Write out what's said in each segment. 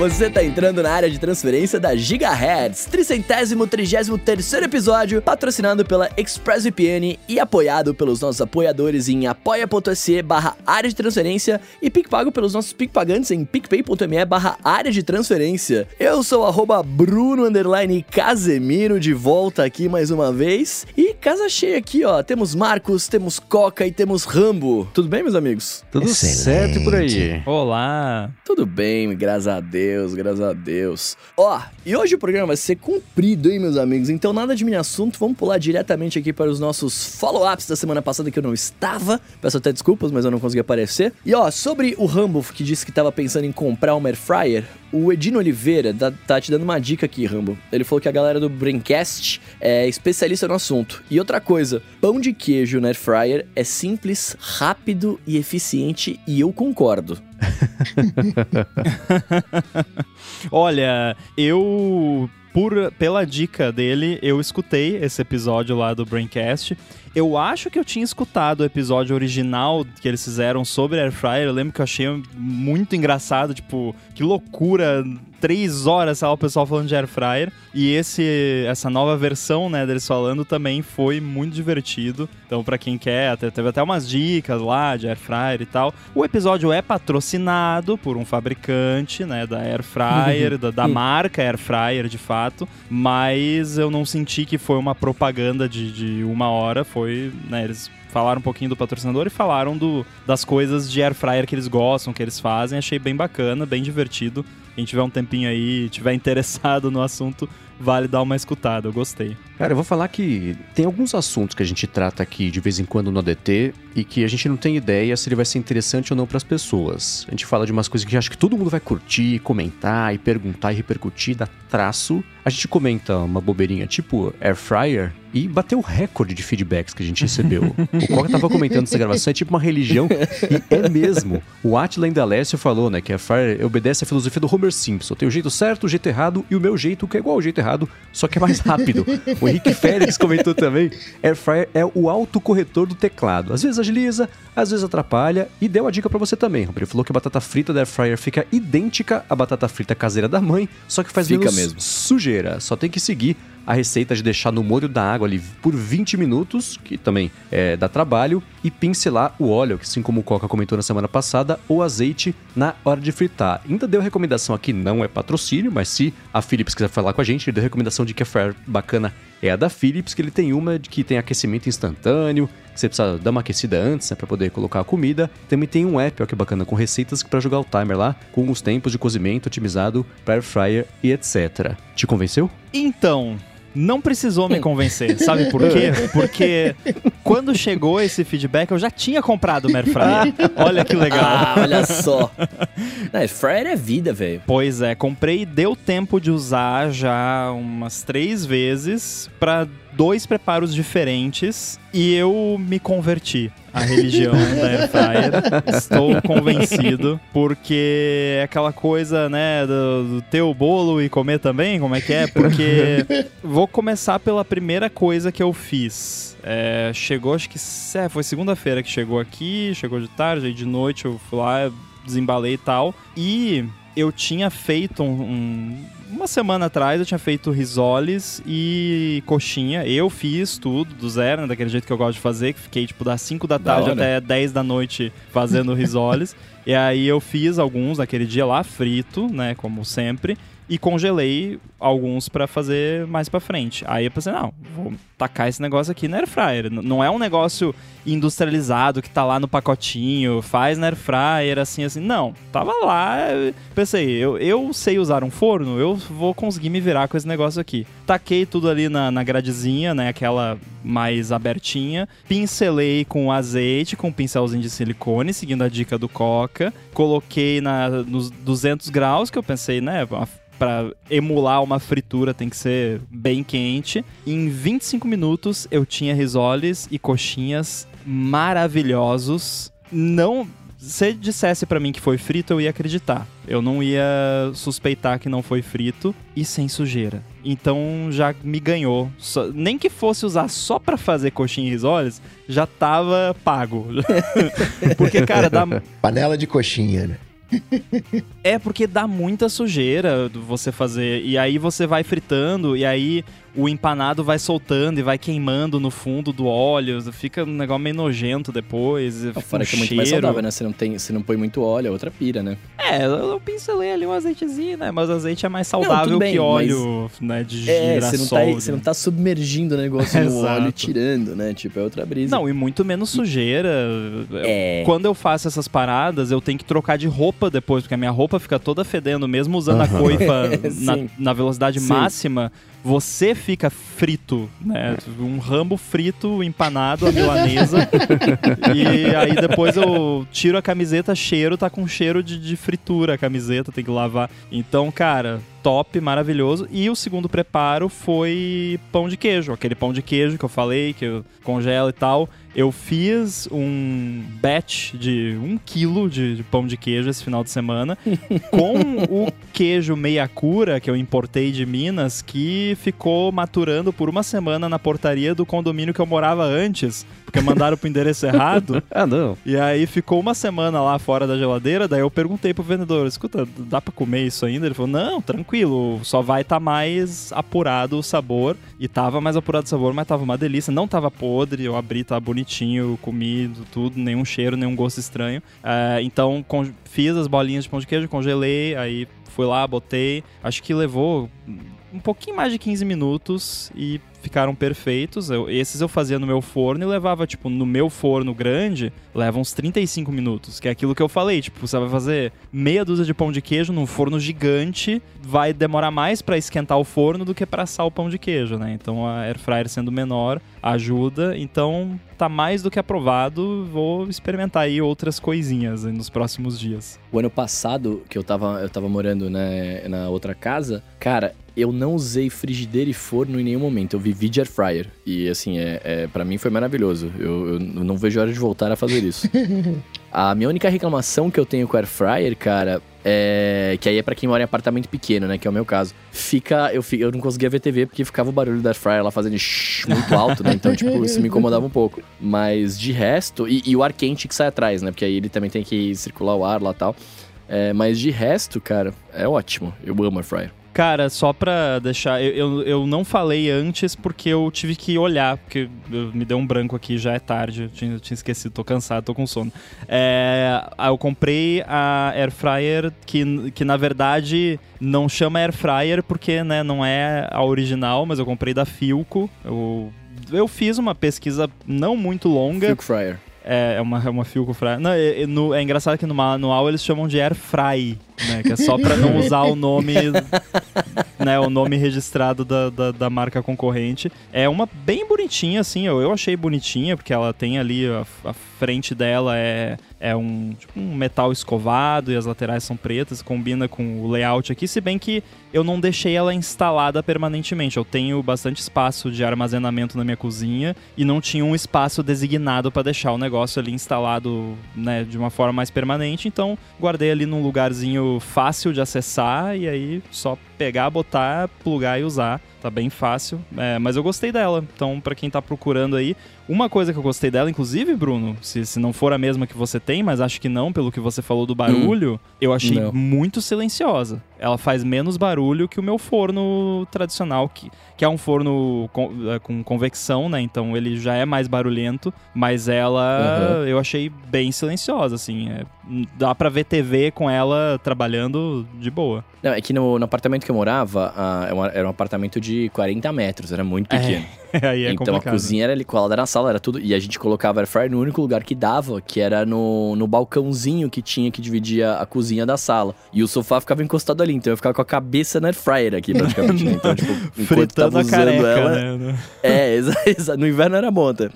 você tá entrando na área de transferência da Gigahertz, tricentésimo trigésimo terceiro episódio, patrocinado pela ExpressVPN e apoiado pelos nossos apoiadores em apoia.se barra área de transferência e PicPago pelos nossos PicPagantes em picpay.me barra área de transferência. Eu sou arroba Bruno Underline Casemiro de volta aqui mais uma vez e casa cheia aqui, ó. Temos Marcos, temos Coca e temos Rambo. Tudo bem, meus amigos? Tudo Excelente. certo por aí. Olá! Tudo bem, graças a Deus, graças a Deus. Ó, e hoje o programa vai ser comprido, hein, meus amigos? Então, nada de mini assunto, vamos pular diretamente aqui para os nossos follow-ups da semana passada que eu não estava. Peço até desculpas, mas eu não consegui aparecer. E ó, sobre o Rambo que disse que tava pensando em comprar uma air fryer, o Edino Oliveira tá, tá te dando uma dica aqui, Rambo. Ele falou que a galera do Braincast é especialista no assunto. E outra coisa, pão de queijo na air fryer é simples, rápido e eficiente e eu concordo. Olha, eu por pela dica dele, eu escutei esse episódio lá do Braincast. Eu acho que eu tinha escutado o episódio original que eles fizeram sobre Air Fryer. Eu lembro que eu achei muito engraçado, tipo, que loucura. Três horas, lá, o pessoal falando de Air Fryer. E esse, essa nova versão, né, deles falando também foi muito divertido. Então, para quem quer, até, teve até umas dicas lá de Air Fryer e tal. O episódio é patrocinado por um fabricante, né, da Air Fryer, da, da marca Air Fryer, de fato. Mas eu não senti que foi uma propaganda de, de uma hora. Foi, né, eles falaram um pouquinho do patrocinador e falaram do, das coisas de air fryer que eles gostam, que eles fazem. Achei bem bacana, bem divertido. Quem tiver um tempinho aí, tiver interessado no assunto, vale dar uma escutada. Eu gostei. Cara, eu vou falar que tem alguns assuntos que a gente trata aqui de vez em quando no ADT e que a gente não tem ideia se ele vai ser interessante ou não para as pessoas. A gente fala de umas coisas que acho que todo mundo vai curtir, comentar e perguntar e repercutir, dar traço. A gente comenta uma bobeirinha tipo air fryer e bateu o recorde de feedbacks que a gente recebeu. o Coca tava comentando essa gravação, é tipo uma religião, e é mesmo. O Atila Indalécio falou, né, que a Fryer obedece a filosofia do Homer Simpson. Tem o jeito certo, o jeito errado e o meu jeito, que é igual ao jeito errado, só que é mais rápido. o Henrique Félix comentou também, Air Fryer é o autocorretor do teclado. Às vezes agiliza, às vezes atrapalha, e deu uma dica para você também. Ele falou que a batata frita da Air Fryer fica idêntica à batata frita caseira da mãe, só que faz Fica menos mesmo. sujeira. Só tem que seguir a receita de deixar no molho da água ali por 20 minutos, que também é, dá trabalho, e pincelar o óleo, que assim como o Coca comentou na semana passada, ou azeite na hora de fritar. Ainda deu recomendação aqui, não é patrocínio, mas se a Philips quiser falar com a gente, ele deu recomendação de que a fryer bacana é a da Philips, que ele tem uma de que tem aquecimento instantâneo, você precisa dar uma aquecida antes, né, para poder colocar a comida. Também tem um app, ó, que bacana, com receitas para jogar o timer lá, com os tempos de cozimento otimizado para air fryer e etc. Te convenceu? Então, não precisou me convencer, sabe por quê? Porque quando chegou esse feedback, eu já tinha comprado o Fryer. Olha que legal. Ah, olha só. Fryer é vida, velho. Pois é, comprei e deu tempo de usar já umas três vezes para dois preparos diferentes e eu me converti à religião da Air Fryer. Estou convencido, porque é aquela coisa, né, do, do ter o bolo e comer também, como é que é? Porque vou começar pela primeira coisa que eu fiz. É, chegou, acho que é, foi segunda-feira que chegou aqui, chegou de tarde, aí de noite eu fui lá, desembalei e tal. E eu tinha feito um, um- uma semana atrás eu tinha feito risoles e coxinha. Eu fiz tudo do zero, né, daquele jeito que eu gosto de fazer, que fiquei tipo das 5 da Da tarde hora. até 10 da noite fazendo risoles. e aí eu fiz alguns naquele dia lá frito, né, como sempre, e congelei alguns pra fazer mais pra frente. Aí eu pensei, não, vou tacar esse negócio aqui na air fryer. Não é um negócio industrializado que tá lá no pacotinho, faz na air fryer, assim, assim. Não, tava lá. Pensei, eu, eu sei usar um forno, eu vou conseguir me virar com esse negócio aqui. Taquei tudo ali na, na gradezinha, né, aquela mais abertinha. Pincelei com azeite, com um pincelzinho de silicone, seguindo a dica do Coca. Coloquei na, nos 200 graus, que eu pensei, né, para emular uma fritura tem que ser bem quente. Em 25 minutos eu tinha risoles e coxinhas maravilhosos. Não, se dissesse pra mim que foi frito, eu ia acreditar. Eu não ia suspeitar que não foi frito e sem sujeira. Então já me ganhou. Só- nem que fosse usar só pra fazer coxinha e risoles, já tava pago. Porque, cara, dá, Panela de coxinha, né? É porque dá muita sujeira você fazer. E aí você vai fritando, e aí o empanado vai soltando e vai queimando no fundo do óleo. Fica um negócio meio nojento depois. Não, fora um que é muito mais saudável, né? Você não, tem, você não põe muito óleo, é outra pira, né? É, eu pincelei ali um azeitezinho, né? Mas o azeite é mais saudável não, bem, que óleo, né? De é, girassol. Você não, tá, você não tá submergindo o negócio no óleo e tirando, né? Tipo, é outra brisa. Não, e muito menos sujeira. É. Quando eu faço essas paradas, eu tenho que trocar de roupa depois, porque a minha roupa fica toda fedendo, mesmo usando uhum. a coifa na, na, velocidade Sim. máxima você fica frito, né? Um rambo frito, empanado, a milanesa. e aí depois eu tiro a camiseta, cheiro, tá com cheiro de, de fritura a camiseta, tem que lavar. Então, cara, top, maravilhoso. E o segundo preparo foi pão de queijo, aquele pão de queijo que eu falei, que eu congelo e tal. Eu fiz um batch de um quilo de, de pão de queijo esse final de semana com o queijo meia cura que eu importei de Minas, que ficou maturando por uma semana na portaria do condomínio que eu morava antes, porque mandaram pro endereço errado. ah, não. E aí ficou uma semana lá fora da geladeira, daí eu perguntei pro vendedor, escuta, dá pra comer isso ainda? Ele falou, não, tranquilo, só vai estar tá mais apurado o sabor. E tava mais apurado o sabor, mas tava uma delícia, não tava podre, eu abri, tava bonitinho, comi tudo, nenhum cheiro, nenhum gosto estranho. É, então fiz as bolinhas de pão de queijo, congelei, aí fui lá, botei. Acho que levou um pouquinho mais de 15 minutos e ficaram perfeitos. Eu, esses eu fazia no meu forno e levava, tipo, no meu forno grande, leva uns 35 minutos, que é aquilo que eu falei, tipo, você vai fazer meia dúzia de pão de queijo num forno gigante, vai demorar mais para esquentar o forno do que para assar o pão de queijo, né? Então a air fryer sendo menor ajuda, então tá mais do que aprovado, vou experimentar aí outras coisinhas nos próximos dias. O ano passado que eu tava eu tava morando né, na outra casa, cara, eu não usei frigideira e forno em nenhum momento. Eu vivi de air fryer. E assim, é, é, para mim foi maravilhoso. Eu, eu não vejo a hora de voltar a fazer isso. a minha única reclamação que eu tenho com air fryer, cara, é, que aí é para quem mora em apartamento pequeno, né? Que é o meu caso. Fica. Eu, eu não conseguia ver TV porque ficava o barulho da fryer lá fazendo shh, muito alto, né? Então, tipo, isso me incomodava um pouco. Mas de resto. E, e, o ar quente que sai atrás, né? Porque aí ele também tem que circular o ar lá e tal. É, mas de resto, cara, é ótimo. Eu amo air fryer. Cara, só pra deixar. Eu, eu, eu, não falei antes porque eu tive que olhar, porque me deu um branco aqui, já é tarde. Eu tinha, eu tinha esquecido, tô cansado, tô com sono. É, eu comprei a Air Fryer, que, que na verdade não chama Air Fryer porque né, não é a original, mas eu comprei da Filco. Eu, eu fiz uma pesquisa não muito longa. Filco Fryer. É, é uma, é uma Filco Fryer. Não, é, é, no, é engraçado que no manual eles chamam de Air Fry né? Que é só para não usar o nome, né? O nome registrado da, da, da, marca concorrente. É uma bem bonitinha, assim. Eu, eu achei bonitinha, porque ela tem ali a, a frente dela é, é um, tipo, um metal escovado e as laterais são pretas, combina com o layout aqui, se bem que eu não deixei ela instalada permanentemente. Eu tenho bastante espaço de armazenamento na minha cozinha e não tinha um espaço designado para deixar o negócio ali instalado, né, de uma forma mais permanente, então guardei ali num lugarzinho fácil de acessar e aí só pegar, botar, plugar e usar. Tá bem fácil. É, mas eu gostei dela. Então, para quem tá procurando aí, uma coisa que eu gostei dela, inclusive, Bruno, se, se não for a mesma que você tem, mas acho que não, pelo que você falou do barulho, hum, eu achei não. muito silenciosa. Ela faz menos barulho que o meu forno tradicional, que, que é um forno com, é, com convecção, né? Então ele já é mais barulhento, mas ela uhum. eu achei bem silenciosa, assim. É, dá pra ver TV com ela trabalhando de boa. Não, é que no, no apartamento que eu morava, uh, era um apartamento de 40 metros, era muito pequeno. É. É então complicado. a cozinha era ali colada na sala, era tudo. E a gente colocava air fryer no único lugar que dava, que era no, no balcãozinho que tinha que dividia a cozinha da sala. E o sofá ficava encostado ali, então eu ficava com a cabeça na air fryer aqui praticamente. né? Então, tipo, enquanto tava usando careca, ela. Né? É, exato. No inverno era monta.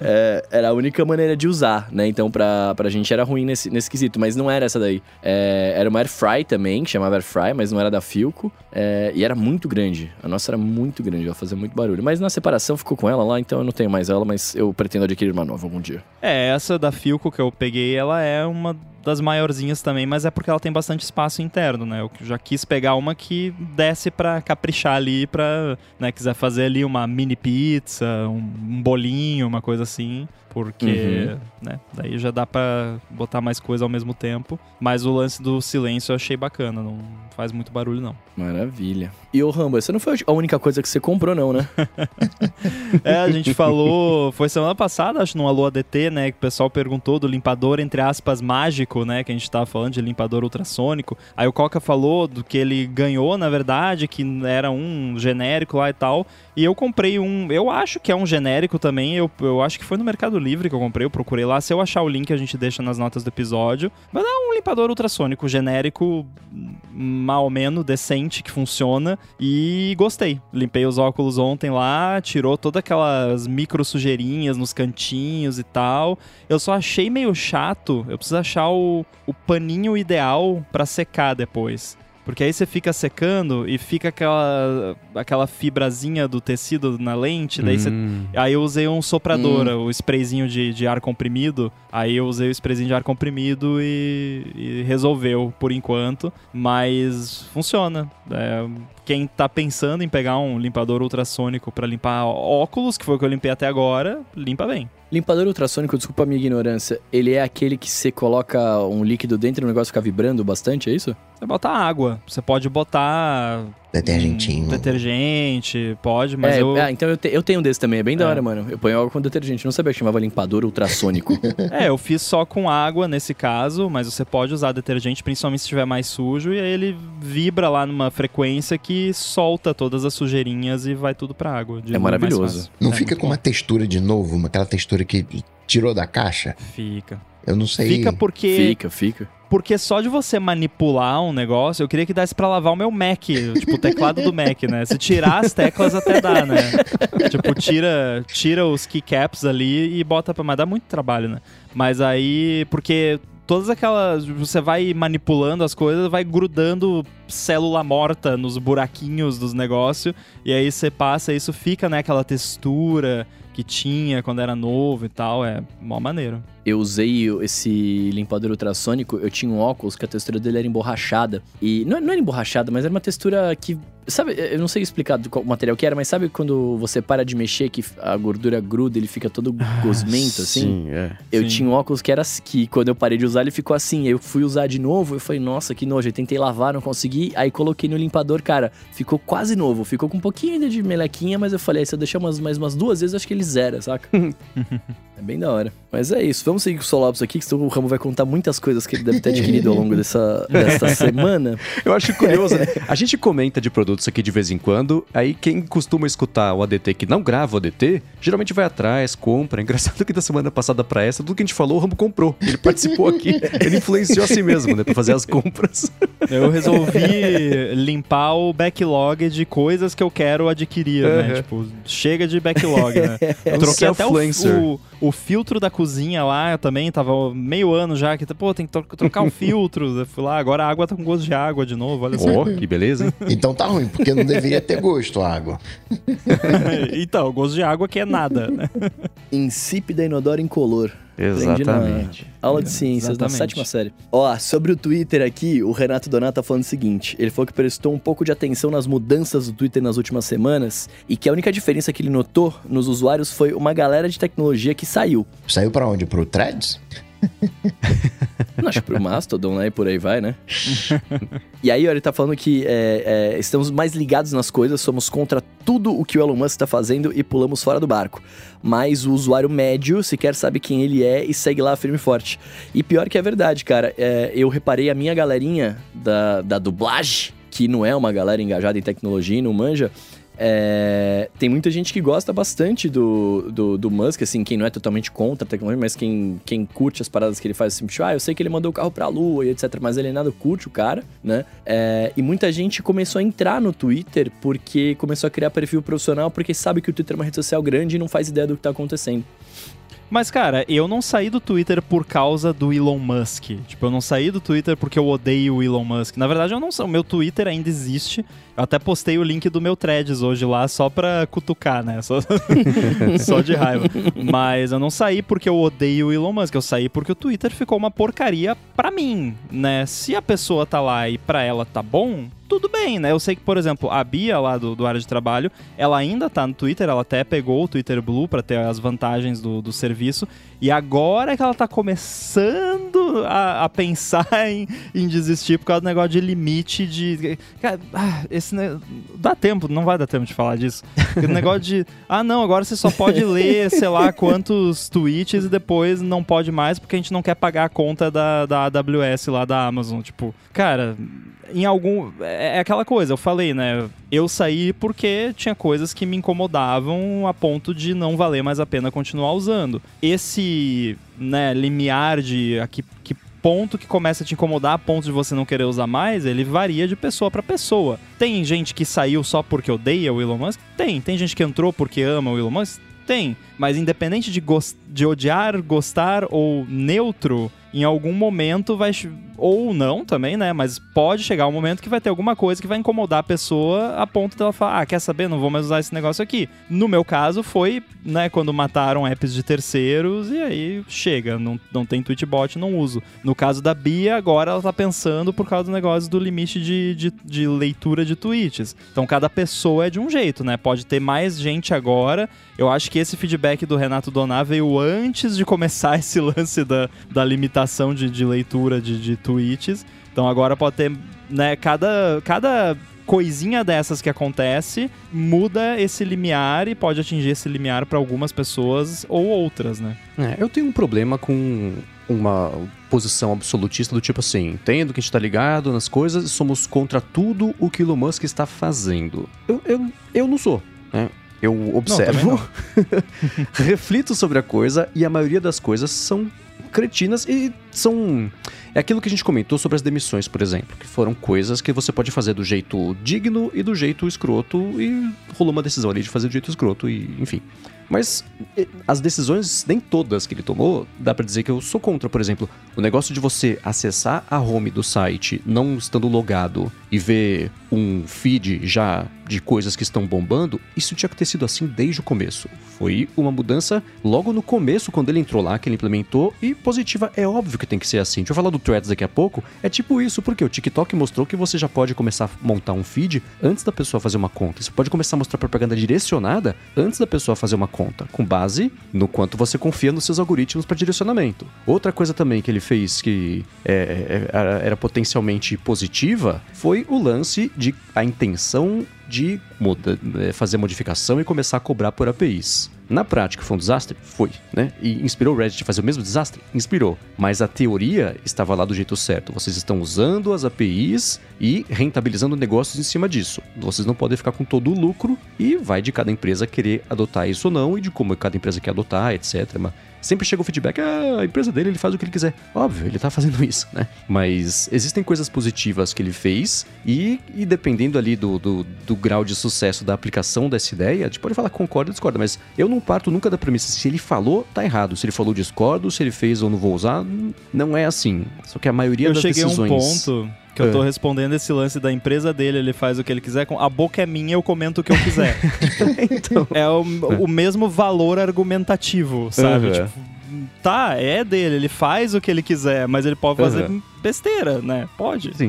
É, era a única maneira de usar, né? Então pra, pra gente era ruim nesse, nesse quesito, mas não era essa daí. É, era uma air fry também, que chamava air fry, mas não era da Filco. É, e era muito grande. A nossa muito grande, ia fazer muito barulho. Mas na separação ficou com ela lá, então eu não tenho mais ela, mas eu pretendo adquirir uma nova algum dia. É, essa da Filco que eu peguei, ela é uma das maiorzinhas também, mas é porque ela tem bastante espaço interno, né? Eu já quis pegar uma que desce pra caprichar ali, pra, né, quiser fazer ali uma mini pizza, um bolinho, uma coisa assim porque, uhum. né, daí já dá para botar mais coisa ao mesmo tempo. Mas o lance do silêncio eu achei bacana, não faz muito barulho não. Maravilha. E o Rambo, essa não foi a única coisa que você comprou não, né? é, a gente falou, foi semana passada, acho, no Alô ADT, né, que o pessoal perguntou do limpador, entre aspas, mágico, né, que a gente tava falando de limpador ultrassônico. Aí o Coca falou do que ele ganhou, na verdade, que era um genérico lá e tal. E eu comprei um, eu acho que é um genérico também, eu, eu acho que foi no Mercado Livre que eu comprei, eu procurei lá. Se eu achar o link, a gente deixa nas notas do episódio. Mas é um limpador ultrassônico genérico, mal menos, decente, que funciona. E gostei. Limpei os óculos ontem lá, tirou todas aquelas micro sujeirinhas nos cantinhos e tal. Eu só achei meio chato. Eu preciso achar o, o paninho ideal para secar depois. Porque aí você fica secando e fica aquela, aquela fibrazinha do tecido na lente. Daí você, hum. aí eu usei um soprador, hum. o sprayzinho de, de ar comprimido. Aí eu usei o sprayzinho de ar comprimido e, e resolveu por enquanto. Mas funciona. É, quem tá pensando em pegar um limpador ultrassônico para limpar óculos, que foi o que eu limpei até agora, limpa bem. Limpador ultrassônico, desculpa a minha ignorância, ele é aquele que você coloca um líquido dentro e o negócio fica vibrando bastante, é isso? Você bota água. Você pode botar Detergentinho. Um detergente, pode, mas é, eu... Ah, então eu, te, eu tenho um desse também, é bem da é. hora, mano. Eu ponho água com detergente, não sabia que chamava limpador ultrassônico. é, eu fiz só com água nesse caso, mas você pode usar detergente, principalmente se estiver mais sujo, e aí ele vibra lá numa frequência que solta todas as sujeirinhas e vai tudo pra água. É maravilhoso. Não é fica com bom. uma textura de novo, aquela textura que tirou da caixa? Fica. Eu não sei. Fica porque. Fica, fica. Porque só de você manipular um negócio, eu queria que desse pra lavar o meu Mac, tipo, o teclado do Mac, né? Se tirar as teclas até dá, né? tipo, tira, tira os keycaps ali e bota pra. Mas dá muito trabalho, né? Mas aí, porque todas aquelas. Você vai manipulando as coisas, vai grudando célula morta nos buraquinhos dos negócios, e aí você passa, isso fica, né, aquela textura que tinha quando era novo e tal, é mó maneiro eu usei esse limpador ultrassônico, eu tinha um óculos que a textura dele era emborrachada. E não, não era emborrachada, mas era uma textura que. Sabe, eu não sei explicar qual material que era, mas sabe quando você para de mexer que a gordura gruda, ele fica todo ah, gosmento, assim? Sim, é. Eu sim. tinha um óculos que era que quando eu parei de usar, ele ficou assim. Eu fui usar de novo, eu falei, nossa, que nojo. Eu tentei lavar, não consegui. Aí coloquei no limpador, cara, ficou quase novo. Ficou com um pouquinho ainda de melequinha, mas eu falei, se eu deixar umas, mais umas duas vezes, acho que ele zera, saca? é bem da hora. Mas é isso, vamos seguir com o Solopes aqui, que o Ramo vai contar muitas coisas que ele deve ter adquirido ao longo dessa, dessa semana. Eu acho curioso, né? A gente comenta de produtos aqui de vez em quando, aí quem costuma escutar o ADT que não grava o ADT, geralmente vai atrás, compra. Engraçado que da semana passada pra essa, tudo que a gente falou, o Ramo comprou. Ele participou aqui, ele influenciou a si mesmo, né? Pra fazer as compras. Eu resolvi limpar o backlog de coisas que eu quero adquirir, uhum. né? Tipo, chega de backlog, né? Eu troquei até o, o, o filtro da cozinha lá, eu também tava meio ano já, que, pô, tem que trocar o filtro. Eu fui lá, agora a água tá com gosto de água de novo, olha só. Oh, que beleza, hein? Então tá ruim, porque não deveria ter gosto a água. então, gosto de água que é nada, né? Insípida, inodora, incolor. Exatamente. Aula de ciências Exatamente. da sétima série. Ó, sobre o Twitter aqui, o Renato Donato tá falando o seguinte: ele falou que prestou um pouco de atenção nas mudanças do Twitter nas últimas semanas e que a única diferença que ele notou nos usuários foi uma galera de tecnologia que saiu. Saiu para onde? Pro Threads? Não, acho que pro Mastodon, né? E por aí vai, né? e aí, ó, ele tá falando que é, é, estamos mais ligados nas coisas, somos contra tudo o que o Elon Musk tá fazendo e pulamos fora do barco. Mas o usuário médio sequer sabe quem ele é e segue lá firme e forte. E pior que é verdade, cara. É, eu reparei a minha galerinha da, da dublagem, que não é uma galera engajada em tecnologia e não manja, é, tem muita gente que gosta bastante do, do, do, Musk, assim, quem não é totalmente contra a tecnologia, mas quem, quem curte as paradas que ele faz, assim, tipo, ah, eu sei que ele mandou o carro pra lua e etc, mas ele nada curte o cara, né? É, e muita gente começou a entrar no Twitter porque começou a criar perfil profissional porque sabe que o Twitter é uma rede social grande e não faz ideia do que tá acontecendo. Mas, cara, eu não saí do Twitter por causa do Elon Musk. Tipo, eu não saí do Twitter porque eu odeio o Elon Musk. Na verdade, eu não sei. O meu Twitter ainda existe. Eu até postei o link do meu threads hoje lá só pra cutucar, né? Só, só de raiva. Mas eu não saí porque eu odeio o Elon Musk. Eu saí porque o Twitter ficou uma porcaria pra mim, né? Se a pessoa tá lá e pra ela tá bom, tudo bem, né? Eu sei que, por exemplo, a Bia lá do, do área de trabalho, ela ainda tá no Twitter, ela até pegou o Twitter Blue para ter as vantagens do, do serviço. E agora é que ela tá começando a, a pensar em, em, desistir por causa do negócio de limite de. Cara, ah, esse ne... dá tempo, não vai dar tempo de falar disso. O negócio de. Ah, não, agora você só pode ler, sei lá, quantos tweets e depois não pode mais porque a gente não quer pagar a conta da, da AWS lá da Amazon. Tipo, cara, em algum. É, é aquela coisa, eu falei, né? Eu saí porque tinha coisas que me incomodavam a ponto de não valer mais a pena continuar usando. Esse, né, limiar de a que, que ponto que começa a te incomodar a ponto de você não querer usar mais, ele varia de pessoa para pessoa. Tem gente que saiu só porque odeia o Elon Musk? Tem. Tem gente que entrou porque ama o Elon Musk? Tem. Mas independente de, de odiar, gostar ou neutro, em algum momento vai. Ou não também, né? Mas pode chegar um momento que vai ter alguma coisa que vai incomodar a pessoa a ponto dela falar: ah, quer saber? Não vou mais usar esse negócio aqui. No meu caso, foi, né, quando mataram apps de terceiros e aí chega. Não, não tem Twitchbot, não uso. No caso da Bia, agora ela tá pensando por causa do negócio do limite de, de, de leitura de tweets. Então cada pessoa é de um jeito, né? Pode ter mais gente agora. Eu acho que esse feedback do Renato Doná veio antes de começar esse lance da, da limitação limitação de, de leitura de, de tweets. Então agora pode ter, né, cada, cada coisinha dessas que acontece muda esse limiar e pode atingir esse limiar para algumas pessoas ou outras, né? É, eu tenho um problema com uma posição absolutista do tipo assim, entendo que a gente tá ligado nas coisas e somos contra tudo o que Elon Musk está fazendo. Eu, eu, eu não sou, né? Eu observo, não, não. reflito sobre a coisa e a maioria das coisas são cretinas e são. É aquilo que a gente comentou sobre as demissões, por exemplo, que foram coisas que você pode fazer do jeito digno e do jeito escroto, e rolou uma decisão ali de fazer do jeito escroto, e enfim. Mas as decisões, nem todas que ele tomou, dá para dizer que eu sou contra. Por exemplo, o negócio de você acessar a home do site não estando logado e ver um feed já de coisas que estão bombando, isso tinha que ter sido assim desde o começo. Foi uma mudança logo no começo, quando ele entrou lá, que ele implementou, e positiva é óbvio que tem que ser assim. Deixa eu falar do Threads daqui a pouco. É tipo isso, porque o TikTok mostrou que você já pode começar a montar um feed antes da pessoa fazer uma conta. Você pode começar a mostrar propaganda direcionada antes da pessoa fazer uma conta, com base no quanto você confia nos seus algoritmos para direcionamento. Outra coisa também que ele fez que é, é, era potencialmente positiva foi o lance de a intenção de muda, é, fazer modificação e começar a cobrar por APIs. Na prática, foi um desastre? Foi, né? E inspirou o Reddit a fazer o mesmo desastre? Inspirou. Mas a teoria estava lá do jeito certo. Vocês estão usando as APIs e rentabilizando negócios em cima disso. Vocês não podem ficar com todo o lucro e vai de cada empresa querer adotar isso ou não e de como cada empresa quer adotar, etc. Mas sempre chega o feedback, ah, a empresa dele, ele faz o que ele quiser. Óbvio, ele tá fazendo isso, né? Mas existem coisas positivas que ele fez e, e dependendo ali do, do, do, grau de sucesso da aplicação dessa ideia, a gente pode falar concorda ou discorda, mas eu não parto nunca da premissa se ele falou, tá errado. Se ele falou, discordo. Se ele fez ou não vou usar, não é assim. Só que a maioria eu das decisões... Eu cheguei a um ponto que eu tô é. respondendo esse lance da empresa dele, ele faz o que ele quiser, com a boca é minha, eu comento o que eu quiser. então... É o, o mesmo valor argumentativo, sabe? Uhum. Tipo, tá, é dele, ele faz o que ele quiser, mas ele pode fazer uhum. besteira, né? Pode. Sim.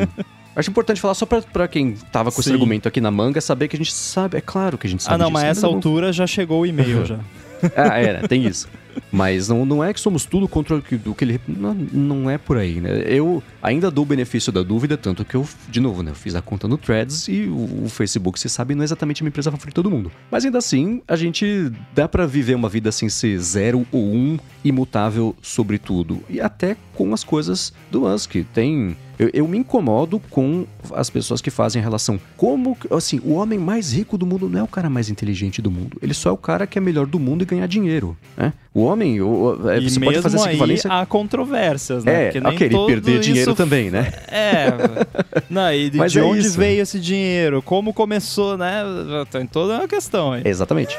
Acho importante falar só pra, pra quem tava com Sim. esse argumento aqui na manga, saber que a gente sabe, é claro que a gente sabe. Ah, não, disso, mas essa altura já chegou o e-mail já. ah, é, né? tem isso. Mas não, não é que somos tudo contra o que, ele. Não, não é por aí, né? Eu ainda dou o benefício da dúvida, tanto que eu, de novo, né? Eu fiz a conta no Threads e o, o Facebook, você sabe, não é exatamente a minha empresa favorita do mundo. Mas ainda assim, a gente dá para viver uma vida sem ser zero ou um, imutável sobre tudo. E até com as coisas do Musk. Tem eu, eu, me incomodo com as pessoas que fazem a relação. Como, assim, o homem mais rico do mundo não é o cara mais inteligente do mundo. Ele só é o cara que é melhor do mundo e ganhar dinheiro, né? O homem também. O, é, e você mesmo pode fazer essa aí equivalência. há controvérsias, né? É, ok, ele perder dinheiro isso- também, né? É. Não, e de, Mas de é onde isso. veio esse dinheiro? Como começou, né? Tem toda uma questão aí. Exatamente.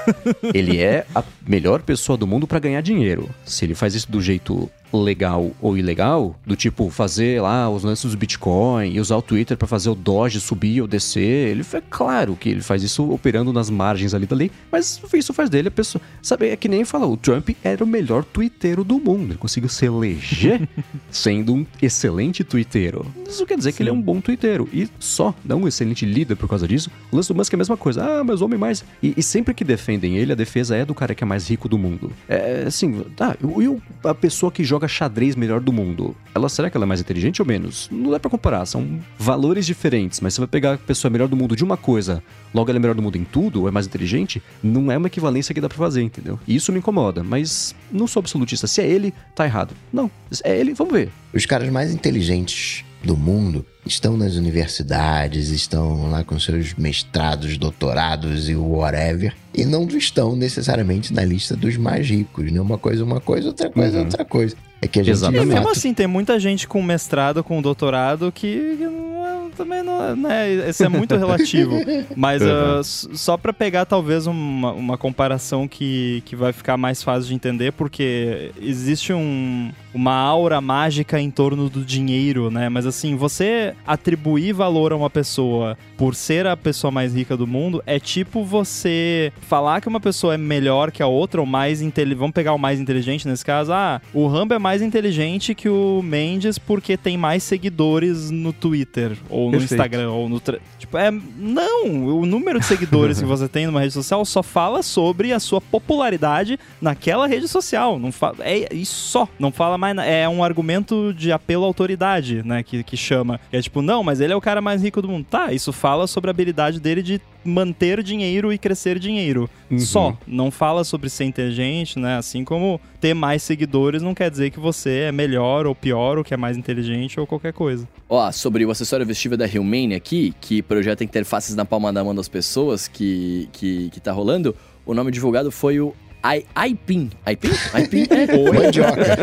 ele é a melhor pessoa do mundo pra ganhar dinheiro. Se ele faz isso do jeito legal ou ilegal, do tipo fazer lá os lances do Bitcoin e usar o Twitter pra fazer o Doge subir ou descer, ele foi claro que ele faz isso operando nas margens ali da lei, mas isso faz dele a pessoa. Sabe, é que nem fala, o Trump era o melhor twitteiro do mundo. Ele conseguiu se eleger sendo um excelente twitteiro. Isso quer dizer que ele é um bom twitteiro. E só, não um excelente líder por causa disso. O lance do Musk é a mesma coisa. Ah, mas homem mais. E, e sempre que defendem ele, a defesa é do cara que é mais rico do mundo. É assim, tá. E a pessoa que joga xadrez melhor do mundo, ela será que ela é mais inteligente ou menos? Não dá pra comparar. São valores diferentes. Mas você vai pegar a pessoa melhor do mundo de uma coisa, logo ela é melhor do mundo em tudo, ou é mais inteligente, não é uma equivalência que dá pra fazer, entendeu? E isso me incomoda. Mas não sou absolutista. Se é ele, tá errado. Não. É ele, vamos ver. Os caras mais inteligentes do mundo estão nas universidades, estão lá com seus mestrados, doutorados e whatever, e não estão necessariamente na lista dos mais ricos, né? Uma coisa uma coisa, outra coisa Uhum. outra coisa. É que a gente, E Exatamente. de mesmo assim, tem muita gente com mestrado, com doutorado que, não é- também não é, né? Isso é muito relativo. Mas Uhum. s- só pra pegar talvez uma, uma comparação que, que vai ficar mais fácil de entender, porque existe um, uma aura mágica em torno do dinheiro, né? Mas assim, você atribuir valor a uma pessoa por ser a pessoa mais rica do mundo é tipo você falar que uma pessoa é melhor que a outra ou mais inteligente. Vamos pegar o mais inteligente nesse caso. Ah, o Rambo é mais inteligente que o Mendes porque tem mais seguidores no Twitter ou no Perfeito. Instagram ou no. Tipo, é. Não! O número de seguidores que você tem numa rede social só fala sobre a sua popularidade naquela rede social. Não fa... É isso só. Não fala mais. É um argumento de apelo à autoridade, né? Que, que chama. É tipo, não, mas ele é o cara mais rico do mundo. Tá, isso fala sobre a habilidade dele de manter dinheiro e crescer dinheiro. Uhum. Só. Não fala sobre ser inteligente, né? Assim como ter mais seguidores não quer dizer que você é melhor ou pior, ou que é mais inteligente ou qualquer coisa. Ó, sobre o acessório vestível da Humane aqui, que projeta interfaces na palma da mão das pessoas, que, que, que tá rolando, o nome divulgado foi o I- iPin. iPin? iPin? É. mandioca.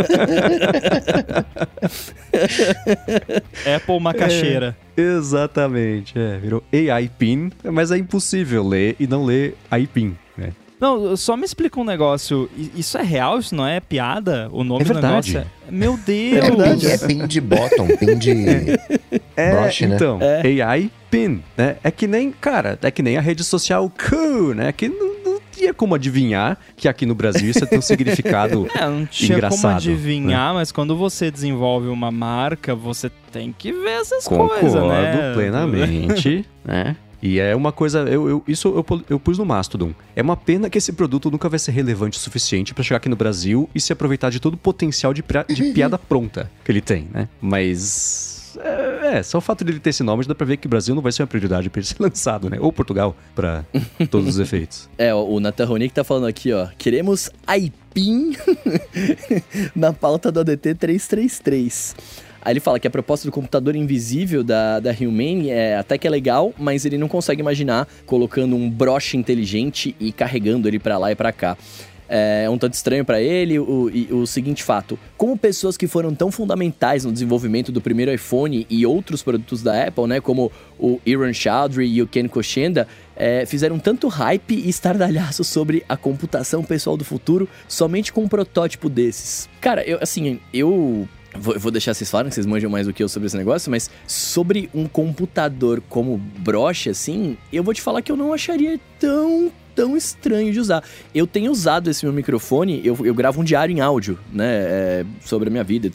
Apple macaxeira. Exatamente, é. Virou AI PIN, mas é impossível ler e não ler AIPIN, né? Não, só me explica um negócio. Isso é real? Isso não é piada? O nome É do verdade. negócio é... Meu Deus! É verdade. É pin de bottom, pin de broche, né? então, AI PIN, né? É que nem, cara, é que nem a rede social Cool, né? Que não tinha como adivinhar que aqui no Brasil isso tem um significado É, não tinha como Engraçado, adivinhar, mas quando você desenvolve uma marca, você tem que ver essas Concordo coisas, né? plenamente, né? E é uma coisa, eu, eu- isso eu, eu pus no Mastodon. É uma pena que esse produto nunca vai ser relevante o suficiente pra chegar aqui no Brasil e se aproveitar de todo o potencial de, de piada pronta que ele tem, né? Mas. É, é, só o fato de ele ter esse nome já dá pra ver que o Brasil não vai ser uma prioridade pra ele ser lançado, né? Ou Portugal, pra todos os efeitos. É, o Nathan Ronick tá falando aqui, ó. Queremos iPin na pauta do ADT 333. Aí ele fala que a proposta do computador invisível da, da Humane é até que é legal, mas ele não consegue imaginar colocando um broche inteligente e carregando ele pra lá e pra cá. É um tanto estranho pra ele o, o seguinte fato: como pessoas que foram tão fundamentais no desenvolvimento do primeiro iPhone e outros produtos da Apple, né, como o Iran Chaudhry e o Ken Koshenda, é, fizeram tanto hype e estardalhaço sobre a computação pessoal do futuro somente com um protótipo desses. Cara, eu assim, eu Vou, deixar vocês falarem, vocês manjam mais do que eu sobre esse negócio, mas sobre um computador como broche, assim, eu vou te falar que eu não acharia tão, tão estranho de usar. Eu tenho usado esse meu microfone, eu, eu gravo um diário em áudio, né, é, sobre a minha vida,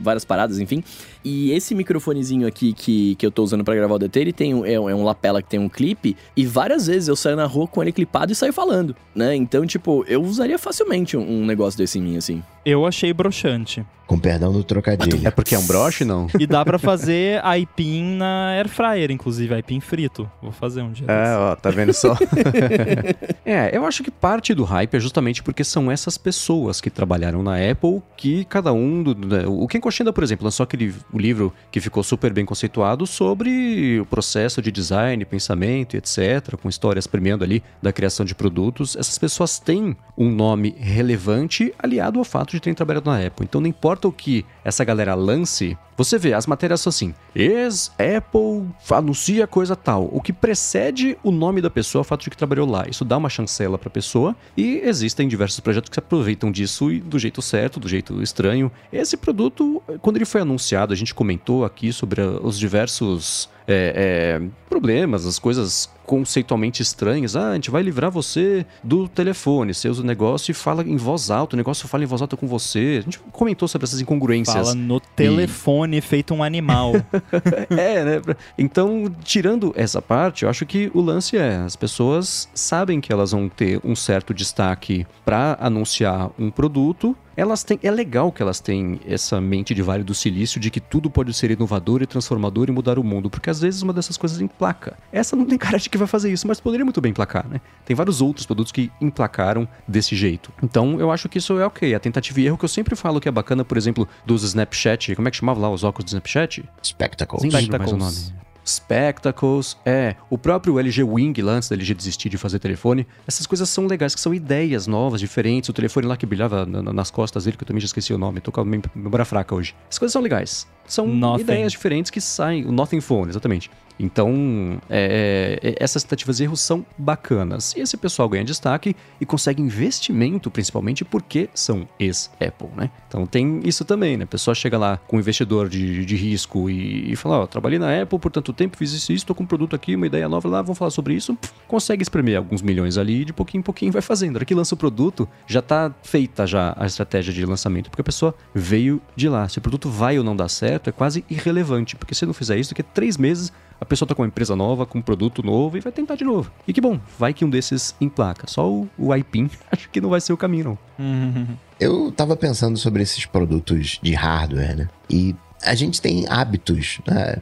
várias paradas, enfim. E esse microfonezinho aqui que, que eu tô usando pra gravar o DT, ele tem um, é, é um lapela que tem um clipe, e várias vezes eu saio na rua com ele clipado e saio falando, né? Então, tipo, eu usaria facilmente um, um negócio desse em mim, assim. Eu achei broxante. Com perdão do trocadilho. É porque é um broche, não? E dá pra fazer aipim na air fryer, inclusive, aipim frito. Vou fazer um dia É, desse. ó, tá vendo só? é, eu acho que parte do hype é justamente porque são essas pessoas que trabalharam na Apple que cada um. Do, né, o Ken Koshenda, por exemplo, lançou aquele o livro que ficou super bem conceituado sobre o processo de design, pensamento e etc., com histórias premiando ali da criação de produtos. Essas pessoas têm um nome relevante aliado ao fato de terem trabalhado na Apple. Então não importa o que essa galera lance, você vê, as matérias são assim: ex-Apple anuncia coisa tal. O que precede o nome da pessoa é o fato de que trabalhou lá. Isso dá uma chancela pra pessoa e existem diversos projetos que se aproveitam disso e do jeito certo, do jeito estranho. Esse produto, quando ele foi anunciado, a gente comentou aqui sobre os diversos é, é, problemas, as coisas conceitualmente estranhas. Ah, a gente vai livrar você do telefone. Você usa o negócio e fala em voz alta. O negócio fala em voz alta com você. A gente comentou sobre essas incongruências. Fala no telefone e... feito um animal. é, né? Então, tirando essa parte, eu acho que o lance é: as pessoas sabem que elas vão ter um certo destaque para anunciar um produto elas têm, é legal que elas têm essa mente de Vale do Silício de que tudo pode ser inovador e transformador e mudar o mundo, porque às vezes uma dessas coisas emplaca. Essa não tem cara de que vai fazer isso, mas poderia muito bem emplacar, né? Tem vários outros produtos que emplacaram desse jeito. Então eu acho que isso é ok. A tentativa e erro que eu sempre falo que é bacana, por exemplo, dos Snapchat, como é que chamava lá os óculos do Snapchat? Spectacles. Lembro mais o nome. Spectacles, é, o próprio LG Wing lá antes da LG desistir de fazer telefone. Essas coisas são legais, que são ideias novas, diferentes. O telefone lá que brilhava nas costas dele, que eu também já esqueci o nome, tô com a memória fraca hoje. As coisas são legais. São Nothing. ideias diferentes que saem. O Nothing Phone, exatamente. Então, é, é, essas tentativas de erros são bacanas. E esse pessoal ganha destaque e consegue investimento, principalmente porque são ex-Apple, né? Então tem isso também, né? A pessoa chega lá com um investidor de, de risco e, e fala, ó, oh, trabalhei na Apple por tanto tempo, fiz isso, isso, tô com um produto aqui, uma ideia nova lá, vamos falar sobre isso. Pff, consegue espremer alguns milhões ali e de pouquinho em pouquinho vai fazendo. A hora que lança o produto, já tá feita já a estratégia de lançamento, porque a pessoa veio de lá. Se o produto vai ou não dar certo, é quase irrelevante, porque se não fizer isso, daqui a três meses a pessoa tá com uma empresa nova, com um produto novo e vai tentar de novo. E que bom, vai que um desses emplaca. Só o, o iPin acho que não vai ser o caminho, não. Eu tava pensando sobre esses produtos de hardware, né? E a gente tem hábitos. Né?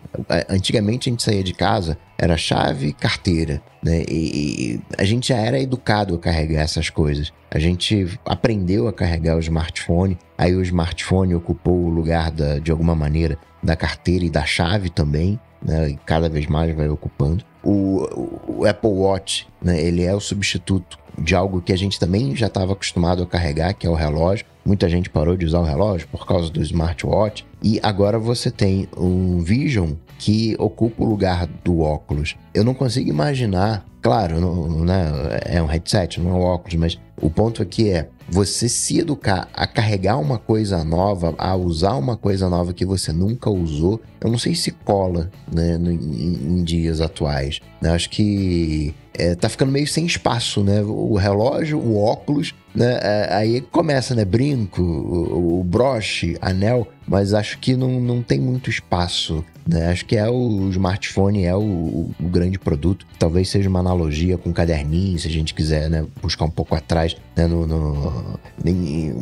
Antigamente a gente saía de casa, era chave, carteira, né? E, e, a gente já era educado a carregar essas coisas. A gente aprendeu a carregar o smartphone, aí o smartphone ocupou o lugar da, de alguma maneira da carteira e da chave também né, e cada vez mais vai ocupando. O, o Apple Watch, né, ele é o substituto de algo que a gente também já estava acostumado a carregar, que é o relógio. Muita gente parou de usar o relógio por causa do smartwatch. E agora você tem um Vision que ocupa o lugar do óculos. Eu não consigo imaginar, claro, não, né, é um headset, não é um óculos, mas o ponto aqui é você se educar a carregar uma coisa nova, a usar uma coisa nova que você nunca usou, eu não sei se cola né, no, em, em, dias atuais. Eu acho que é, tá ficando meio sem espaço, né? O relógio, o óculos, né? É, aí começa, né? Brinco, o, o broche, anel, mas acho que não, não tem muito espaço. Né? Acho que é o smartphone, é o, o, grande produto. Talvez seja uma analogia com caderninho, se a gente quiser né? buscar um pouco atrás, né? no, no, em,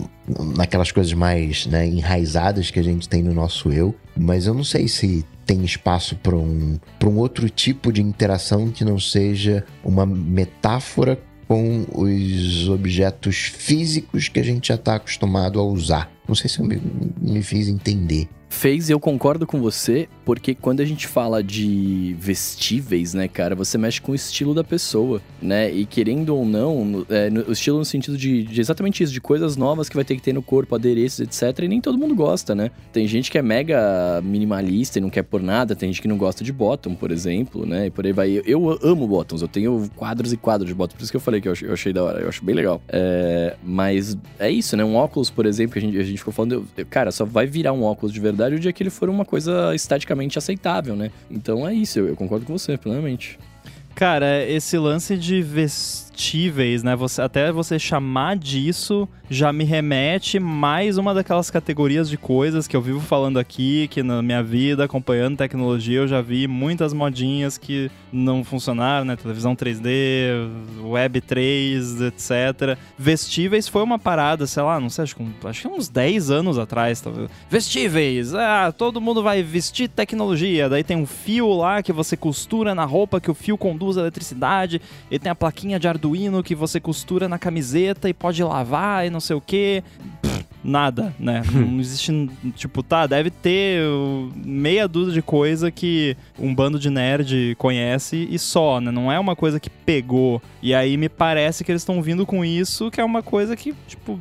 naquelas coisas mais né? enraizadas que a gente tem no nosso eu. Mas eu não sei se tem espaço para um, um outro tipo de interação que não seja uma metáfora com os objetos físicos que a gente já está acostumado a usar. Não sei se eu me, me fiz entender fez, eu concordo com você, porque quando a gente fala de vestíveis, né, cara, você mexe com o estilo da pessoa, né? E querendo ou não, é, no, o estilo no sentido de, de, exatamente isso, de coisas novas que vai ter que ter no corpo, adereços, etc. E nem todo mundo gosta, né? Tem gente que é mega minimalista e não quer por nada, tem gente que não gosta de bottom, por exemplo, né? E por aí vai. Eu, eu amo bottoms, eu tenho quadros e quadros de bottoms, por isso que eu falei que eu achei, eu achei da hora, eu acho bem legal. É, mas é isso, né? Um óculos, por exemplo, que a gente, a gente ficou falando, eu, cara, só vai virar um óculos de verdade verdade o dia que ele for uma coisa esteticamente aceitável, né? Então é isso, eu, eu concordo com você, plenamente. Cara, esse lance de vestíveis, né? Você, até você chamar disso já me remete mais uma daquelas categorias de coisas que eu vivo falando aqui, que na minha vida, acompanhando tecnologia, eu já vi muitas modinhas que não funcionaram, né? Televisão 3D, Web 3, etc. Vestíveis foi uma parada, sei lá, não sei, acho que, acho que uns 10 anos atrás. Tá? Vestíveis! Ah, todo mundo vai vestir tecnologia. Daí tem um fio lá que você costura na roupa, que o fio conduz a eletricidade. E tem a plaquinha de Arduino que você costura na camiseta e pode lavar e não sei o que. nada, né? não existe, tipo, tá, deve ter meia dúzia de coisa que um bando de nerd conhece e só, né? Não é uma coisa que pegou. E aí me parece que eles estão vindo com isso, que é uma coisa que, tipo,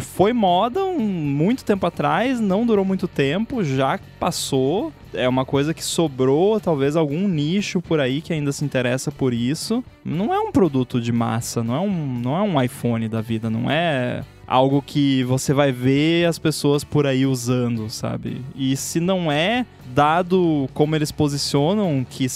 foi moda um, muito tempo atrás, não durou muito tempo, já passou. É uma coisa que sobrou, talvez algum nicho por aí que ainda se interessa por isso. Não é um produto de massa, não é um, não é um iPhone da vida, não é algo que você vai ver as pessoas por aí usando, sabe? E se não é, dado como eles posicionam que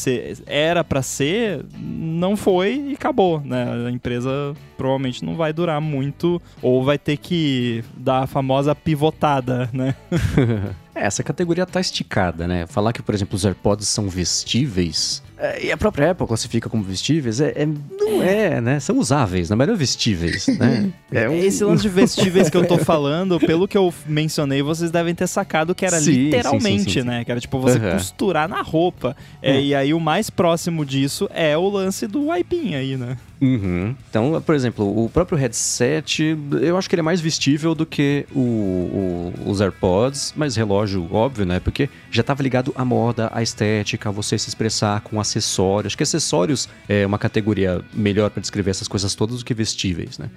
era para ser, não foi e acabou, né? A empresa provavelmente não vai durar muito ou vai ter que dar a famosa pivotada, né? É, essa categoria tá esticada, né? Falar que, por exemplo, os AirPods são vestíveis. É, e a própria Apple classifica como vestíveis, é, é não é, né? São usáveis, não é vestíveis, né? É um... Esse lance de vestíveis que eu tô falando, pelo que eu mencionei, vocês devem ter sacado que era sim, literalmente, sim, sim, né? Que era tipo você uhum. costurar na roupa. É, uhum. E aí o mais próximo disso é o lance do Aipim aí, né? Uhum. Então, por exemplo, o próprio headset, eu acho que ele é mais vestível do que o, o, os AirPods, mas relógio, óbvio, né? Porque já estava ligado à moda, à estética, a você se expressar com acessórios. Acho que acessórios é uma categoria melhor para descrever essas coisas todas do que vestíveis, né?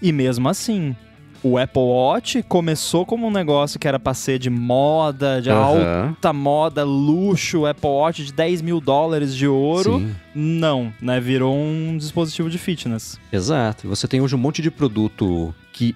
E mesmo assim, o Apple Watch começou como um negócio que era pra ser de moda, de uhum. alta moda, luxo, Apple Watch de 10 mil dólares de ouro. Sim. Não, né? Virou um dispositivo de fitness. Exato. Você tem hoje um monte de produto que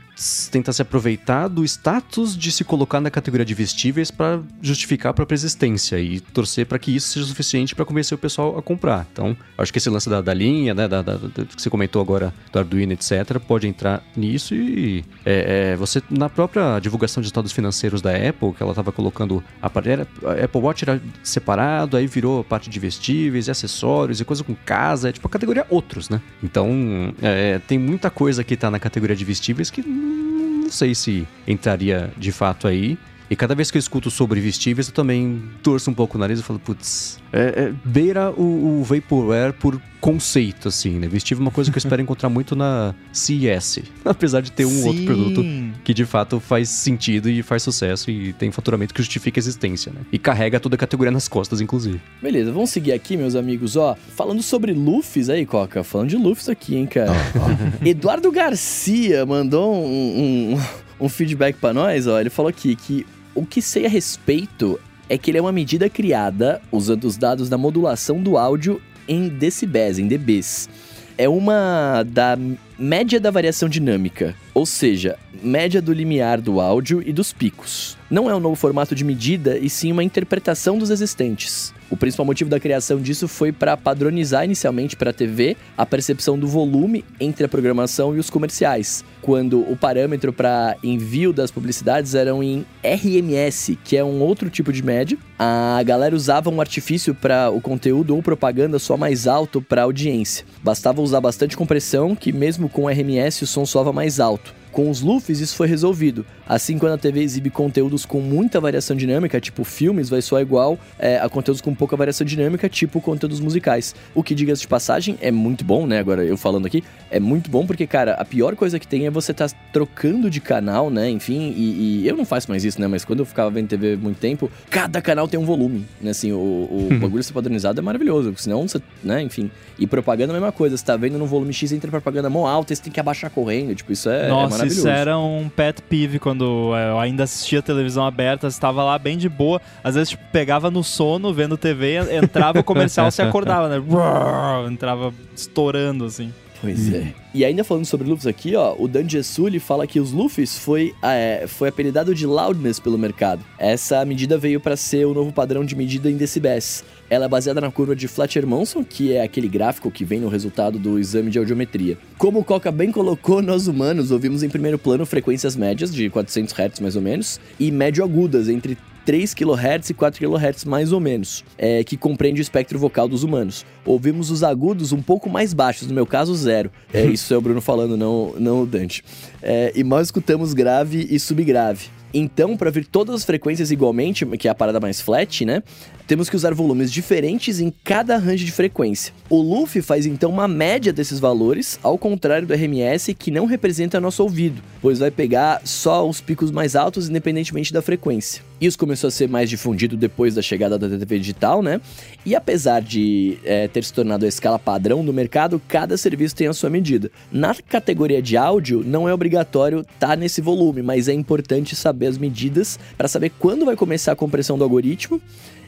tenta se aproveitar do status de se colocar na categoria de vestíveis para justificar a própria existência e torcer para que isso seja suficiente para convencer o pessoal a comprar. Então, acho que esse lance da, da linha, né, da, da, da, que você comentou agora do Arduino, etc., pode entrar nisso e é, é, você, na própria divulgação de estados financeiros da Apple, que ela estava colocando a, a Apple Watch era separado, aí virou parte de vestíveis e acessórios e coisa com casa, é tipo a categoria outros, né? Então, é, tem muita coisa que está na categoria de vestíveis que não sei se entraria de fato aí. E cada vez que eu escuto sobre vestíveis, eu também torço um pouco o nariz e falo, putz, é, é, beira o, o Vaporware por conceito, assim, né? Vestível é uma coisa que eu espero encontrar muito na CES. Apesar de ter um Sim. outro produto que de fato faz sentido e faz sucesso e tem faturamento que justifica a existência, né? E carrega toda a categoria nas costas, inclusive. Beleza, vamos seguir aqui, meus amigos. Ó, falando sobre Lufis aí, Coca. Falando de Lufis aqui, hein, cara. Eduardo Garcia mandou um, um, um feedback para nós, ó. Ele falou aqui que o que sei a respeito é que ele é uma medida criada usando os dados da modulação do áudio em decibéis, em dBs. É uma da média da variação dinâmica, ou seja, média do limiar do áudio e dos picos. Não é um novo formato de medida, e sim uma interpretação dos existentes. O principal motivo da criação disso foi para padronizar inicialmente para a TV a percepção do volume entre a programação e os comerciais, quando o parâmetro para envio das publicidades eram em RMS, que é um outro tipo de média. A galera usava um artifício para o conteúdo ou propaganda só mais alto para audiência. Bastava usar bastante compressão, que mesmo com RMS o som soava mais alto. Com os LUFs isso foi resolvido. Assim, quando a TV exibe conteúdos com muita variação dinâmica, tipo filmes, vai soar igual é, a conteúdos com pouca variação dinâmica, tipo conteúdos musicais. O que, diga-se de passagem, é muito bom, né? Agora eu falando aqui, é muito bom porque, cara, a pior coisa que tem é você estar tá trocando de canal, né? Enfim, e, e, eu não faço mais isso, né? Mas quando eu ficava vendo TV muito tempo, cada canal tem um volume, né? Assim, o, o uhum. bagulho ser padronizado é maravilhoso, porque senão você, né? Enfim. E propaganda é a mesma coisa, você tá vendo no volume X entre propaganda mão alta, você tem que abaixar correndo, tipo, isso é, Nossa, é maravilhoso. isso era um pet peeve quando é, eu ainda assistia televisão aberta, estava lá bem de boa, às vezes, tipo, pegava no sono, vendo TV, entrava o comercial, se acordava, né? Entrava estourando, assim. Pois hum. é. E ainda falando sobre Luffy aqui, ó, o Dan Jesuli fala que os Luffys foi, é, foi apelidado de loudness pelo mercado. Essa medida veio para ser o novo padrão de medida em decibéis. Ela é baseada na curva de Fletcher-Monson, que é aquele gráfico que vem no resultado do exame de audiometria. Como o Coca bem colocou, nós humanos ouvimos em primeiro plano frequências médias de 400 Hz mais ou menos e médio-agudas entre 3 kHz e 4 kHz mais ou menos, é, que compreende o espectro vocal dos humanos. Ouvimos os agudos um pouco mais baixos, no meu caso zero. É, isso é o Bruno falando, não, não o Dante. É, e mal escutamos grave e subgrave. Então, para vir todas as frequências igualmente, que é a parada mais flat, né? Temos que usar volumes diferentes em cada range de frequência. O Luffy faz então uma média desses valores, ao contrário do RMS, que não representa nosso ouvido, pois vai pegar só os picos mais altos, independentemente da frequência. Isso começou a ser mais difundido depois da chegada da TV digital, né? E apesar de é, ter se tornado a escala padrão do mercado, cada serviço tem a sua medida. Na categoria de áudio, não é obrigatório estar tá nesse volume, mas é importante saber as medidas para saber quando vai começar a compressão do algoritmo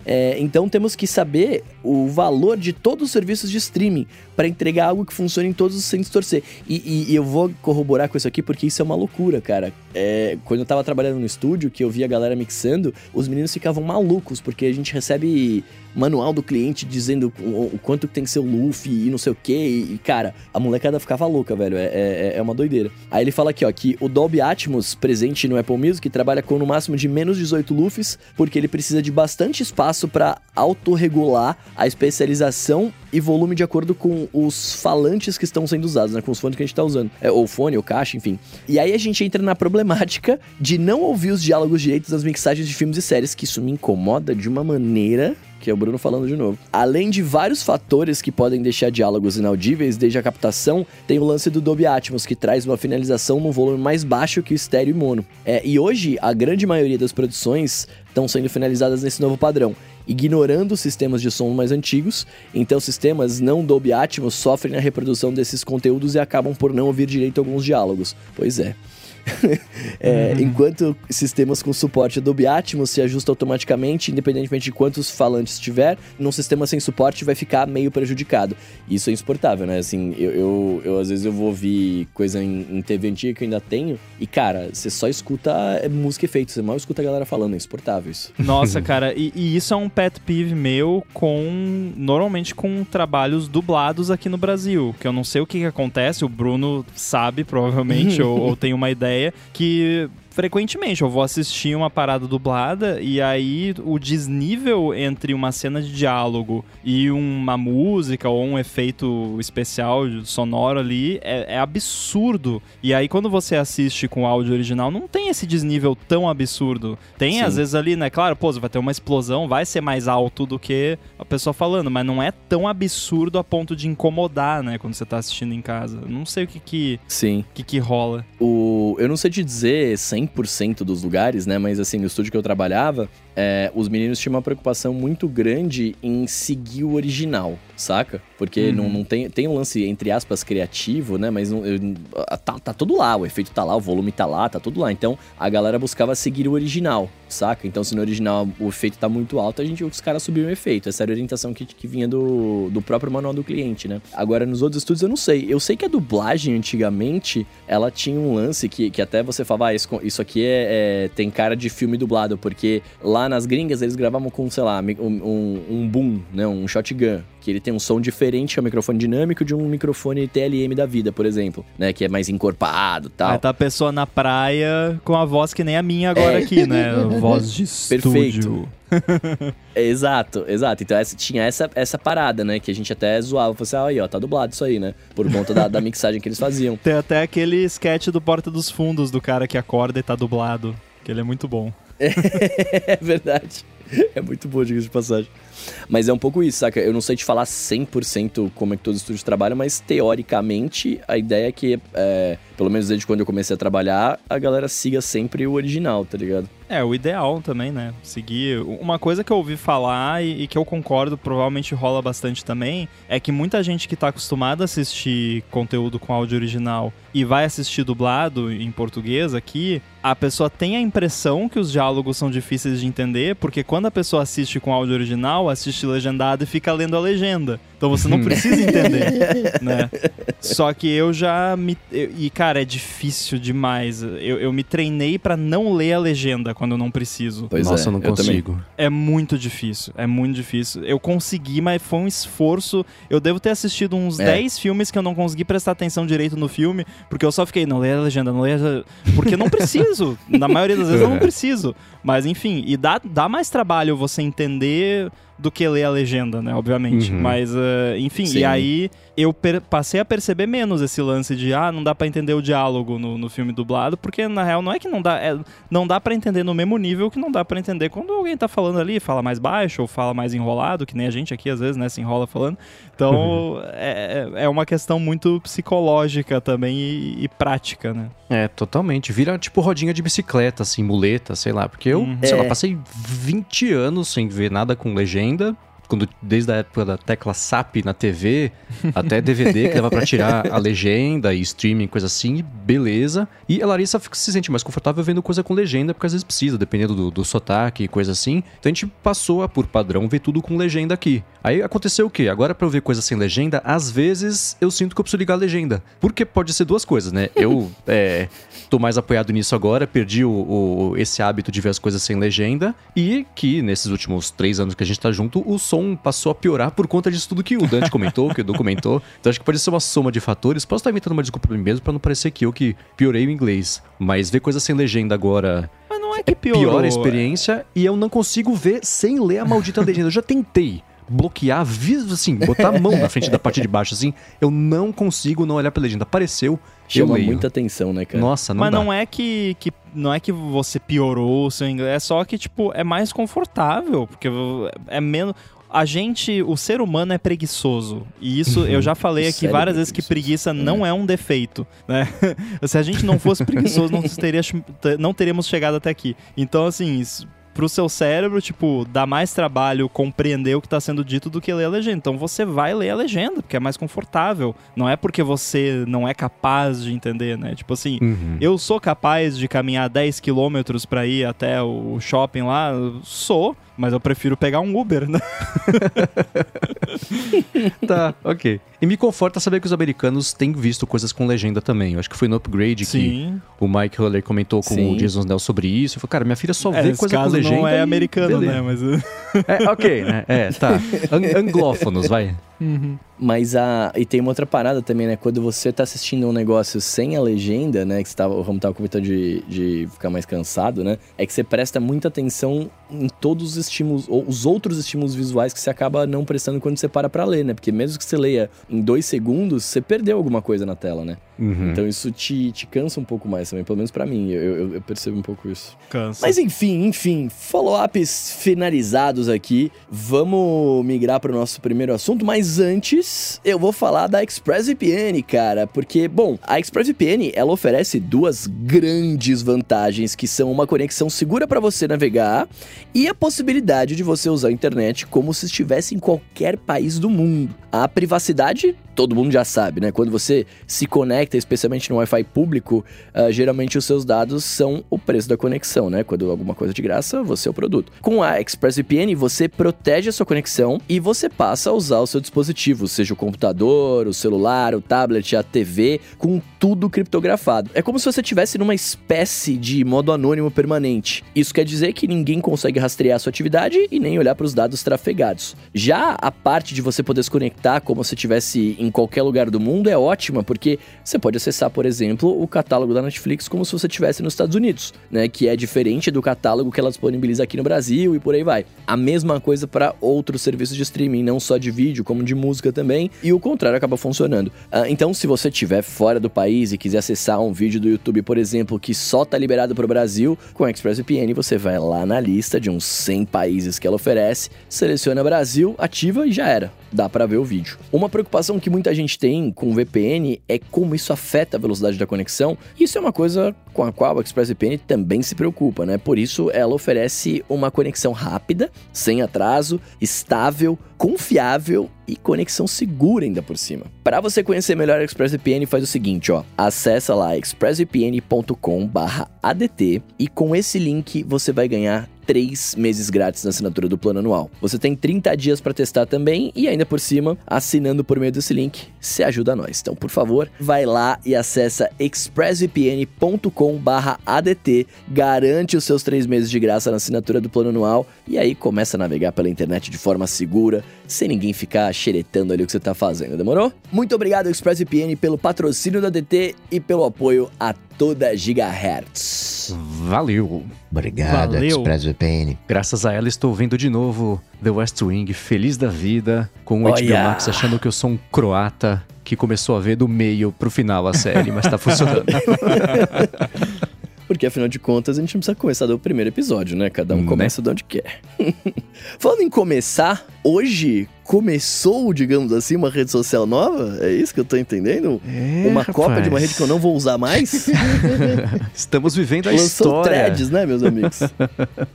é, então temos que saber o valor de todos os serviços de streaming para entregar algo que funcione em todos os sem distorcer. E, e, e, eu vou corroborar com isso aqui porque isso é uma loucura, cara. É, quando eu tava trabalhando no estúdio, que eu via a galera mixando, os meninos ficavam malucos porque a gente recebe manual do cliente dizendo o, o quanto tem que ser o Luffy e não sei o que. E, cara, a molecada ficava louca, velho. É, é, é, uma doideira. Aí ele fala aqui, ó, que o Dolby Atmos presente no Apple Music trabalha com no máximo de menos 18 Luffys, porque ele precisa de bastante espaço para autorregular a especialização e volume de acordo com os falantes que estão sendo usados, né? Com os fones que a gente tá usando. É, ou fone, ou caixa, enfim. E aí a gente entra na problemática de não ouvir os diálogos direitos das mixagens de filmes e séries, que isso me incomoda de uma maneira que é o Bruno falando de novo. Além de vários fatores que podem deixar diálogos inaudíveis, desde a captação, tem o lance do Dolby Atmos, que traz uma finalização num volume mais baixo que o estéreo e mono. É, e hoje, a grande maioria das produções estão sendo finalizadas nesse novo padrão, ignorando sistemas de som mais antigos, então sistemas não Dolby Atmos sofrem a reprodução desses conteúdos e acabam por não ouvir direito alguns diálogos. Pois é. é, uhum. Enquanto sistemas com suporte Dolby Atmos se ajustam automaticamente, independentemente de quantos falantes tiver, num sistema sem suporte vai ficar meio prejudicado. Isso é insuportável, né? Assim, eu, eu, eu às vezes eu vou ouvir coisa em, em, TV antiga que eu ainda tenho, e cara, você só escuta é, música e efeito, você mal escuta a galera falando, é insuportável isso. Nossa, cara, e, e isso é um pet peeve meu com. normalmente com trabalhos dublados aqui no Brasil, que eu não sei o que, que acontece, o Bruno sabe, provavelmente, ou, ou tem uma ideia ideia que frequentemente. Eu vou assistir uma parada dublada e aí o desnível entre uma cena de diálogo e uma música ou um efeito especial sonoro ali é, é absurdo. E aí quando você assiste com áudio original, não tem esse desnível tão absurdo. Tem Sim. às vezes ali, né? Claro, pô, vai ter uma explosão, vai ser mais alto do que a pessoa falando, mas não é tão absurdo a ponto de incomodar, né? Quando você tá assistindo em casa. Não sei o que que, Sim. que, que rola. O, eu não sei te dizer 100% dos lugares, né? Mas assim, no estúdio que eu trabalhava, é, os meninos tinham uma preocupação muito grande em seguir o original, saca? Porque uhum. não, não tem, tem um lance, entre aspas, criativo, né? Mas não, eu, tá, tá tudo lá, o efeito tá lá, o volume tá lá, tá tudo lá. Então a galera buscava seguir o original, saca? Então se no original o efeito tá muito alto, a gente os caras subiam o efeito. Essa era a orientação que, que vinha do, do próprio manual do cliente, né? Agora nos outros estúdios eu não sei. Eu sei que a dublagem antigamente, ela tinha um lance que, que até você falava, ah, isso, isso aqui é, é tem cara de filme dublado, porque lá nas gringas eles gravavam com, sei lá, um, um, um boom, né? Um shotgun. Que ele tem um som diferente, que é um microfone dinâmico, de um microfone TLM da vida, por exemplo, né? Que é mais encorpado e tal. Aí tá a pessoa na praia com a voz que nem a minha agora é. aqui, né? voz de estúdio. Perfeito. é, exato, exato. Então essa, tinha essa, essa parada, né? Que a gente até zoava. Falei assim, ah, aí, ó, tá dublado isso aí, né? Por conta da, da mixagem que eles faziam. Tem até aquele sketch do Porta dos Fundos, do cara que acorda e tá dublado. Que ele é muito bom. é verdade. É muito bom, diga de passagem. Mas é um pouco isso, saca? Eu não sei te falar 100% como é que todos os estúdios trabalham, mas teoricamente a ideia é que, é, pelo menos desde quando eu comecei a trabalhar, a galera siga sempre o original, tá ligado? É, o ideal também, né? Seguir. Uma coisa que eu ouvi falar e, e, que eu concordo, provavelmente rola bastante também, é que muita gente que tá acostumada a assistir conteúdo com áudio original e vai assistir dublado em português aqui, a pessoa tem a impressão que os diálogos são difíceis de entender, porque quando a pessoa assiste com áudio original, assiste legendado e fica lendo a legenda. Então você não precisa entender, né? Só que eu já me... E, cara, é difícil demais. Eu, eu me treinei para não ler a legenda quando eu não preciso. Pois Nossa, é, eu não consigo. Também. É muito difícil, é muito difícil. Eu consegui, mas foi um esforço. Eu devo ter assistido uns é. 10 filmes que eu não consegui prestar atenção direito no filme, porque eu só fiquei, não leia a legenda, não leia a... Porque não preciso. Na maioria das vezes eu não preciso. Mas enfim, e dá, dá mais trabalho você entender do que ler a legenda, né? Obviamente. Uhum. Mas, uh, enfim, Sim. e aí eu passei a perceber menos esse lance de, ah, não dá pra entender o diálogo no, no filme dublado, porque na real não é que não dá, é, não dá para entender no mesmo nível que não dá pra entender quando alguém tá falando ali, fala mais baixo ou fala mais enrolado, que nem a gente aqui às vezes, né, se enrola falando. Então, é, é uma questão muito psicológica também e, e prática, né? É, totalmente. Vira tipo rodinha de bicicleta, assim, muleta, sei lá. Porque eu, Uhum. sei lá, É. passei 20 anos sem ver nada com legenda ainda, quando, desde a época da tecla SAP na TV, até DVD que dava pra tirar a legenda e streaming, coisa assim, beleza. E a Larissa fica- se sente mais confortável vendo coisa com legenda, porque às vezes precisa, dependendo do, do sotaque e coisa assim. Então a gente passou a, por padrão, ver tudo com legenda aqui. Aí aconteceu o quê? Agora, pra eu ver coisa sem legenda, às vezes eu sinto que eu preciso ligar a legenda. Porque pode ser duas coisas, né? Eu é, tô mais apoiado nisso agora, perdi o, o- esse hábito de ver as coisas sem legenda. E que nesses últimos três anos que a gente tá junto, o som passou a piorar por conta disso tudo que o Dante comentou, que o Edu comentou. Então acho que pode ser uma soma de fatores. Posso estar inventando uma desculpa pra mim mesmo pra não parecer que eu que piorei o inglês. Mas ver coisa sem legenda agora Mas não é que piorou. piora a experiência e eu não consigo ver sem ler a maldita legenda. Eu já tentei bloquear, assim, botar a mão na frente da parte de baixo, assim, eu não consigo não olhar pra legenda. Apareceu, eu Chama muita atenção, né, cara? Nossa, não Mas dá. não é que, que não é que você piorou o seu inglês, é só que tipo é mais confortável, porque é menos a gente, o ser humano é preguiçoso. E isso eu já falei aqui cérebro várias é vezes que preguiça não é um defeito, né? Se a gente não fosse preguiçoso, não, teria, não teríamos chegado até aqui. Então, assim, isso- pro seu cérebro, tipo, dá mais trabalho compreender o que tá sendo dito do que ler a legenda. Então você vai ler a legenda, porque é mais confortável. Não é porque você não é capaz de entender, né? Tipo assim, Uhum. eu sou capaz de caminhar 10 quilômetros pra ir até o shopping lá? Sou, mas eu prefiro pegar um Uber, né? Tá, ok. E me conforta saber que os americanos têm visto coisas com legenda também. Eu acho que foi no upgrade que o Mike Huller comentou com Sim. o Jason Snell sobre isso. Eu falei, cara, minha filha só É, vê coisa com caso legenda. não é e americano, beleza. né? Mas... É, ok, né? É, tá. Ang- anglófonos, vai. Mas a. E tem uma outra parada também, né? Quando você tá assistindo um negócio sem a legenda, né? Que você tava, o Romo tava comentando de, de ficar mais cansado, né? É que você presta muita atenção em todos os estímulos, ou os outros estímulos visuais que você acaba não prestando quando você para pra ler, né? Porque mesmo que você leia em dois segundos, você perdeu alguma coisa na tela, né? Uhum. Então isso te, te cansa um pouco mais também, pelo menos pra mim. Eu, eu, eu percebo um pouco isso. Cansa. Mas enfim, enfim, follow-ups finalizados aqui. Vamos migrar para o nosso primeiro assunto, mas antes eu vou falar da ExpressVPN, cara, porque, bom, a ExpressVPN, ela oferece duas grandes vantagens, que são uma conexão segura para você navegar e a possibilidade de você usar a internet como se estivesse em qualquer país do mundo. A privacidade, todo mundo já sabe, né? Quando você se conecta, especialmente no Wi-Fi público, ah, geralmente os seus dados são o preço da conexão, né? Quando alguma coisa de graça, você é o produto. Com a ExpressVPN, você protege a sua conexão e você passa a usar o seu dispositivo, seja o computador, o celular, o tablet, a TV, com tudo criptografado. É como se você estivesse numa espécie de modo anônimo permanente. Isso quer dizer que ninguém consegue rastrear sua atividade e nem olhar para os dados trafegados. Já a parte de você poder se conectar como se estivesse em qualquer lugar do mundo é ótima, porque você pode acessar, por exemplo, o catálogo da Netflix como se você estivesse nos Estados Unidos, né? Que é diferente do catálogo que ela disponibiliza aqui no Brasil e por aí vai. A mesma coisa para outros serviços de streaming, não só de vídeo, como de música também, e o contrário acaba funcionando. Ah, então, se você estiver fora do país e quiser acessar um vídeo do YouTube, por exemplo, que só tá liberado para o Brasil, com a ExpressVPN você vai lá na lista de uns 100 países que ela oferece, seleciona Brasil, ativa e já era. Dá para ver o vídeo. Uma preocupação que muita gente tem com o VPN é como isso afeta a velocidade da conexão. Isso é uma coisa com a qual a ExpressVPN também se preocupa, né? Por isso ela oferece uma conexão rápida, sem atraso, estável, confiável e conexão segura ainda por cima. Para você conhecer melhor a ExpressVPN, faz o seguinte, ó, acessa lá expressvpn.com/adt e com esse link você vai ganhar 3 meses grátis na assinatura do plano anual. Você tem 30 dias para testar também e ainda por cima, assinando por meio desse link, se ajuda a nós. Então, por favor, vai lá e acessa expressvpn.com/adt, garante os seus 3 meses de graça na assinatura do plano anual e aí começa a navegar pela internet de forma segura, sem ninguém ficar xeretando ali o que você tá fazendo, demorou? Muito obrigado ExpressVPN pelo patrocínio da DT e pelo apoio a toda Gigahertz. Valeu! Obrigado, Valeu. ExpressVPN. Graças a ela estou vendo de novo The West Wing, feliz da vida, com o HBO Olha! Max achando que eu sou um croata que começou a ver do meio pro final a série, mas tá funcionando. Porque afinal de contas a gente não precisa começar do primeiro episódio, né? Cada um Né? começa de onde quer. Falando em começar, hoje começou, digamos assim, uma rede social nova? É isso que eu tô entendendo? É, uma rapaz. cópia de uma rede que eu não vou usar mais? Estamos vivendo a Lançou história. threads, né, meus amigos?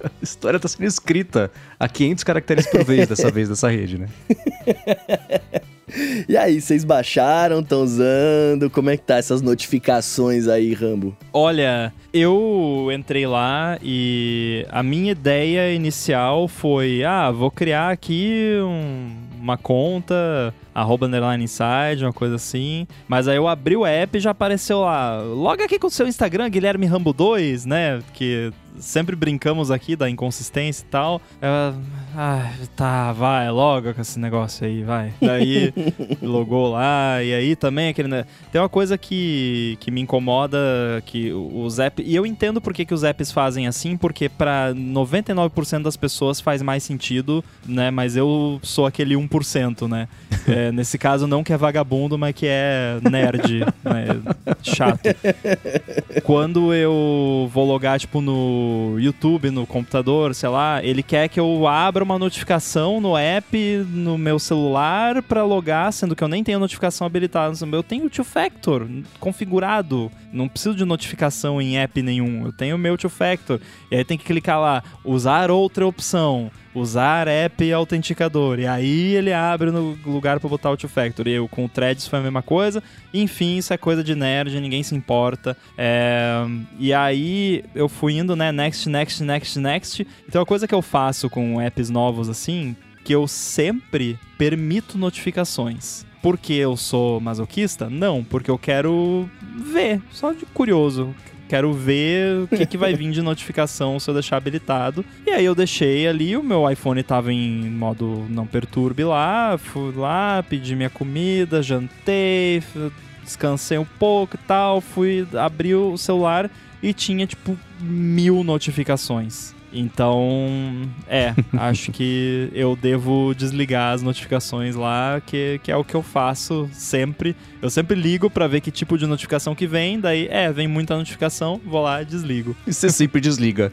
A história tá sendo escrita a 500 caracteres por vez dessa vez dessa rede, né? E aí, vocês baixaram, estão usando? Como é que tá essas notificações aí, Rambo? Olha, eu entrei lá e a minha ideia inicial foi: ah, vou criar aqui um- uma conta, arroba underline inside, uma coisa assim. Mas aí eu abri o app e já apareceu lá. Loga aqui com o seu Instagram, Guilherme Rambo 2, né? Que sempre brincamos aqui da inconsistência e tal. Eu, ah, tá, vai, loga com esse negócio aí, vai. Daí logou lá, e aí também aquele. né, Tem uma coisa que, que me incomoda, que os apps. E eu entendo por que, que os apps fazem assim, porque pra 99% das pessoas faz mais sentido, né? Mas eu sou aquele 1%, né? É, nesse caso, não que é vagabundo, mas que é nerd, né? Chato. Quando eu vou logar, tipo, no YouTube, no computador, sei lá, ele quer que eu abra uma notificação no app, no meu celular, pra logar, sendo que eu nem tenho notificação habilitada. Eu tenho o Two Factor configurado. Não preciso de notificação em app nenhum. Eu tenho o meu Two Factor. E aí tem que clicar lá, usar outra opção. Usar app autenticador. E aí ele abre no lugar pra botar o Two Factor. E eu com o Threads foi a mesma coisa. Enfim, isso é coisa de nerd, ninguém se importa. É, E aí eu fui indo, né? Next, next, next, next. Então a coisa que eu faço com apps novos assim, que eu sempre permito notificações. Porque eu sou masoquista? Não, porque eu quero ver, só de curioso. Quero ver o que, que vai vir de notificação se eu deixar habilitado. E aí eu deixei ali, o meu iPhone tava em modo não perturbe lá, fui lá, pedi minha comida, jantei, descansei um pouco e tal, fui abrir o celular e tinha tipo mil notificações. Então, é, acho que eu devo desligar as notificações lá, que, que é o que eu faço sempre. Eu sempre ligo pra ver que tipo de notificação que vem, daí, é, vem muita notificação, vou lá e desligo. E você sempre desliga.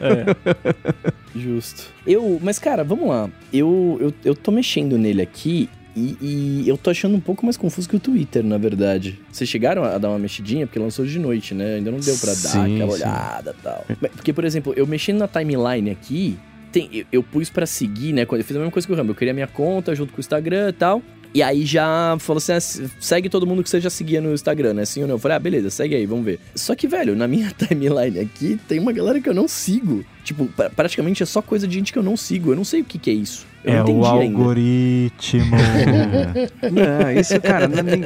É. Justo. Eu, mas cara, vamos lá. Eu, eu, eu tô mexendo nele aqui e, e eu tô achando um pouco mais confuso que o Twitter, na verdade. Vocês chegaram a dar uma mexidinha? Porque lançou de noite, né? Ainda não deu pra dar Sim, aquela sim. olhada e tal. Porque, por exemplo, eu mexendo na timeline aqui, tem, eu, eu pus pra seguir, né? Eu fiz a mesma coisa que o Rambo. Eu criei a minha conta junto com o Instagram e tal. E aí já falou assim, ah, se- segue todo mundo que você já seguia no Instagram, né? Sim ou não? Eu falei, ah, beleza, segue aí, vamos ver. Só que, velho, na minha timeline aqui, tem uma galera que eu não sigo. Tipo, pra- praticamente é só coisa de gente que eu não sigo. Eu não sei o que que é isso. Eu entendi ainda. algoritmo. Não, isso, cara, não é, nem-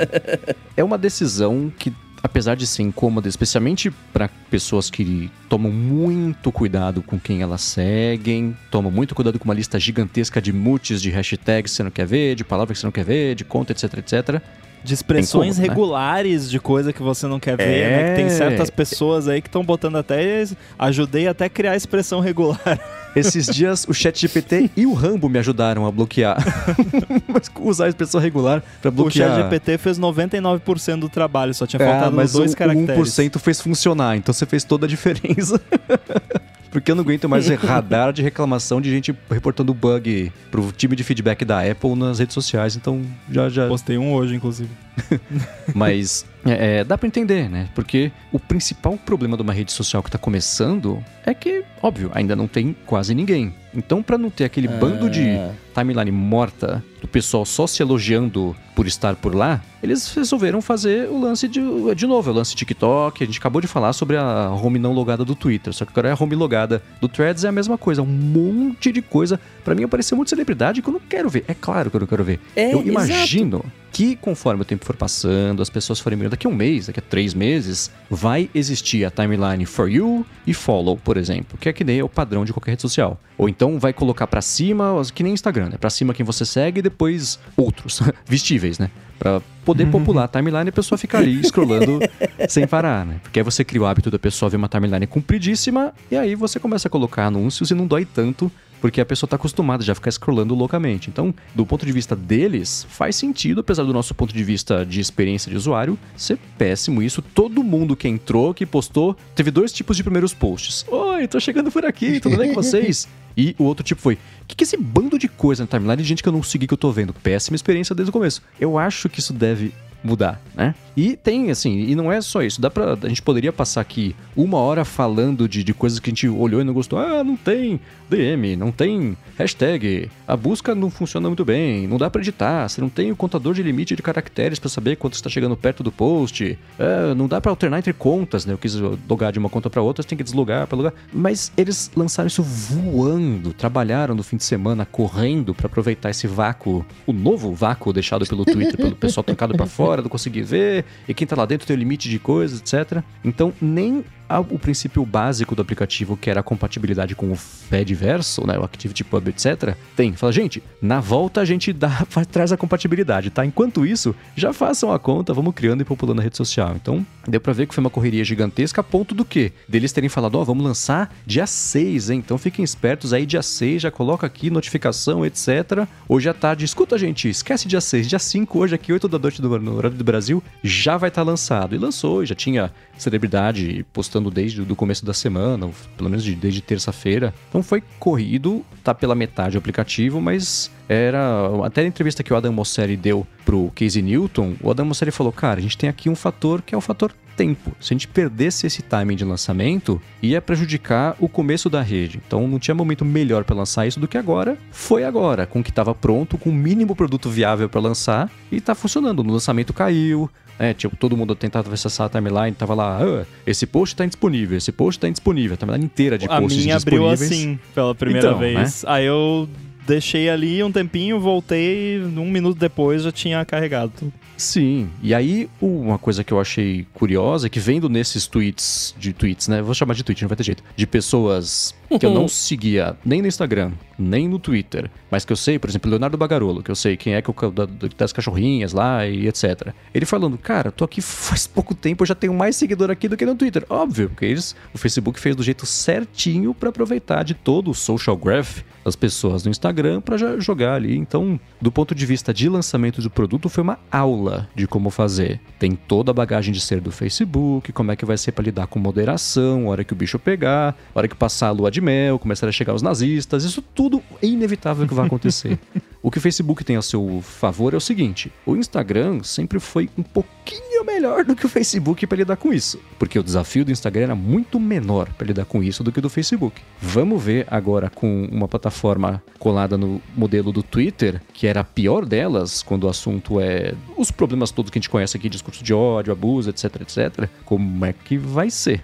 é uma decisão que, apesar de ser incômoda, especialmente para pessoas que tomam muito cuidado com quem elas seguem, tomam muito cuidado com uma lista gigantesca de multis de hashtags que você não quer ver, de palavras que você não quer ver, de conta, etc, etc. De expressões Incômodo, né? regulares de coisa que você não quer ver, É. né? Que tem certas pessoas aí que estão botando até. Ajudei até a criar a expressão regular. Esses dias o ChatGPT e o Rambo me ajudaram a bloquear. Mas usar a expressão regular para O bloquear. ChatGPT fez 99% do trabalho, só tinha É, faltado mas dois o, caracteres. o 1% fez funcionar, então você fez toda a diferença. Porque eu não aguento mais radar de reclamação de gente reportando bug pro time de feedback da Apple nas redes sociais, então já já. Postei um hoje, inclusive. Mas é, é, dá pra entender, né? Porque o principal problema de uma rede social que tá começando é que, óbvio, ainda não tem quase ninguém. Então, pra não ter aquele bando de Ah. timeline morta do pessoal só se elogiando por estar por lá, eles resolveram fazer o lance de, de novo, o lance TikTok. A gente acabou de falar sobre a home não logada do Twitter, só que agora é a home logada do Threads é a mesma coisa, um monte de coisa. Pra mim apareceu muito celebridade que eu não quero ver. É claro que eu não quero ver. É, eu exato. Que conforme o tempo for passando, as pessoas forem migrando, daqui a um mês, daqui a três meses, vai existir a timeline For You e Follow, por exemplo, que é que nem é o padrão de qualquer rede social. Ou então vai colocar para cima, que nem Instagram, né? Pra cima quem você segue e depois outros, vestíveis, né? Pra poder popular a timeline e a pessoa ficar ali scrollando sem parar, né? Porque aí você cria o hábito da pessoa ver uma timeline compridíssima e aí você começa a colocar anúncios e não dói tanto porque a pessoa está acostumada já a ficar scrollando loucamente. Então, do ponto de vista deles, faz sentido, apesar do nosso ponto de vista de experiência de usuário, ser péssimo isso. Todo mundo que entrou, que postou, teve dois tipos de primeiros posts. Oi, tô chegando por aqui, tudo bem com vocês? E o outro tipo foi: o que, que é esse bando de coisa na timeline de gente que eu não segui que eu tô vendo? Péssima experiência desde o começo. Eu acho que isso deve mudar, né? E tem, assim, e não é só isso. Dá pra. A gente poderia passar aqui uma hora falando de, de coisas que a gente olhou e não gostou. Ah, não tem DM, não tem hashtag, a busca não funciona muito bem, não dá pra editar, você não tem o contador de limite de caracteres para saber quanto está chegando perto do post, é, não dá para alternar entre contas, né? Eu quis logar de uma conta para outra, você tem que deslogar para lugar. Mas eles lançaram isso voando, trabalharam no fim de semana correndo para aproveitar esse vácuo, o novo vácuo deixado pelo Twitter, pelo pessoal trancado para fora, não conseguir ver, e quem tá lá dentro tem o limite de coisas, etc. Então, nem o princípio básico do aplicativo, que era a compatibilidade com o Fediverso, né, o ActivityPub, etc., tem. Fala, gente, na volta a gente dá, traz a compatibilidade, tá? Enquanto isso, já façam a conta, vamos criando e populando a rede social. Então, deu pra ver que foi uma correria gigantesca, a ponto do quê? Deles terem falado, ó, oh, vamos lançar dia 6, hein? Então fiquem espertos aí, dia 6, já coloca aqui notificação, etc. Hoje à tarde, escuta, gente, esquece dia 6, dia 5, hoje aqui, 8 da noite do, no horário do Brasil, já vai estar tá lançado. E lançou, já tinha celebridade postando desde o começo da semana, pelo menos desde terça-feira. Então foi corrido, tá pela metade o aplicativo, mas era. Até a entrevista que o Adam Mosseri deu pro Casey Newton, o Adam Mosseri falou: cara, a gente tem aqui um fator que é o fator tempo. Se a gente perdesse esse timing de lançamento, ia prejudicar o começo da rede. Então não tinha momento melhor para lançar isso do que agora. Foi agora, com o que estava pronto, com o mínimo produto viável para lançar e tá funcionando. No lançamento caiu, é, tipo, todo mundo tentava acessar a timeline, tava lá, ah, esse post tá indisponível, esse post tá indisponível, a timeline inteira de a posts minha abriu assim, pela primeira então, vez. Né? Aí eu deixei ali um tempinho, voltei, um minuto depois já tinha carregado tudo. Sim, e aí uma coisa que eu achei curiosa é que vendo nesses tweets, de tweets, né? Vou chamar de tweet, não vai ter jeito. De pessoas que eu não seguia nem no Instagram, nem no Twitter, mas que eu sei, por exemplo, Leonardo Bagarolo, que eu sei quem é que eu, da, das cachorrinhas lá e etc. Ele falando, cara, tô aqui faz pouco tempo, eu já tenho mais seguidor aqui do que no Twitter. Óbvio, porque eles, o Facebook fez do jeito certinho para aproveitar de todo o social graph das pessoas no Instagram para jogar ali. Então, do ponto de vista de lançamento do produto, foi uma aula de como fazer. Tem toda a bagagem de ser do Facebook, como é que vai ser para lidar com moderação, hora que o bicho pegar, hora que passar a lua de mel, começar a chegar os nazistas, isso tudo é inevitável que vai acontecer. o que o Facebook tem a seu favor é o seguinte: o Instagram sempre foi um pouquinho melhor do que o Facebook para lidar com isso, porque o desafio do Instagram era muito menor para lidar com isso do que do Facebook. Vamos ver agora com uma plataforma colada no modelo do Twitter, que era a pior delas quando o assunto é os problemas todos que a gente conhece aqui, discurso de ódio, abuso, etc, etc, como é que vai ser?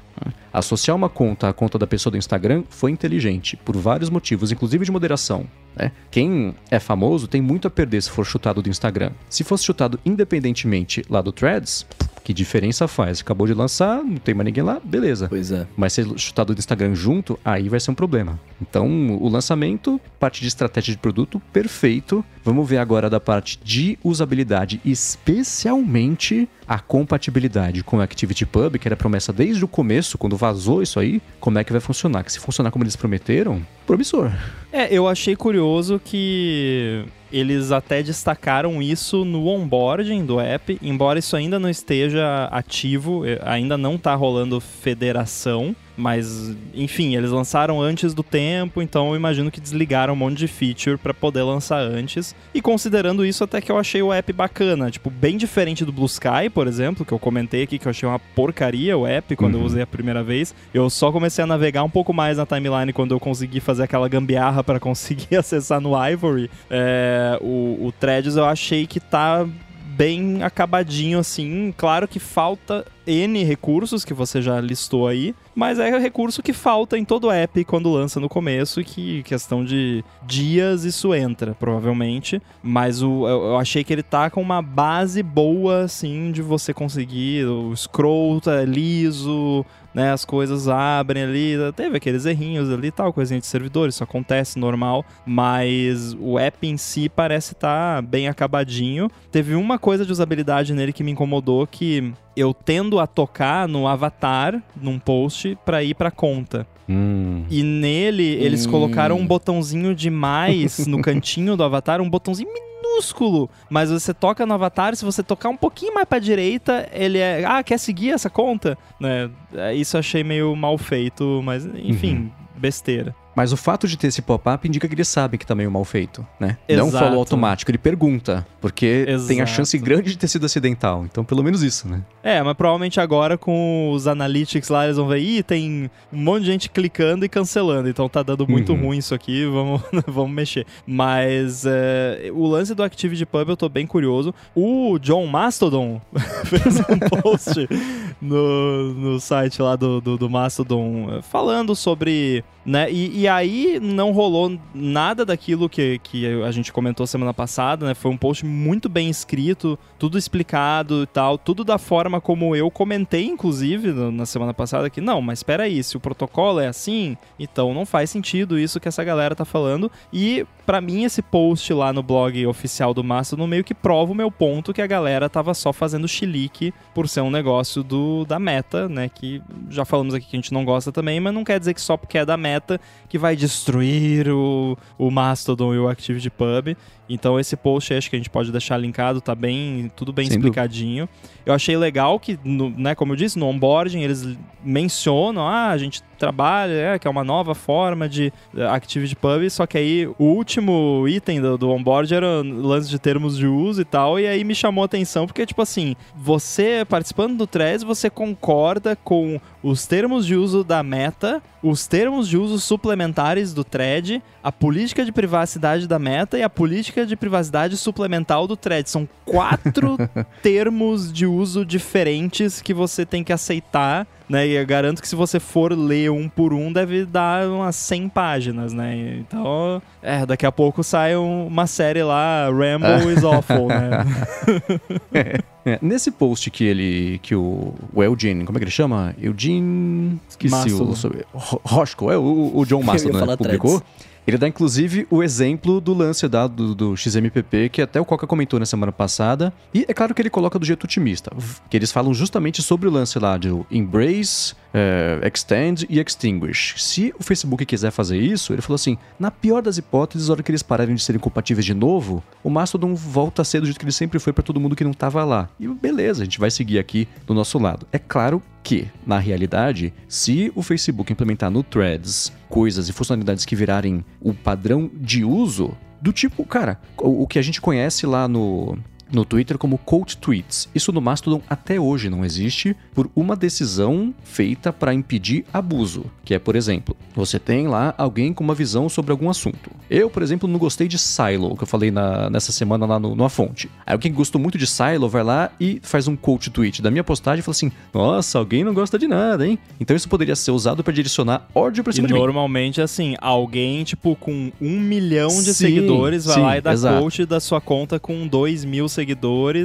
Associar uma conta à conta da pessoa do Instagram foi inteligente, por vários motivos, inclusive de moderação. Né? Quem é famoso tem muito a perder se for chutado do Instagram. Se fosse chutado independentemente lá do Threads, que diferença faz? Acabou de lançar, não tem mais ninguém lá, beleza. Pois é. Mas ser chutado do Instagram junto, aí vai ser um problema. Então, o lançamento, parte de estratégia de produto, perfeito. Vamos ver agora da parte de usabilidade, especialmente a compatibilidade com o ActivityPub, que era promessa desde o começo, quando vazou isso aí, como é que vai funcionar? Que se funcionar como eles prometeram, promissor. É, eu achei curioso que eles até destacaram isso no onboarding do app, embora isso ainda não esteja ativo, eh, ainda não está rolando federação. Mas, enfim, eles lançaram antes do tempo, então eu imagino que desligaram um monte de feature para poder lançar antes. E considerando isso, até que eu achei o app bacana. Tipo, bem diferente do Blue Sky, por exemplo, que eu comentei aqui que eu achei uma porcaria o app quando uhum. eu usei a primeira vez. Eu só comecei a navegar um pouco mais na timeline quando eu consegui fazer aquela gambiarra para conseguir acessar no Ivory. É, o, o Threads eu achei que tá bem acabadinho assim. Claro que falta N recursos que você já listou aí, mas é recurso que falta em todo app quando lança no começo e que questão de dias isso entra, provavelmente. Mas o, eu, eu achei que ele tá com uma base boa, assim, de você conseguir. O scroll tá liso, né? As coisas abrem ali. Teve aqueles errinhos ali e tal, coisinha de servidor, isso acontece normal. Mas o app em si parece estar tá bem acabadinho. Teve uma coisa de usabilidade nele que me incomodou que eu tendo a tocar no avatar, num post, para ir pra conta. Hum. E nele, eles Hum. colocaram um botãozinho de mais no cantinho do avatar, um botãozinho minúsculo. Mas você toca no avatar, se você tocar um pouquinho mais pra direita, ele é. Ah, quer seguir essa conta? Né? É, Isso eu achei meio mal feito, mas enfim, besteira. Mas o fato de ter esse pop-up indica que eles sabem que tá meio mal feito, né? Não Exato. follow automático, ele pergunta, porque tem a Exato. chance grande de ter sido acidental. Então, pelo menos isso, né? É, mas provavelmente agora com os analytics lá, eles vão ver, ih, tem um monte de gente clicando e cancelando, então tá dando muito Uhum. ruim isso aqui, vamos, vamos mexer. Mas é, o lance do ActivityPub eu tô bem curioso. O John Mastodon fez um post no, no site lá do, do, do Mastodon eh, falando sobre. Né, e, e aí não rolou nada daquilo que, que a gente comentou semana passada, né? Foi um post muito bem escrito, tudo explicado e tal, tudo da forma como eu comentei, inclusive, no- na semana passada, que não, mas espera aí, se o protocolo é assim, então não faz sentido isso que essa galera tá falando. E pra mim esse post lá no blog oficial do Mastodon meio que prova o meu ponto que a galera tava só fazendo chilique por ser um negócio do da Meta, né, que já falamos aqui que a gente não gosta também, mas não quer dizer que só porque é da Meta que vai destruir o, o Mastodon e o ActivityPub. Então esse post acho que a gente pode deixar linkado, tá bem, tudo bem Sem explicadinho. Eu achei legal que, no- né, como eu disse, no onboarding eles mencionam, ah, a gente trabalha, é, que é uma nova forma de eh, ActivityPub, só que aí o último item do, do onboard era lance de termos de uso e tal, e aí me chamou a atenção, porque, tipo assim, você participando do Threads, você concorda com os termos de uso da Meta, os termos de uso suplementares do Thread, a política de privacidade da Meta e a política de privacidade suplemental do Thread. São quatro termos de uso diferentes que você tem que aceitar, né? E eu garanto que se você for ler um por um, deve dar umas 100 páginas, né? Então, é, daqui a pouco sai um- uma série lá, Rambo is Awful, né? É, nesse post que ele. que o, o Eugene. Como é que ele chama? Eugene. Esqueci Mastodon. o. Roscoe, é o, o John Mastodon, né, publicou. Ele dá inclusive o exemplo do lance dado do, XMPP, que até o Coca comentou na semana passada. E é claro que ele coloca do jeito otimista, que eles falam justamente sobre o lance lá do embrace, eh, extend e extinguish. Se o Facebook quiser fazer isso, ele falou assim: na pior das hipóteses, na hora que eles pararem de serem compatíveis de novo, o Mastodon volta a ser do jeito que ele sempre foi para todo mundo que não tava lá. E beleza, a gente vai seguir aqui do nosso lado. É claro que, na realidade, se o Facebook implementar no Threads coisas e funcionalidades que virarem o padrão de uso, do tipo, cara, o que a gente conhece lá no. No Twitter como quote tweets. Isso no Mastodon até hoje não existe por uma decisão feita para impedir abuso. Que é, por exemplo, você tem lá alguém com uma visão sobre algum assunto. Eu, por exemplo, não gostei de Silo, que eu falei na- nessa semana lá no, A Fonte. Aí alguém que gostou muito de Silo vai lá e faz um quote tweet da minha postagem e fala assim: Nossa, alguém não gosta de nada, hein? Então isso poderia ser usado para direcionar ódio pra E cima de mim. normalmente, assim, alguém, tipo, com um milhão de Sim, seguidores vai sim, lá e dá exato. coach da sua conta com dois mil seguidores.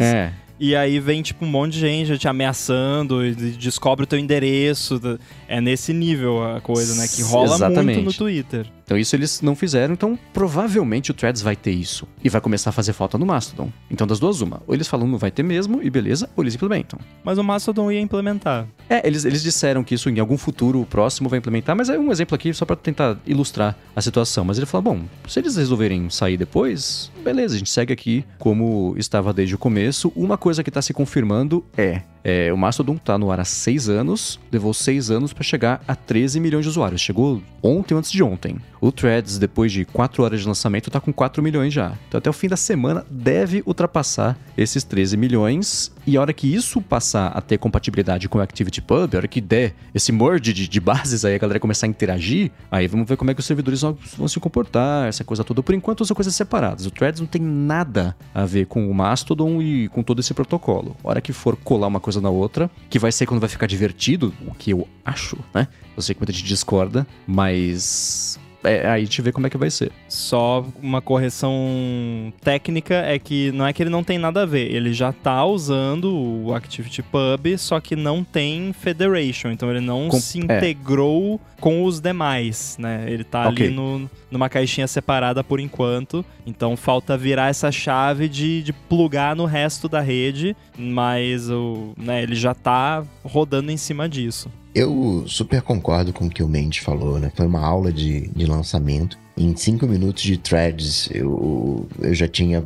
É. E aí vem, tipo, um monte de gente te ameaçando e descobre o teu endereço. É nesse nível a coisa, né? Que rola Exatamente. muito no Twitter. Então isso eles não fizeram, então provavelmente o Threads vai ter isso. E vai começar a fazer falta no Mastodon. Então das duas, uma. Ou eles falam não vai ter mesmo, e beleza, ou eles implementam. Mas o Mastodon ia implementar. É, eles, eles disseram que isso em algum futuro próximo vai implementar, mas é um exemplo aqui só pra tentar ilustrar a situação. Mas ele falou, bom, se eles resolverem sair depois, beleza, a gente segue aqui como estava desde o começo. Uma coisa que tá se confirmando é, é, o Mastodon tá no ar há seis anos, levou seis anos pra chegar a 13 milhões de usuários. Chegou ontem ou antes de ontem. O Threads, depois de 4 horas de lançamento, tá com 4 milhões já. Então até o fim da semana deve ultrapassar esses 13 milhões. E a hora que isso passar a ter compatibilidade com o ActivityPub, a hora que der esse merge de, de bases aí, a galera começar a interagir, aí vamos ver como é que os servidores vão, se comportar, essa coisa toda. Por enquanto são coisas separadas. O Threads não tem nada a ver com o Mastodon e com todo esse protocolo. A hora que for colar uma coisa na outra, que vai ser quando vai ficar divertido, o que eu acho, né? Eu sei que muita gente discorda, mas é, aí a gente vê como é que vai ser. Só uma correção técnica é que não é que ele não tem nada a ver, ele já tá usando o ActivityPub, só que não tem Federation, então ele não Com- se é. integrou com os demais, né? Ele tá Ok. ali no, numa caixinha separada por enquanto, então falta virar essa chave de, de plugar no resto da rede, mas o, né, ele já tá rodando em cima disso. Eu super concordo com o que o Mendes falou, né? Foi uma aula de, de lançamento. Em cinco minutos de threads, eu, eu já tinha.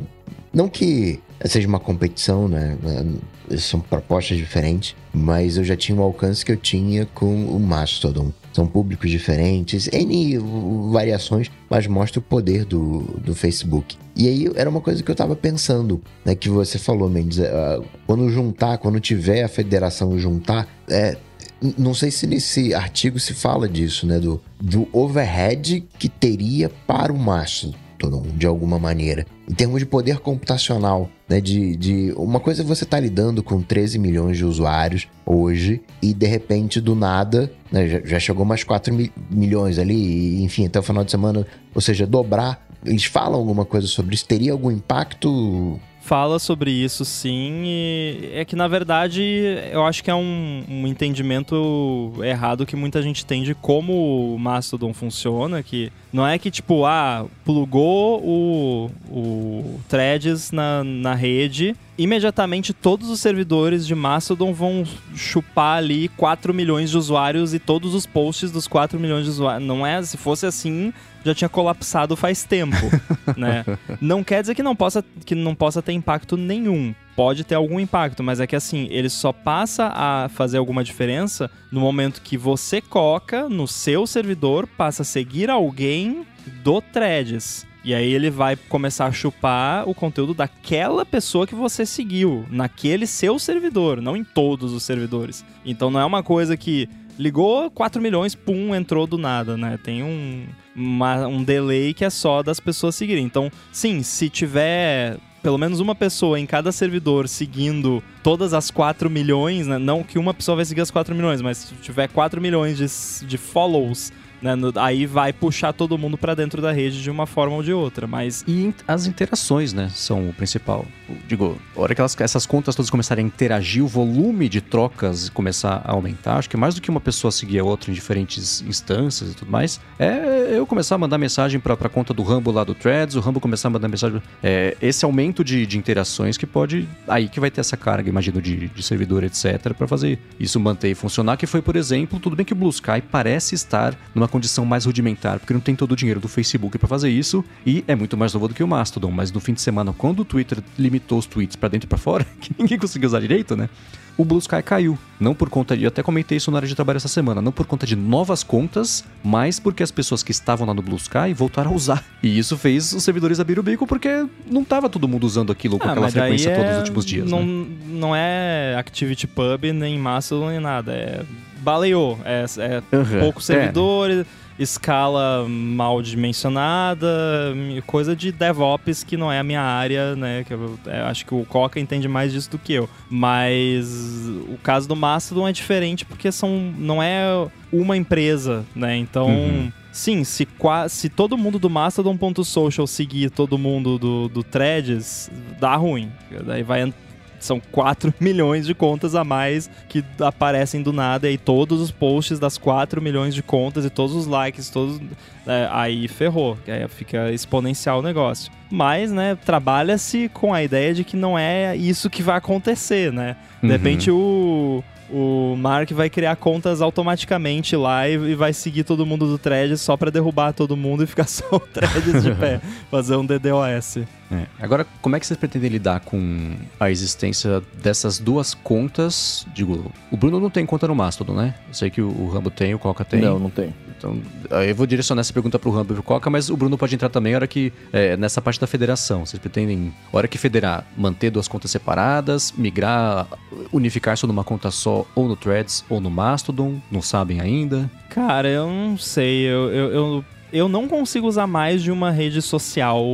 Não que seja uma competição, né? São propostas diferentes, mas eu já tinha o alcance que eu tinha com o Mastodon. São públicos diferentes, N variações, mas mostra o poder do, do Facebook. E aí era uma coisa que eu tava pensando, né? Que você falou, Mendes, ah, quando juntar, quando tiver a federação juntar, é, Não sei se nesse artigo se fala disso, né? Do, do overhead que teria para o Mastodon, de alguma maneira. Em termos de poder computacional, né? De, de uma coisa é você tá lidando com 13 milhões de usuários hoje e de repente do nada, né? Já, já chegou mais 4 mi- milhões ali, e, enfim, até o final de semana, ou seja, dobrar. Eles falam alguma coisa sobre isso? Teria algum impacto? Fala sobre isso sim e é que na verdade eu acho que é um, um entendimento errado que muita gente tem de como o Mastodon funciona que não é que tipo ah plugou o, o threads na, na rede imediatamente todos os servidores de Mastodon vão chupar ali 4 milhões de usuários e todos os posts dos 4 milhões de usuários não é se fosse assim já tinha colapsado faz tempo, né? Não quer dizer que não possa que não possa ter impacto nenhum. Pode ter algum impacto, mas é que assim, ele só passa a fazer alguma diferença no momento que você coca no seu servidor, passa a seguir alguém do Threads. E aí ele vai começar a chupar o conteúdo daquela pessoa que você seguiu, naquele seu servidor, não em todos os servidores. Então não é uma coisa que ligou 4 milhões, pum, entrou do nada, né? Tem um, uma- um delay que é só das pessoas seguirem. Então, sim, se tiver pelo menos uma pessoa em cada servidor seguindo todas as 4 milhões, né? Não que uma pessoa vai seguir as 4 milhões, mas se tiver 4 milhões de, de follows, né? no- aí vai puxar todo mundo pra dentro da rede de uma forma ou de outra. Mas E as interações, né, são o principal. Digo, a hora que elas- essas contas todas começarem a interagir, o volume de trocas começar a aumentar, acho que mais do que uma pessoa seguir a outra em diferentes instâncias e tudo mais, é eu começar a mandar mensagem pra, pra conta do Rambo lá do Threads, o Rambo começar a mandar mensagem. É, esse aumento de, de interações que pode. Aí que vai ter essa carga, imagino, de, de servidor, etc., pra fazer isso manter e funcionar. Que foi, por exemplo, tudo bem que o Blue Sky parece estar numa condição mais rudimentar, porque não tem todo o dinheiro do Facebook pra fazer isso, e é muito mais novo do que o Mastodon. Mas no fim de semana, quando o Twitter limitou os tweets pra dentro e pra fora, que ninguém conseguiu usar direito, né? O Blue Sky caiu. Não por conta de. Eu até comentei isso na área de trabalho essa semana. Não por conta de novas contas, mas porque as pessoas que estavam lá no Blue Sky voltaram a usar. E isso fez os servidores abrir o bico porque não tava todo mundo usando aquilo com Ah, aquela frequência é- todos os últimos dias. Não, né? não é Activity Pub, nem Mastodon, nem nada. É baleou. É, é Aham. poucos É. servidores, escala mal dimensionada, coisa de DevOps que não é a minha área, né? Que eu, é, acho que o Coca entende mais disso do que eu. Mas o caso do Mastodon é diferente porque são, não é uma empresa, né? Então. Uhum. Sim, se, se todo mundo do Mastodon.social seguir todo mundo do, do Threads, dá ruim. Daí vai, são 4 milhões de contas a mais que aparecem do nada, e aí todos os posts das 4 milhões de contas e todos os likes, todos. é, aí ferrou, que aí fica exponencial o negócio. Mas, né, trabalha-se com a ideia de que não é isso que vai acontecer, né? De Uhum. repente o. O Mark vai criar contas automaticamente lá e, e vai seguir todo mundo do thread só pra derrubar todo mundo e ficar só o threads de pé. Fazer um DDoS. É. Agora, como é que vocês pretendem lidar com a existência dessas duas contas? Digo, o Bruno não tem conta no Mastodon, né? Eu sei que o o Rambo tem, o Coca tem. Não, não tem. Então, eu vou direcionar essa pergunta pro Rambo e pro Coca, mas o Bruno pode entrar também a hora que, é, nessa parte da federação. Vocês pretendem, hora que federar, manter duas contas separadas, migrar, unificar isso numa conta só, ou no Threads, ou no Mastodon? Não sabem ainda? Cara, eu não sei. Eu, eu, eu, eu não consigo usar mais de uma rede social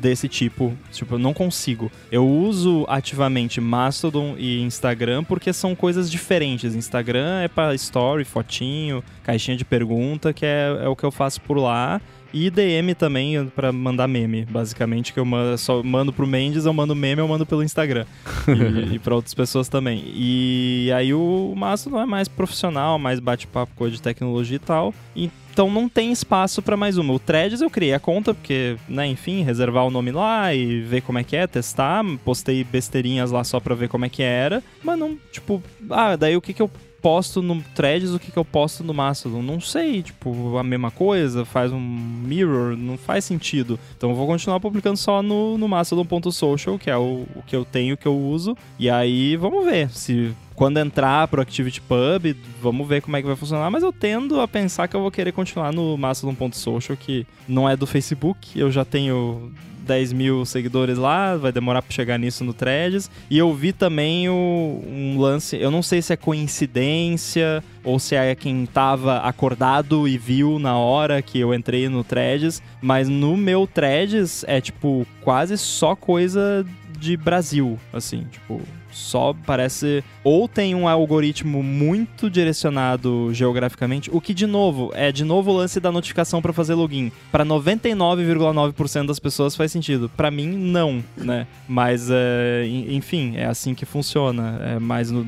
desse tipo. Tipo, eu não consigo. Eu uso ativamente Mastodon e Instagram porque são coisas diferentes. Instagram é para story, fotinho, caixinha de pergunta, que é, é o que eu faço por lá. E DM também para mandar meme, basicamente, que eu mando, só mando pro Mendes, eu mando meme, eu mando pelo Instagram. e, e para outras pessoas também. E aí o Mastodon é mais profissional, mais bate-papo, coisa de tecnologia e tal. Então não tem espaço para mais uma. O Threads eu criei a conta, porque, né, enfim, reservar o nome lá e ver como é que é, testar. Postei besteirinhas lá só pra ver como é que era. Mas não, tipo, ah, daí o que que eu posto no Threads, o que, que eu posto no Mastodon. Não sei, tipo, a mesma coisa, faz um mirror, não faz sentido. Então eu vou continuar publicando só no, no mastodon.social, que é o, o que eu tenho, que eu uso. E aí vamos ver se quando entrar pro ActivityPub, vamos ver como é que vai funcionar, mas eu tendo a pensar que eu vou querer continuar no Mastodon.social, que não é do Facebook, eu já tenho 10 mil seguidores lá, vai demorar para chegar nisso no Threads. E eu vi também o, um lance, eu não sei se é coincidência ou se é quem tava acordado e viu na hora que eu entrei no Threads, mas no meu Threads é tipo quase só coisa de Brasil, assim, tipo, só parece ou tem um algoritmo muito direcionado geograficamente, o que de novo é de novo o lance da notificação para fazer login. Para 99,9% das pessoas faz sentido. Para mim não, né? Mas é, enfim, é assim que funciona. É mais no,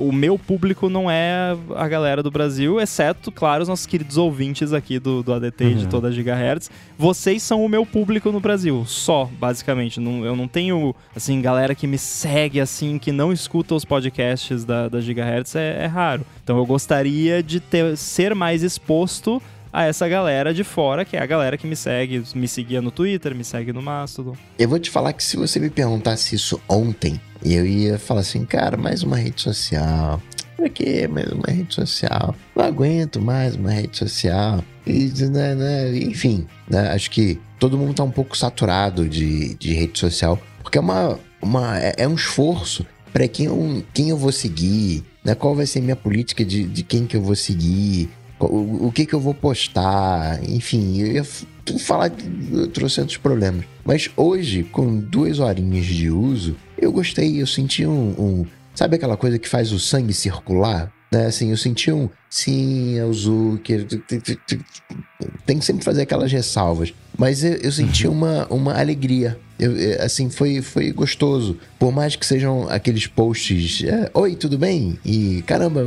o meu público não é a galera do Brasil, exceto, claro, os nossos queridos ouvintes aqui do, do ADT uhum. de toda a Gigahertz. Vocês são o meu público no Brasil, só, basicamente. Não, eu não tenho, assim, galera que me segue, assim, que não escuta os podcasts da, da Gigahertz, é, é raro. Então eu gostaria de ter, ser mais exposto a essa galera de fora, que é a galera que me segue, me seguia no Twitter, me segue no Mastodon. Eu vou te falar que se você me perguntasse isso ontem, eu ia falar assim, cara, mais uma rede social. Pra quê? Mais uma rede social. Não aguento mais uma rede social. E, né, né, enfim, né, acho que todo mundo tá um pouco saturado de, de rede social, porque é uma, uma é, é um esforço para quem, eu, quem eu vou seguir, né? Qual vai ser minha política de, de quem que eu vou seguir, o, o que que eu vou postar, enfim, eu ia falar de trocentos problemas. Mas hoje, com duas horinhas de uso, eu gostei, eu senti um, um sabe aquela coisa que faz o sangue circular? Né, assim, eu senti um sim, eu uso que tem que sempre fazer aquelas ressalvas, mas eu, eu senti uhum. uma, uma alegria eu, é, assim, foi, foi gostoso. Por mais que sejam aqueles posts, é, oi, tudo bem? E caramba,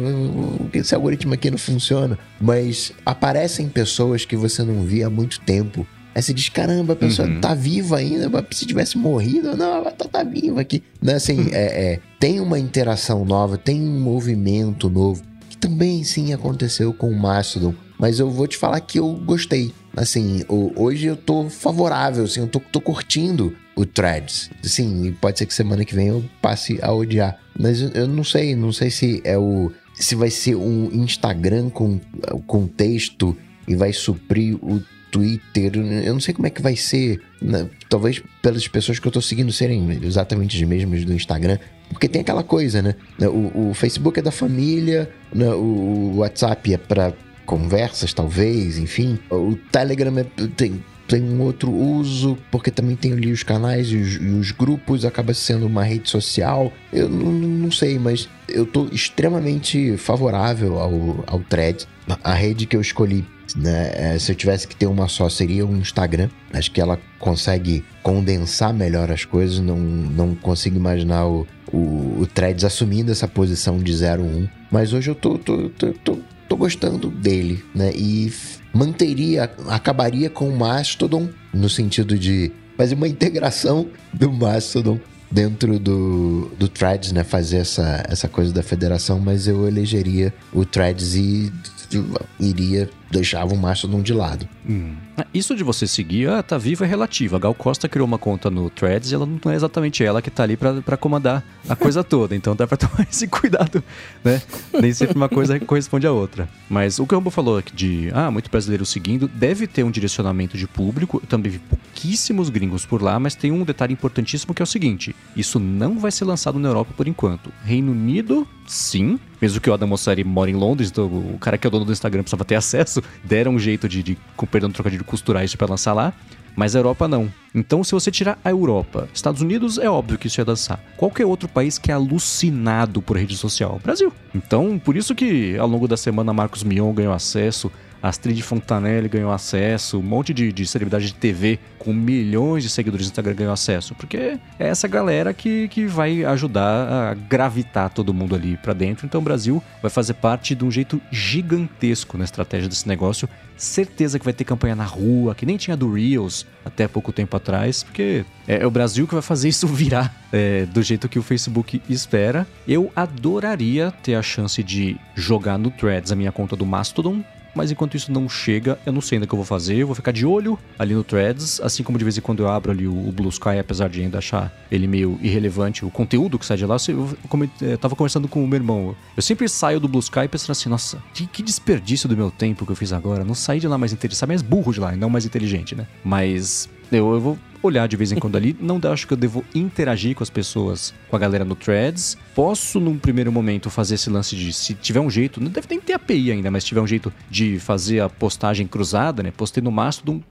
esse algoritmo aqui não funciona. Mas aparecem pessoas que você não via há muito tempo. Aí você diz, caramba, a pessoa uhum. tá viva ainda, se tivesse morrido, não, ela tá, tá viva aqui. Né? Assim, é, é, tem uma interação nova, tem um movimento novo, que também sim aconteceu com o Mastodon. Mas eu vou te falar que eu gostei. Assim, hoje eu tô favorável, assim, eu tô, tô curtindo o Threads. Sim, pode ser que semana que vem eu passe a odiar. Mas eu não sei, não sei se é o. Se vai ser um Instagram com, com texto e vai suprir o Twitter. Eu não sei como é que vai ser. Né? Talvez pelas pessoas que eu tô seguindo serem exatamente as mesmas do Instagram. Porque tem aquela coisa, né? O, o Facebook é da família, né? o WhatsApp é para conversas, talvez, enfim. O Telegram é, tem, tem um outro uso, porque também tem ali os canais e os, e os grupos, acaba sendo uma rede social. Eu não, sei, mas eu tô extremamente favorável ao, ao thread. A rede que eu escolhi, né, é, se eu tivesse que ter uma só, seria o Instagram. Acho que ela consegue condensar melhor as coisas. Não, não consigo imaginar o, o, o Threads assumindo essa posição de 01. Mas hoje eu tô, tô, tô, tô, tô gostando dele, né? E manteria, acabaria com o Mastodon, no sentido de fazer uma integração do Mastodon dentro do, do Threads, né? Fazer essa, essa coisa da federação, mas eu elegeria o Threads e iria deixava o Mastodon de lado. Hum. Isso de você seguir, ah, tá viva é relativo. A Gal Costa criou uma conta no Threads e ela não é exatamente ela que tá ali para comandar a coisa toda. Então dá pra tomar esse cuidado, né? Nem sempre uma coisa corresponde à outra. Mas o que o Rambo falou de, ah, muito brasileiro seguindo, deve ter um direcionamento de público. Eu também vi pouquíssimos gringos por lá, mas tem um detalhe importantíssimo que é o seguinte: isso não vai ser lançado na Europa por enquanto. Reino Unido, sim. Mesmo que o Adam Mosseri mora em Londres, então o cara que é o dono do Instagram precisava ter acesso, deram um jeito de, de com perdão trocadilho, costurar isso para lançar lá. Mas a Europa não. Então, se você tirar a Europa, Estados Unidos, é óbvio que isso ia dançar. Qualquer outro país que é alucinado por rede social? Brasil. Então, por isso que ao longo da semana Marcos Mion ganhou acesso, Astrid Fontanelli ganhou acesso, um monte de, de celebridade de TV com milhões de seguidores no Instagram ganhou acesso, porque é essa galera que, que vai ajudar a gravitar todo mundo ali para dentro. Então o Brasil vai fazer parte de um jeito gigantesco na estratégia desse negócio. Certeza que vai ter campanha na rua, que nem tinha do Reels até pouco tempo atrás, porque é, é o Brasil que vai fazer isso virar é, do jeito que o Facebook espera. Eu adoraria ter a chance de jogar no Threads a minha conta do Mastodon mas enquanto isso não chega, eu não sei ainda o que eu vou fazer. Eu vou ficar de olho ali no Threads, assim como de vez em quando eu abro ali o, Blue Sky, apesar de ainda achar ele meio irrelevante, o conteúdo que sai de lá. Eu, tava conversando com o meu irmão. Eu sempre saio do Blue Sky pensando assim, nossa, que, desperdício do meu tempo que eu fiz agora. Não saí de lá mais inteligente, mais burro de lá, e não mais inteligente, né? Mas eu, eu vou olhar de vez em quando ali. Não acho que eu devo interagir com as pessoas, com a galera no Threads. Posso, num primeiro momento, fazer esse lance de, se tiver um jeito, não deve nem ter API ainda, mas se tiver um jeito de fazer a postagem cruzada, né? Postei no Mastodon,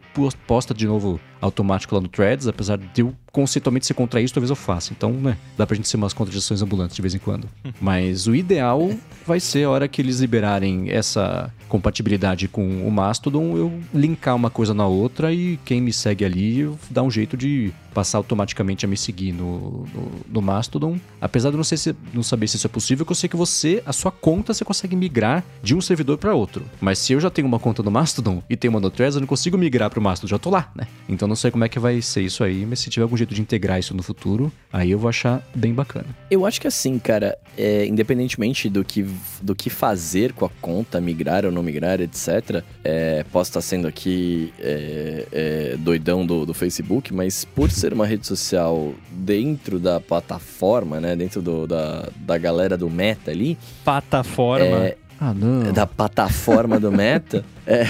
posta de novo automático lá no Threads, apesar de eu conceitualmente ser contra isso, talvez eu faça. Então, né, dá pra gente ser umas contradições ambulantes de vez em quando. Mas o ideal vai ser a hora que eles liberarem essa compatibilidade com o Mastodon, eu linkar uma coisa na outra e quem me segue ali dá um jeito de passar automaticamente a me seguir no, no, no Mastodon. Apesar de não, se, não saber se isso é possível, que eu sei que você, a sua conta, você consegue migrar de um servidor para outro. Mas se eu já tenho uma conta no Mastodon e tenho uma no Threads, eu não consigo migrar para o Mastodon, já tô lá, né? Então não sei como é que vai ser isso aí, mas se tiver algum jeito de integrar isso no futuro, aí eu vou achar bem bacana. Eu acho que assim, cara, é, independentemente do que, do que fazer com a conta, migrar ou não migrar, etc., é, posso estar sendo aqui é, é doidão do, do Facebook, mas por ser uma rede social dentro da plataforma, né? Dentro do, da, da galera do Meta ali. Plataforma? É, ah, não. Da plataforma do Meta. é,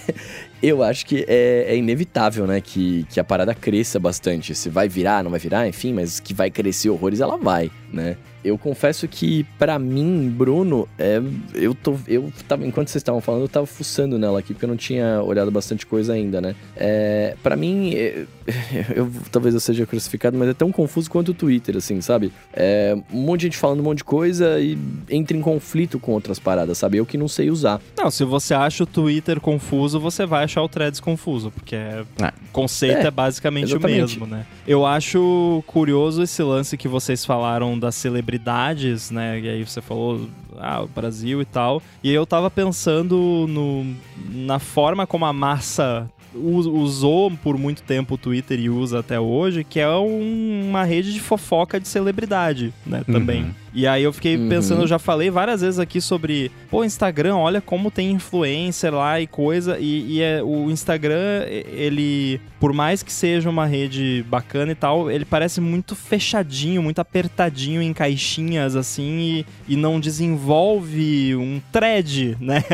eu acho que é, é, inevitável, né? Que, que a parada cresça bastante. Se vai virar, não vai virar, enfim, mas que vai crescer horrores, ela vai, né? Eu confesso que, para mim, Bruno, é, eu tô. Eu tava, enquanto vocês estavam falando, eu tava fuçando nela aqui, porque eu não tinha olhado bastante coisa ainda, né? É, para mim, é, eu, talvez eu seja crucificado, mas é tão confuso quanto o Twitter, assim, sabe? É, um monte de gente falando um monte de coisa e entra em conflito com outras paradas, sabe? Eu que não sei usar. Não, se você acha o Twitter confuso, você vai achar o Threads confuso, porque é, ah. o conceito é, é basicamente exatamente. o mesmo, né? Eu acho curioso esse lance que vocês falaram da celebridade celebridades, né? E aí você falou, ah, o Brasil e tal. E eu tava pensando no, na forma como a massa usou por muito tempo o Twitter e usa até hoje, que é um, uma rede de fofoca de celebridade, né, também. Uhum. E aí eu fiquei uhum. pensando, eu já falei várias vezes aqui sobre, pô, Instagram, olha como tem influencer lá e coisa, e, e é, o Instagram, ele, por mais que seja uma rede bacana e tal, ele parece muito fechadinho, muito apertadinho em caixinhas, assim, e, e não desenvolve um thread, né?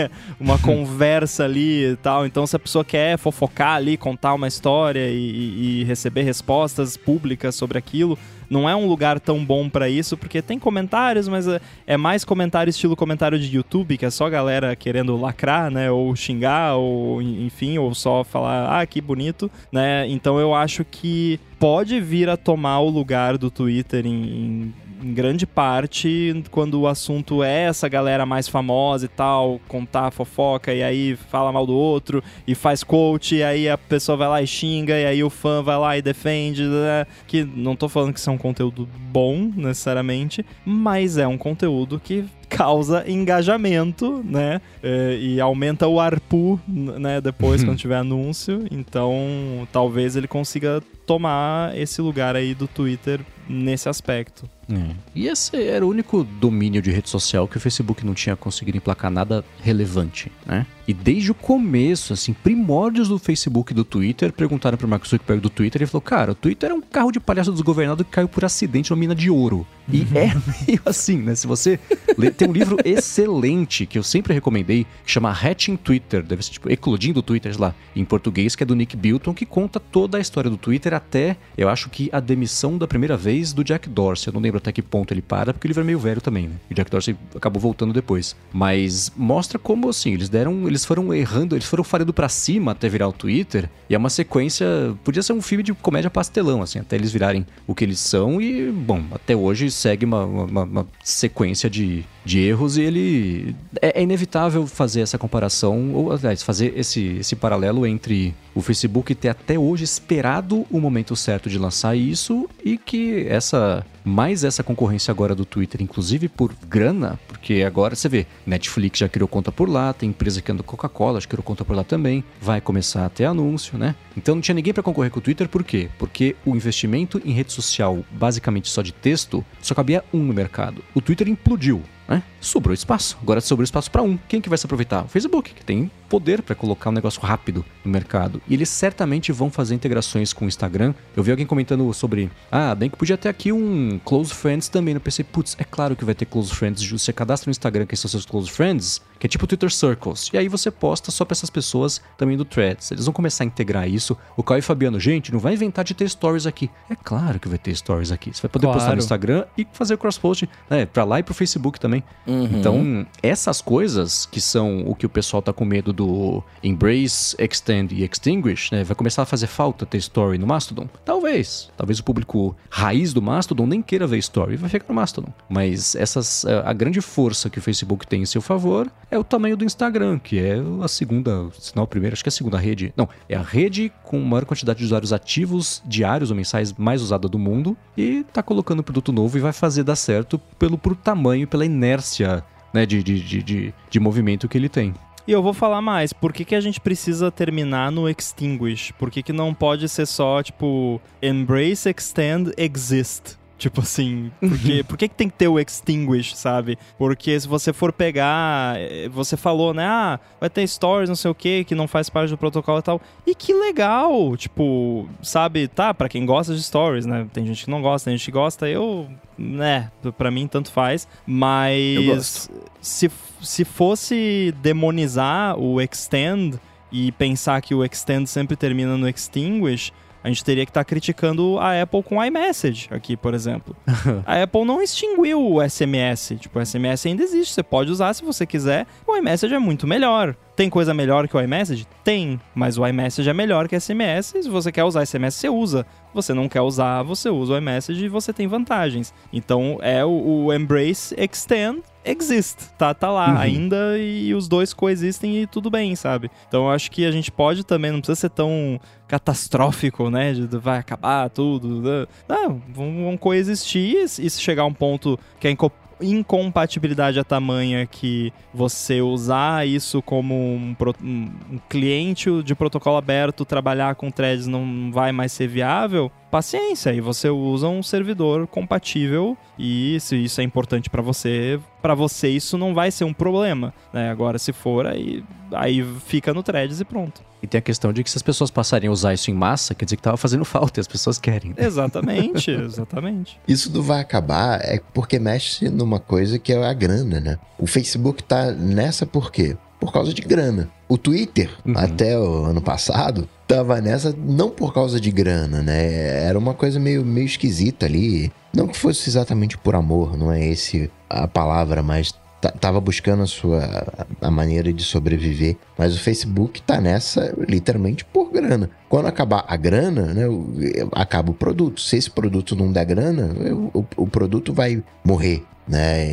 Uma conversa ali e tal. Então, se a pessoa quer fofocar ali, contar uma história e, e receber respostas públicas sobre aquilo, não é um lugar tão bom para isso, porque tem comentários, mas é, é mais comentário estilo comentário de YouTube, que é só galera querendo lacrar, né? Ou xingar, ou enfim, ou só falar, ah, que bonito, né? Então eu acho que pode vir a tomar o lugar do Twitter em, em em grande parte, quando o assunto é essa galera mais famosa e tal, contar fofoca e aí fala mal do outro e faz coach, e aí a pessoa vai lá e xinga, e aí o fã vai lá e defende, né? que não tô falando que isso é um conteúdo bom necessariamente, mas é um conteúdo que causa engajamento, né? É, e aumenta o ARPU, né? Depois, quando tiver anúncio. Então, talvez ele consiga tomar esse lugar aí do Twitter nesse aspecto. É. E esse era o único domínio de rede social que o Facebook não tinha conseguido emplacar nada relevante, né? E desde o começo, assim, primórdios do Facebook e do Twitter, perguntaram pro Mark Zuckerberg do Twitter e ele falou: Cara, o Twitter é um carro de palhaço desgovernado que caiu por acidente numa mina de ouro. E Uhum. é meio assim, né? Se você. lê- tem um livro excelente que eu sempre recomendei, que chama Hatching Twitter, deve ser tipo Eclodindo Twitter lá, em português, que é do Nick Bilton, que conta toda a história do Twitter até, eu acho que a demissão da primeira vez do Jack Dorsey. Eu não lembro até que ponto ele para, porque o livro é meio velho também, né? E o Jack Dorsey acabou voltando depois. Mas mostra como, assim, eles deram. Eles foram errando, eles foram falhando pra cima até virar o Twitter. E é uma sequência. Podia ser um filme de comédia pastelão, assim, até eles virarem o que eles são. E, bom, até hoje segue uma, uma- uma sequência de, de erros e ele. É, é inevitável fazer essa comparação, ou aliás, fazer esse, esse paralelo entre o Facebook ter até hoje esperado o momento certo de lançar isso e que essa. Mais essa concorrência agora do Twitter, inclusive por grana, porque agora você vê, Netflix já criou conta por lá, tem empresa que anda Coca-Cola, já criou conta por lá também, vai começar a ter anúncio, né? Então não tinha ninguém para concorrer com o Twitter, por quê? Porque o investimento em rede social, basicamente só de texto, só cabia um no mercado. O Twitter implodiu, né? Sobrou espaço. Agora sobrou espaço para um. Quem que vai se aproveitar? O Facebook, que tem poder para colocar um negócio rápido no mercado. E eles certamente vão fazer integrações com o Instagram. Eu vi alguém comentando sobre, ah, bem que podia ter aqui um Close Friends também. Eu pensei, putz, é claro que vai ter Close Friends. Você cadastra no Instagram quem são seus Close Friends, que é tipo Twitter Circles. E aí você posta só para essas pessoas também do Threads. Eles vão começar a integrar isso. O Caio e Fabiano, gente, não vai inventar de ter stories aqui. É claro que vai ter stories aqui. Você vai poder postar no Claro. Instagram e fazer cross-post né, para lá e pro Facebook também. Então, essas coisas que são o que o pessoal tá com medo do Embrace, Extend e Extinguish, né? Vai começar a fazer falta ter story no Mastodon? Talvez. Talvez o público raiz do Mastodon nem queira ver story e vai ficar no Mastodon. Mas essas, a grande força que o Facebook tem em seu favor é o tamanho do Instagram, que é a segunda, se não a primeira, acho que é a segunda rede. Não, é a rede com maior quantidade de usuários ativos diários ou mensais mais usada do mundo e tá colocando produto novo e vai fazer dar certo pelo por tamanho, pela inércia né, de, de, de, de, de movimento que ele tem. E eu vou falar mais, por que, que a gente precisa terminar no extinguish? Por que, que não pode ser só, tipo, embrace, extend, exist? Tipo assim, porque, por que, que tem que ter o extinguish, sabe? Porque se você for pegar, eh, você falou, né? Ah, vai ter stories, não sei o que, que não faz parte do protocolo e tal. E que legal! Tipo, sabe, tá, pra quem gosta de stories, né? Tem gente que não gosta, tem gente que gosta, eu, né, pra mim tanto faz. Mas se, se fosse demonizar o extend e pensar que o extend sempre termina no extinguish, a gente teria que estar criticando a Apple com o iMessage aqui, por exemplo. a Apple não extinguiu o SMS. Tipo, o SMS ainda existe, você pode usar se você quiser. O iMessage é muito melhor. Tem coisa melhor que o iMessage? Tem, mas o iMessage é melhor que o SMS. Se você quer usar SMS, você usa. Você não quer usar, você usa o iMessage e você tem vantagens. Então é o, o Embrace Extend exist, tá, tá lá ainda e os dois coexistem e tudo bem, sabe? Então eu acho que a gente pode também, não precisa ser tão catastrófico, né? De de vai acabar tudo. né? Não, vão, vão coexistir e se chegar a um ponto que a inco- incompatibilidade é tamanha que você usar isso como um, um- um cliente de protocolo aberto, trabalhar com threads não vai mais ser viável, paciência, e você usa um servidor compatível e se isso é importante pra você, para você isso não vai ser um problema, né? Agora se for aí aí fica no threads e pronto. E tem a questão de que se as pessoas passarem a usar isso em massa, quer dizer que tava fazendo falta e as pessoas querem. Exatamente, exatamente. Isso não vai acabar é porque mexe numa coisa que é a grana, né? O Facebook tá nessa por quê? Por causa de grana. O Twitter, Uhum. até o ano passado, tava nessa não por causa de grana, né? Era uma coisa meio, meio esquisita ali. Não que fosse exatamente por amor, não é esse a palavra, mas ta- tava buscando a sua a maneira de sobreviver. Mas o Facebook tá nessa literalmente por grana. Quando acabar a grana, né, o- acaba o produto. Se esse produto não der grana, o, o- o produto vai morrer. Né?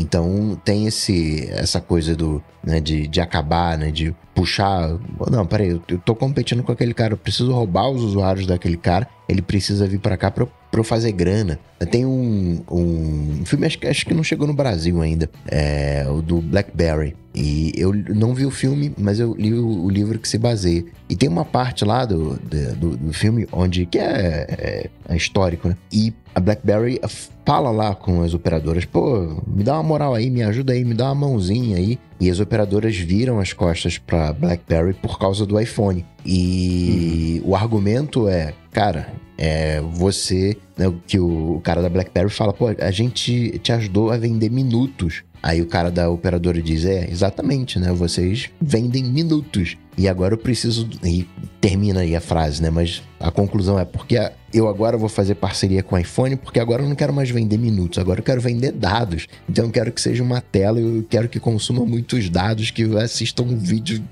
Então tem esse essa coisa do né, de, de acabar, né, de puxar. Não, peraí, eu, eu tô competindo com aquele cara, eu preciso roubar os usuários daquele cara. Ele precisa vir pra cá pra eu, pra eu fazer grana. Tem um, um filme, acho, que- acho que não chegou no Brasil ainda, é o do Blackberry. E eu não vi o filme, mas eu li o, o livro que se baseia. E tem uma parte lá do, do, do filme onde, que é, é- é histórico, né? E a Blackberry fala lá com as operadoras, pô, me dá uma moral aí, me ajuda aí, me dá uma mãozinha aí. E as operadoras viram as costas pra BlackBerry por causa do iPhone. E o argumento é, cara, é você, né, que o, o cara da BlackBerry fala, pô, a gente te ajudou a vender minutos. Aí o cara da operadora diz, é, exatamente, né? Vocês vendem minutos. E agora eu preciso. E termina aí a frase, né? Mas a conclusão é porque eu agora vou fazer parceria com o iPhone, porque agora eu não quero mais vender minutos, agora eu quero vender dados. Então eu quero que seja uma tela, eu quero que consuma muitos dados, que assistam um vídeo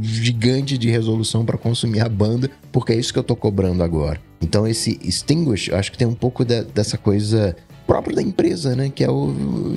gigante de resolução para consumir a banda, porque é isso que eu tô cobrando agora. Então esse Extinguish, eu acho que tem um pouco da- dessa coisa própria da empresa, né? Que é o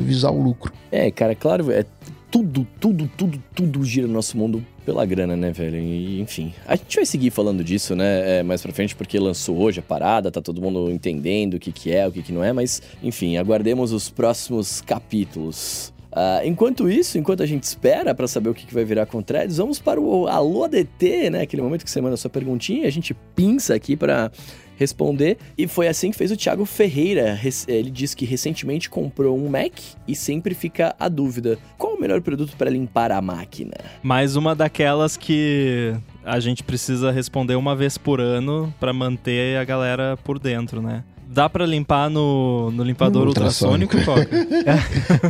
visar o lucro. É, cara, claro, é tudo, tudo, tudo, tudo gira no nosso mundo pela grana, né, velho? E, enfim, a gente vai seguir falando disso, né, é, mais pra frente, porque lançou hoje a parada, tá todo mundo entendendo o que que é, o que que não é, mas, enfim, aguardemos os próximos capítulos. Ah, enquanto isso, enquanto a gente espera pra saber o que, que vai virar com o Threads, vamos para o Alô ADT, né? Aquele momento que você manda a sua perguntinha, a gente pinça aqui pra responder. E foi assim que fez o Thiago Ferreira. Ele disse que recentemente comprou um Mac e sempre fica a dúvida: qual o melhor produto para limpar a máquina? Mais uma daquelas que a gente precisa responder uma vez por ano pra manter a galera por dentro, né? Dá pra limpar no, no limpador No ultrassônico, Coca?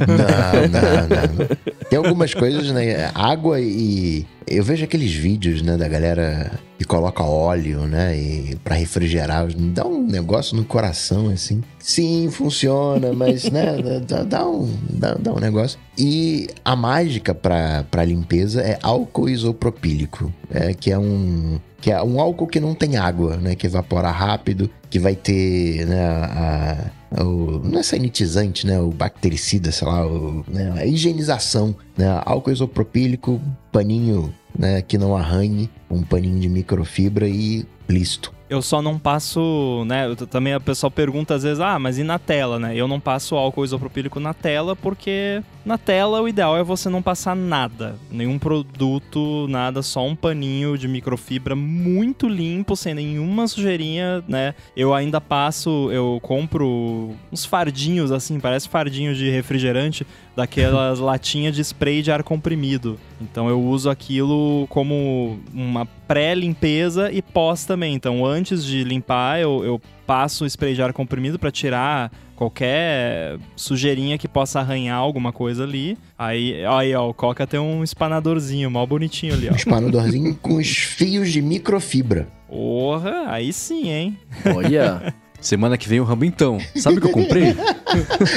Não, não, não. Tem algumas coisas, né? Água e. Eu vejo aqueles vídeos, né, da galera que coloca óleo, né, e para refrigerar. Dá um negócio no coração, assim. Sim, funciona, mas, né, dá, dá um, dá, dá um negócio. E a mágica pra limpeza é álcool isopropílico, é, que é um. Que é um álcool que não tem água, né? Que evapora rápido, que vai ter, né, a, o, não é sanitizante, né? O bactericida, sei lá, o, né, a higienização, né? Álcool isopropílico, paninho, né? Que não arranhe, um paninho de microfibra e listo. Eu só não passo, né? eu Também a pessoa pergunta às vezes, ah, mas e na tela, né? Eu não passo álcool isopropílico na tela porque na tela o ideal é você não passar nada, nenhum produto, nada, só um paninho de microfibra muito limpo, sem nenhuma sujeirinha, né? Eu ainda passo, eu compro uns fardinhos assim, parece fardinho de refrigerante, daquelas latinhas de spray de ar comprimido. Então eu uso aquilo como uma pré-limpeza e pós também. Então antes de limpar, eu, eu passo o spray de ar comprimido para tirar qualquer sujeirinha que possa arranhar alguma coisa ali. Aí, aí ó, o Coca tem um espanadorzinho, mal bonitinho ali, ó. Um espanadorzinho com os fios de microfibra. Porra, aí sim, hein? Olha, Semana que vem o Rambo então. Sabe o que eu comprei?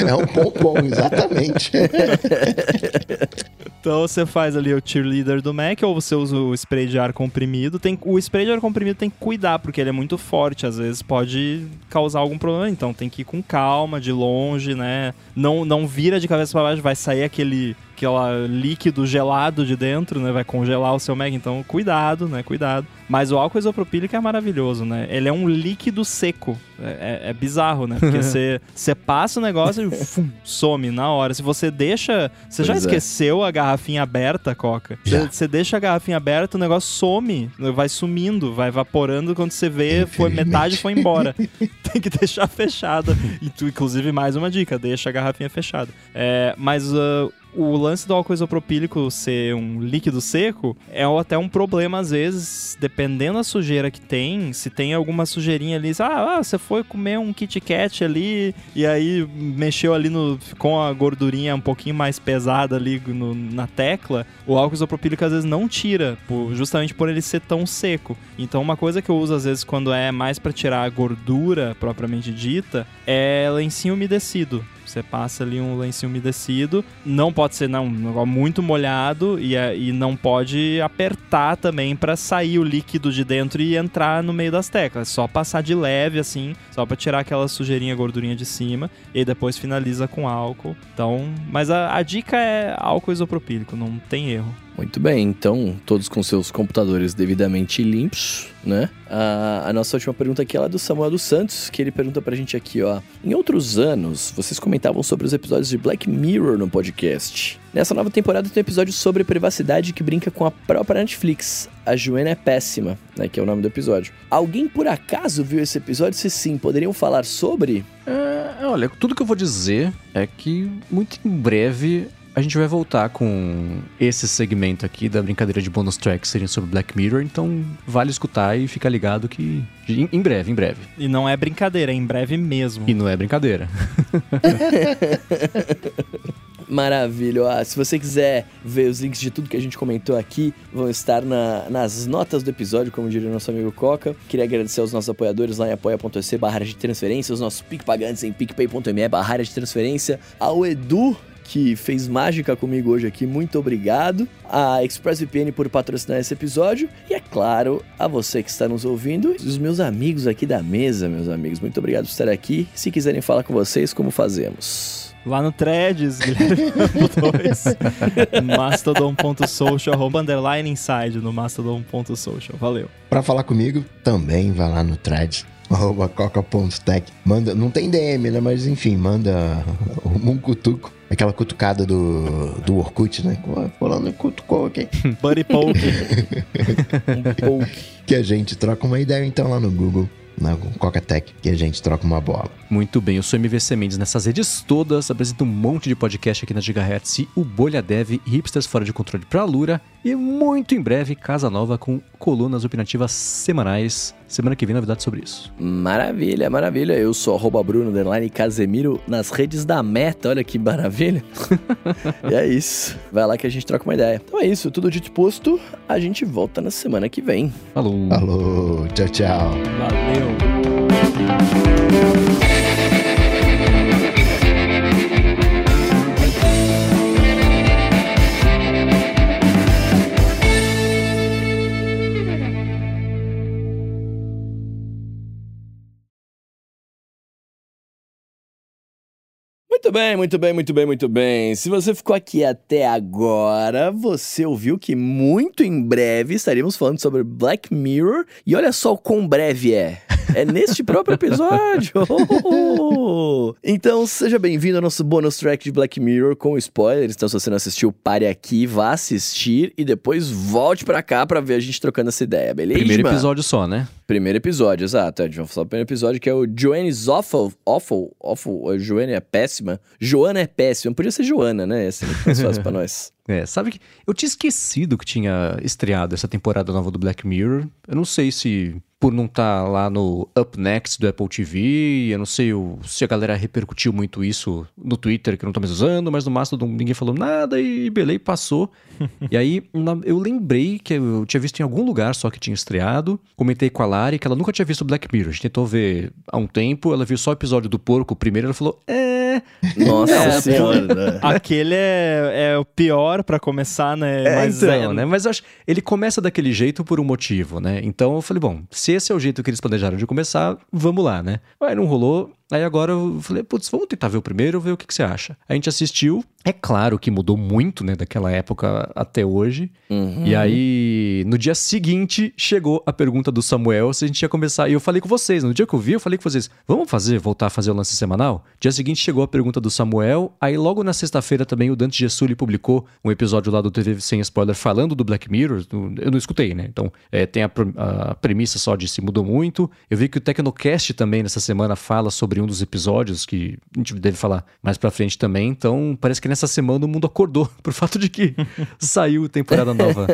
É um pompom, exatamente. Então você faz ali o cheerleader do Mac ou você usa o spray de ar comprimido. Tem, o spray de ar comprimido tem que cuidar, porque ele é muito forte, às vezes pode causar algum problema. Então tem que ir com calma, de longe, né? Não, não vira de cabeça para baixo, vai sair aquele aquela líquido gelado de dentro, né? Vai congelar o seu Mac. Então cuidado, né? Cuidado. Mas o álcool isopropílico é maravilhoso, né? Ele é um líquido seco. É, é- é bizarro, né? Porque você passa o negócio e fum, some na hora. Se você deixa. Você já é. esqueceu a garrafinha aberta, Coca? Você deixa a garrafinha aberta, o negócio some, vai sumindo, vai evaporando. Quando você vê, foi metade foi embora. Tem que deixar fechada. E tu, inclusive, mais uma dica: deixa a garrafinha fechada. É, mas. ah, o lance do álcool isopropílico ser um líquido seco é até um problema às vezes, dependendo da sujeira que tem. Se tem alguma sujeirinha ali, ah, ah, você foi comer um Kit Kat ali e aí mexeu ali no com a gordurinha um pouquinho mais pesada ali no- na tecla, o álcool isopropílico às vezes não tira, justamente por ele ser tão seco. Então uma coisa que eu uso às vezes quando é mais para tirar a gordura propriamente dita é lencinho umedecido. Você passa ali um lencinho umedecido. Não pode ser não, um muito molhado e, é- e não pode apertar também pra sair o líquido de dentro e entrar no meio das teclas. Só passar de leve assim, só pra tirar aquela sujeirinha, gordurinha de cima e depois finaliza com álcool. Então, mas a, a dica é álcool isopropílico, não tem erro. Muito bem, então, todos com seus computadores devidamente limpos, né? A, a nossa última pergunta aqui é do Samuel dos Santos, que ele pergunta pra gente aqui, ó. Em outros anos, vocês comentavam sobre os episódios de Black Mirror no podcast. Nessa nova temporada tem um episódio sobre privacidade que brinca com a própria Netflix. A Joana é péssima, né? Que é o nome do episódio. Alguém por acaso viu esse episódio? Se sim, poderiam falar sobre? É, olha, tudo que eu vou dizer é que muito em breve a gente vai voltar com esse segmento aqui da brincadeira de bonus tracks serem sobre Black Mirror, então vale escutar e ficar ligado que em em breve, em breve. E não é brincadeira, é em breve mesmo. E não é brincadeira. Maravilha. Ó, se você quiser ver os links de tudo que a gente comentou aqui, vão estar na- nas notas do episódio, como diria o nosso amigo Coca. Queria agradecer aos nossos apoiadores lá em apoia.se barra de transferência, os nossos PicPagantes em picpay.me barra de transferência, ao Edu, que fez mágica comigo hoje aqui, muito obrigado. A ExpressVPN por patrocinar esse episódio. E é claro, a você que está nos ouvindo, e os meus amigos aqui da mesa, meus amigos. Muito obrigado por estar aqui. Se quiserem falar com vocês, como fazemos? Lá no Threads, Guilherme Rambo 2, mastodon.social, arroba underline inside no mastodon.social. Valeu. Pra falar comigo, também vai lá no thread, arroba coca.tech. Manda, não tem DM, né? Mas enfim, manda um cutuco. Aquela cutucada do, do Orkut, né? Pô, Fulano cutucou aqui. Buddy Poke. Que a gente troca uma ideia então lá no Google, na Coca Tech, que a gente troca uma bola. Muito bem, eu sou MVC Mendes nessas redes todas, apresento um monte de podcast aqui na Gigahertz e o Bolha Dev, Hipsters Fora de Controle pra Lura e muito em breve Casa Nova com colunas opinativas semanais. Semana que vem novidades sobre isso. Maravilha, maravilha. Eu sou arroba Bruno Underline Casemiro nas redes da Meta. Olha que maravilha. e é isso. Vai lá que a gente troca uma ideia. Então é isso, tudo dito e posto. A gente volta na semana que vem. Falou! Falou, tchau, tchau. Valeu. Bem, muito bem, muito bem, muito bem. Se você ficou aqui até agora, você ouviu que muito em breve estaríamos falando sobre Black Mirror. E olha só o quão breve é. É neste próprio episódio. Então, seja bem-vindo ao nosso bonus track de Black Mirror com spoilers. Então, se você não assistiu, pare aqui, vá assistir e depois volte pra cá pra ver a gente trocando essa ideia, beleza? Primeiro episódio só, né? Primeiro episódio, exato. A gente vai falar do primeiro episódio, que é o Joanne's Awful. Awful. Awful. A Joanne é péssima. Joana é péssima. Podia ser Joana, né? Essa é mais fácil pra nós. É, sabe que eu tinha esquecido que tinha estreado essa temporada nova do Black Mirror. Eu não sei se por não estar lá no Up Next do Apple TV, eu não sei o- se a galera repercutiu muito isso no Twitter, que eu não tô mais usando, mas no Mastodon ninguém falou nada e beleza, passou. e aí eu lembrei que eu tinha visto em algum lugar só que tinha estreado. Comentei com a Lari que ela nunca tinha visto Black Mirror. A gente tentou ver há um tempo, ela viu só o episódio do porco, primeiro, ela falou: É. Nossa É, senhora. né? Aquele é, é o pior pra começar, né? É, Mas então, é- né? Mas eu acho, ele começa daquele jeito por um motivo, né? Então eu falei, bom, se esse é o jeito que eles planejaram de começar, vamos lá, né? Aí não rolou. Aí agora eu falei, putz, vamos tentar ver o primeiro, ver o que, que você acha. A gente assistiu. É claro que mudou muito, né, daquela época até hoje. Uhum. E aí, no dia seguinte, chegou a pergunta do Samuel se a gente ia começar. E eu falei com vocês, no dia que eu vi, eu falei com vocês, vamos fazer, voltar a fazer o lance semanal? Dia seguinte chegou a pergunta do Samuel. Aí logo na sexta-feira também o Dante Gessulli publicou um episódio lá do TV Sem Spoiler falando do Black Mirror. Eu não escutei, né? Então, é, tem a, a premissa só de se mudou muito. Eu vi que o Tecnocast também nessa semana fala sobre um dos episódios que a gente deve falar mais pra frente também. Então, parece que nessa semana o mundo acordou pro fato de que saiu temporada nova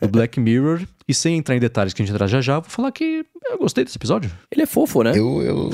do Black Mirror. E sem entrar em detalhes que a gente entrar já já, vou falar que eu gostei desse episódio. Ele é fofo, né? Eu, eu,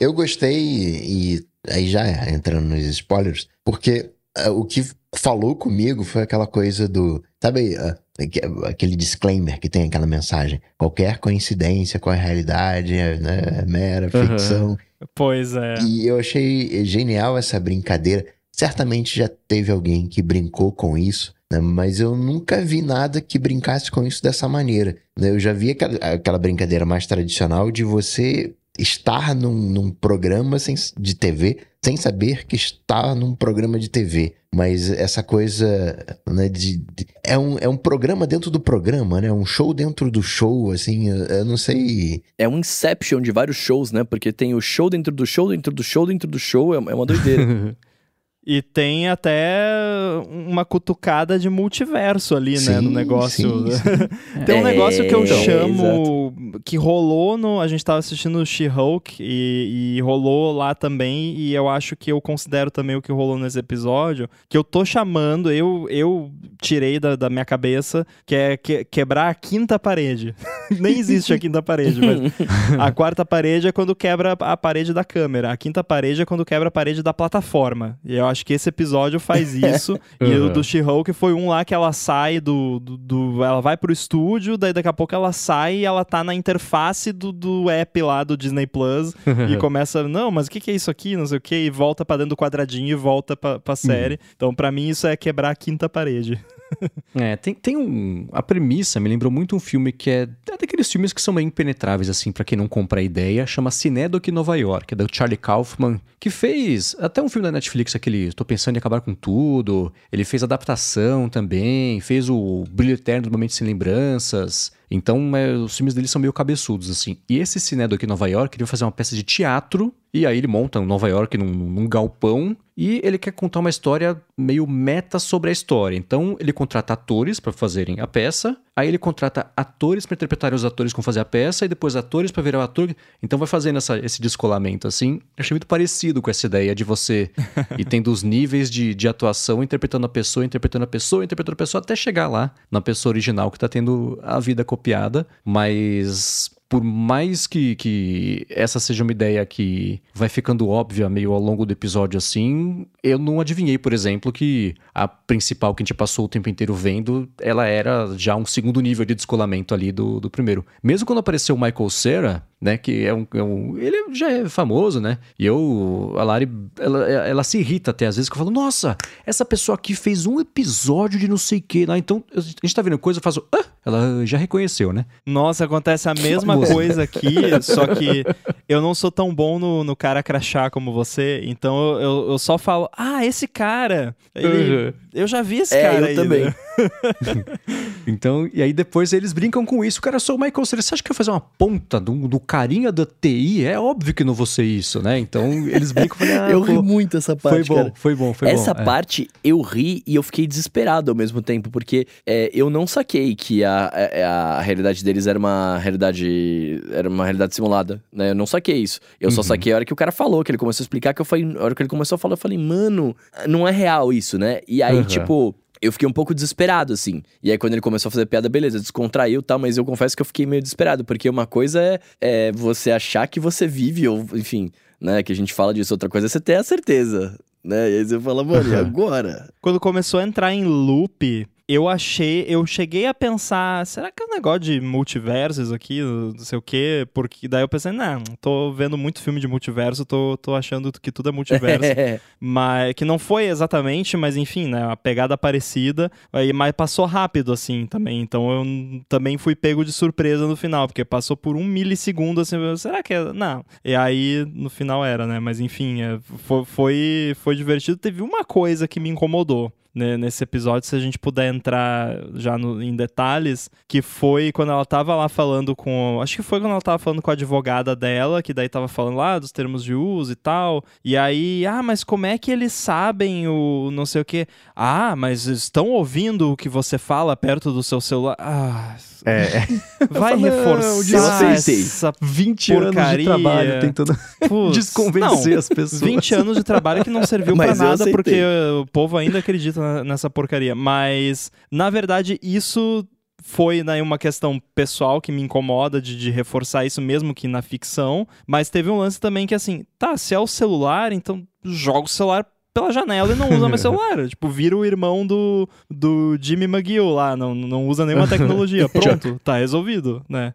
eu gostei e aí já entrando nos spoilers, porque ah, o que falou comigo foi aquela coisa do. Sabe aque- aquele disclaimer que tem aquela mensagem? Qualquer coincidência com a realidade é, né, é mera Aham. ficção. Pois é. E eu achei genial essa brincadeira. Certamente já teve alguém que brincou com isso, né? mas eu nunca vi nada que brincasse com isso dessa maneira. né? Eu já vi aquela, aquela brincadeira mais tradicional de você estar num, num programa sem- de TV sem saber que está num programa de TV. Mas essa coisa, né, de, de- é, um, é um programa dentro do programa, né? Um show dentro do show, assim, eu, eu não sei. É um inception de vários shows, né? Porque tem o show dentro do show, dentro do show, dentro do show. É é uma doideira. E tem até uma cutucada de multiverso ali, né, no Sim, negócio. sim, sim. tem um É, negócio que eu então, chamo que rolou no, a gente tava assistindo o She-Hulk e, e rolou lá também e eu acho que eu considero também o que rolou nesse episódio, que eu tô chamando, eu eu tirei da, da minha cabeça, que é que- quebrar a quinta parede. Nem existe a quinta parede, mas a quarta parede é quando quebra a parede da câmera. A quinta parede é quando quebra a parede da plataforma. E eu acho que esse episódio faz isso. e o Uhum. do She-Hulk foi um lá que ela sai do, do, do- Ela vai pro estúdio, daí daqui a pouco ela sai e ela tá na interface do, do app lá do Disney Plus. e começa, não, mas o que, que é isso aqui? Não sei o que. E volta pra dentro do quadradinho e volta pra, pra série. Então, pra mim, isso é quebrar a quinta parede. É, tem, tem um. A premissa me lembrou muito um filme que é, é daqueles filmes que são meio impenetráveis, assim, pra quem não compra a ideia. Chama Cinedoc Nova York, é do Charlie Kaufman, que fez até um filme da Netflix, aquele Tô Pensando em Acabar com Tudo. Ele fez adaptação também, fez o Brilho Eterno do Momento Sem Lembranças. Então, é, os filmes dele são meio cabeçudos, assim. E esse Cinedoc em Nova York, vai fazer uma peça de teatro, e aí ele monta um Nova York num, num galpão, e ele quer contar uma história meio meta sobre a história. Então, ele contrata atores para fazerem a peça, aí ele contrata atores para interpretarem os atores vão fazer a peça, e depois atores para virar o ator. Então, vai fazendo essa- esse descolamento, assim. Eu achei muito parecido com essa ideia de você ir tendo os níveis de, de atuação, interpretando a pessoa, interpretando a pessoa, interpretando a pessoa, até chegar lá na pessoa original que tá tendo a vida copiada. Mas por mais que, que essa seja uma ideia que vai ficando óbvia meio ao longo do episódio assim, eu não adivinhei, por exemplo, que a principal que a gente passou o tempo inteiro vendo, ela era já um segundo nível de descolamento ali do, do primeiro. Mesmo quando apareceu o Michael Cera, né, que é um, é um- Ele já é famoso, né? E eu... A Lari, ela, ela se irrita até às vezes, que eu falo, nossa, essa pessoa aqui fez um episódio de não sei o quê. lá então, a gente tá vendo coisa, eu faço, ah, ela já reconheceu, né? Nossa, acontece a mesma famoso. coisa aqui, só que eu não sou tão bom no, no cara crachá como você, então eu, eu, eu só falo, ah, esse cara, ele- Uhum. eu já vi esse É, cara eu aí, também. né? Então, e aí depois eles brincam com isso. Cara, eu sou o Michael Cera. Você acha que eu ia fazer uma ponta do, do carinha da TI? É óbvio que não vou ser isso, né? Então eles brincam. Falei, ah, eu pô, ri muito essa parte, Foi bom, cara. foi bom, foi Essa bom. é. parte eu ri e eu fiquei desesperado ao mesmo tempo, porque é, eu não saquei que a, a, a realidade deles era uma realidade. Era uma realidade simulada, né? Eu não saquei isso. Eu só Uhum. saquei a hora que o cara falou, que ele começou a explicar, que eu falei. A hora que ele começou a falar, eu falei, mano, não é real isso, né? E aí, Uhum. tipo. Eu fiquei um pouco desesperado, assim. E aí, quando ele começou a fazer piada, beleza, descontraiu e tal, mas eu confesso que eu fiquei meio desesperado, porque uma coisa é, é você achar que você vive, ou enfim, né, que a gente fala disso, outra coisa é você ter a certeza, né? E aí você fala, mano, e agora? Quando começou a entrar em loop, eu achei, eu cheguei a pensar, será que é um negócio de multiversos aqui, não sei o quê? Porque daí eu pensei, não, tô vendo muito filme de multiverso, tô, tô achando que tudo é multiverso. Mas que não foi exatamente, mas enfim, né, uma pegada parecida, aí mas passou rápido assim também, então eu também fui pego de surpresa no final, porque passou por um milissegundo assim, será que é? Não. E aí no final era, né, mas enfim, é, foi, foi foi divertido, teve uma coisa que me incomodou né, nesse episódio, se a gente puder entrar já no- em detalhes, que foi quando ela tava lá falando com. Acho que foi quando ela tava falando com a advogada dela, que daí tava falando lá dos termos de uso e tal. E aí, ah, mas como é que eles sabem o não sei o quê? Ah, mas estão ouvindo o que você fala perto do seu celular. Ah, É, é. vai reforçar essa 20 anos de Porcaria. trabalho tentando desconvencer não, as pessoas. 20 anos de trabalho que não serviu eu nada porque o povo ainda acredita nessa porcaria. Mas, na verdade, isso foi né, uma questão pessoal que me incomoda de, de reforçar isso mesmo que na ficção. Mas teve um lance também que, assim, tá, se é o celular, então joga o celular pela janela e não usa mais celular. tipo, vira o irmão do, do Jimmy McGill lá, não, não usa nenhuma tecnologia. Pronto, tá resolvido, né?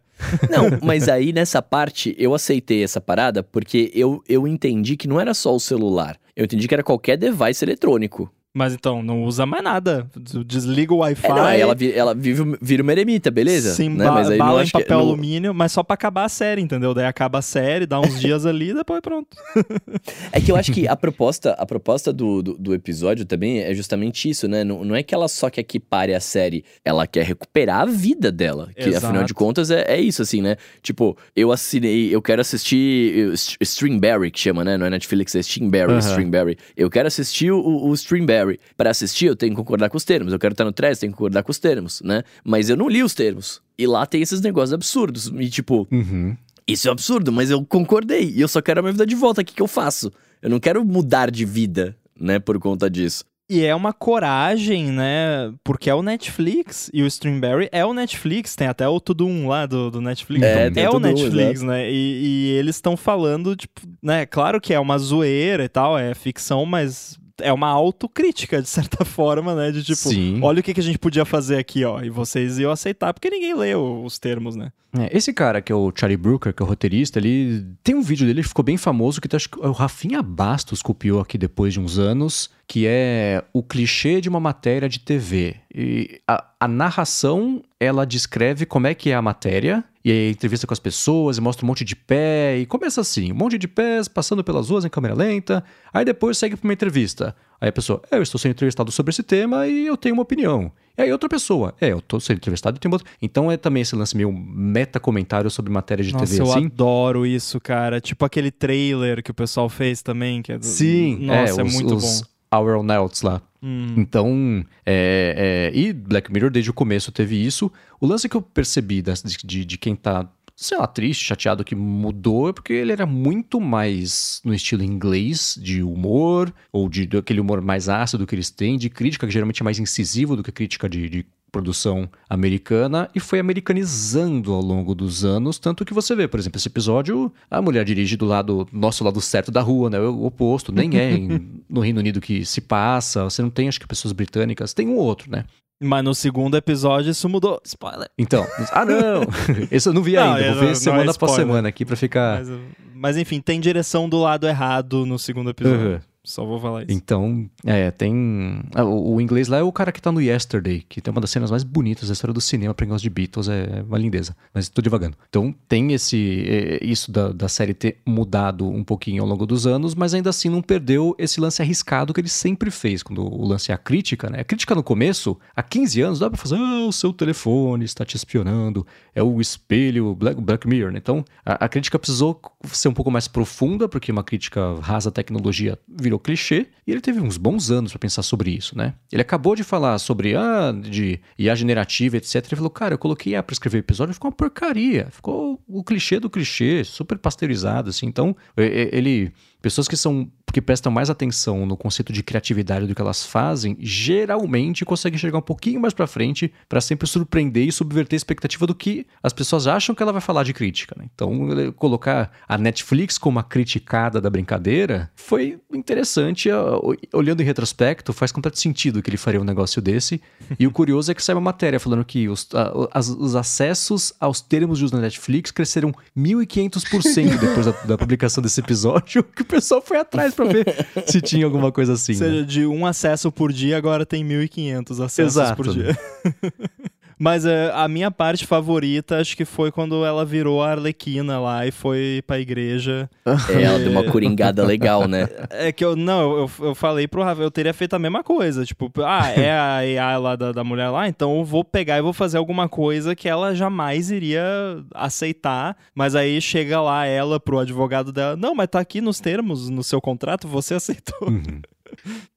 Não, mas aí nessa parte eu aceitei essa parada porque eu, eu entendi que não era só o celular. Eu entendi que era qualquer device eletrônico. Mas então, não usa mais nada. Desliga o Wi-Fi. É, não, aí ela, vi- ela vive, vira uma eremita, beleza? Sim, né? Mas aí bala em que- papel não- alumínio, mas só pra acabar a série, entendeu? Daí acaba a série, dá uns dias ali, depois pronto. É que eu acho que a proposta, a proposta do, do, do episódio também é justamente isso, né? Não, não é que ela só quer que pare a série, ela quer recuperar a vida dela. Que Exato. afinal de contas é, é isso, assim, né? Tipo, eu assinei, eu quero assistir St- Streamberry, que chama, né? Não é Netflix, é Streamberry, Aham. Streamberry. Eu quero assistir o, o Streamberry. Pra assistir, eu tenho que concordar com os termos. Eu quero estar no Threads, tenho que concordar com os termos, né? Mas eu não li os termos. E lá tem esses negócios absurdos. E tipo, Uhum. isso é um absurdo, mas eu concordei. E eu só quero a minha vida de volta. O que, que eu faço? Eu não quero mudar de vida, né, por conta disso. E é uma coragem, né? Porque é o Netflix e o Streamberry é o Netflix. Tem até o Tudo Um lá do, do Netflix. É, é o Tudo Um, Netflix, né? E, e eles estão falando, tipo, né? Claro que é uma zoeira e tal, é ficção, mas é uma autocrítica, de certa forma, né? De tipo, Sim. olha o que, que a gente podia fazer aqui, ó. E vocês iam aceitar, porque ninguém o- os termos, né? É, esse cara, que é o Charlie Brooker, que é o roteirista, ele tem um vídeo dele que ficou bem famoso, que acho que o Rafinha Bastos copiou aqui depois de uns anos, que é o clichê de uma matéria de TV. E a, a narração, ela descreve como é que é a matéria, e aí entrevista com as pessoas, e mostra um monte de pé, e começa assim, um monte de pés passando pelas ruas em câmera lenta, aí depois segue para uma entrevista. Aí a pessoa, é, eu estou sendo entrevistado sobre esse tema e eu tenho uma opinião. E aí outra pessoa, é, eu estou sendo entrevistado e tenho outra... Então é também esse lance meio meta-comentário sobre matéria de Nossa, TV, eu assim. adoro isso, cara. Tipo aquele trailer que o pessoal fez também. Que é do- Sim, Nossa, é, os, muito os bom. Our Nauts lá. Hum. Então, é, é, e Black Mirror desde o começo teve isso. O lance que eu percebi de, de, de quem tá, sei lá, triste, chateado que mudou é porque ele era muito mais no estilo inglês de humor, ou de aquele humor mais ácido que eles têm, de crítica, que geralmente é mais incisivo do que crítica de, de produção americana e foi americanizando ao longo dos anos, tanto que você vê, por exemplo, esse episódio, a mulher dirige do lado, nosso lado certo da rua, né, o oposto, nem é em- no Reino Unido que se passa, você não tem, acho que pessoas britânicas, tem um outro, né? Mas no segundo episódio isso mudou. Spoiler. Então, ah não, esse eu não vi Não, ainda, é, vou ver não é semana após spoiler. semana aqui pra ficar... Mas, mas enfim, tem direção do lado errado no segundo episódio. Uhum. Só vou falar isso. Então, é, tem. ah, o, o inglês lá é o cara que tá no Yesterday, que tem uma das cenas mais bonitas da história do cinema pra quem gosta de Beatles, é uma lindeza. Mas tô devagando. Então, tem esse é, isso da, da série ter mudado um pouquinho ao longo dos anos, mas ainda assim não perdeu esse lance arriscado que ele sempre fez, quando o lance é a crítica, né? A crítica no começo, há 15 anos, dá pra fazer, ah, o seu telefone está te espionando, é o espelho Black, Black Mirror, né? Então, a, a crítica precisou ser um pouco mais profunda, porque uma crítica rasa tecnologia virou clichê, e ele teve uns bons anos pra pensar sobre isso, né? Ele acabou de falar sobre ah, de IA generativa, etc. Ele falou, cara, eu coloquei IA pra escrever episódio, ficou uma porcaria. Ficou o clichê do clichê, super pasteurizado, assim. Então, ele. Pessoas que são. que prestam mais atenção no conceito de criatividade do que elas fazem, geralmente conseguem chegar um pouquinho mais pra frente pra sempre surpreender e subverter a expectativa do que as pessoas acham que ela vai falar de crítica, né? Então, colocar a Netflix como uma criticada da brincadeira foi interessante. Olhando em retrospecto, faz completo sentido que ele faria um negócio desse. E o curioso é que sai uma matéria falando que os, a- os acessos aos termos de uso da Netflix cresceram 1.500% depois da, da publicação desse episódio, que pessoal foi atrás pra ver se tinha alguma coisa assim. Ou né? seja, de um acesso por dia, agora tem 1.500 acessos Exato. por dia. Mas é, a minha parte favorita, acho que foi quando ela virou a Arlequina lá e foi pra igreja. É, ela deu uma coringada legal, né? É que eu, não, eu, eu falei pro Rafa, eu teria feito a mesma coisa. Tipo, ah, é a AI lá da, da mulher lá, então eu vou pegar e vou fazer alguma coisa que ela jamais iria aceitar. Mas aí chega lá ela pro advogado dela, não, mas tá aqui nos termos, no seu contrato, você aceitou. Uhum.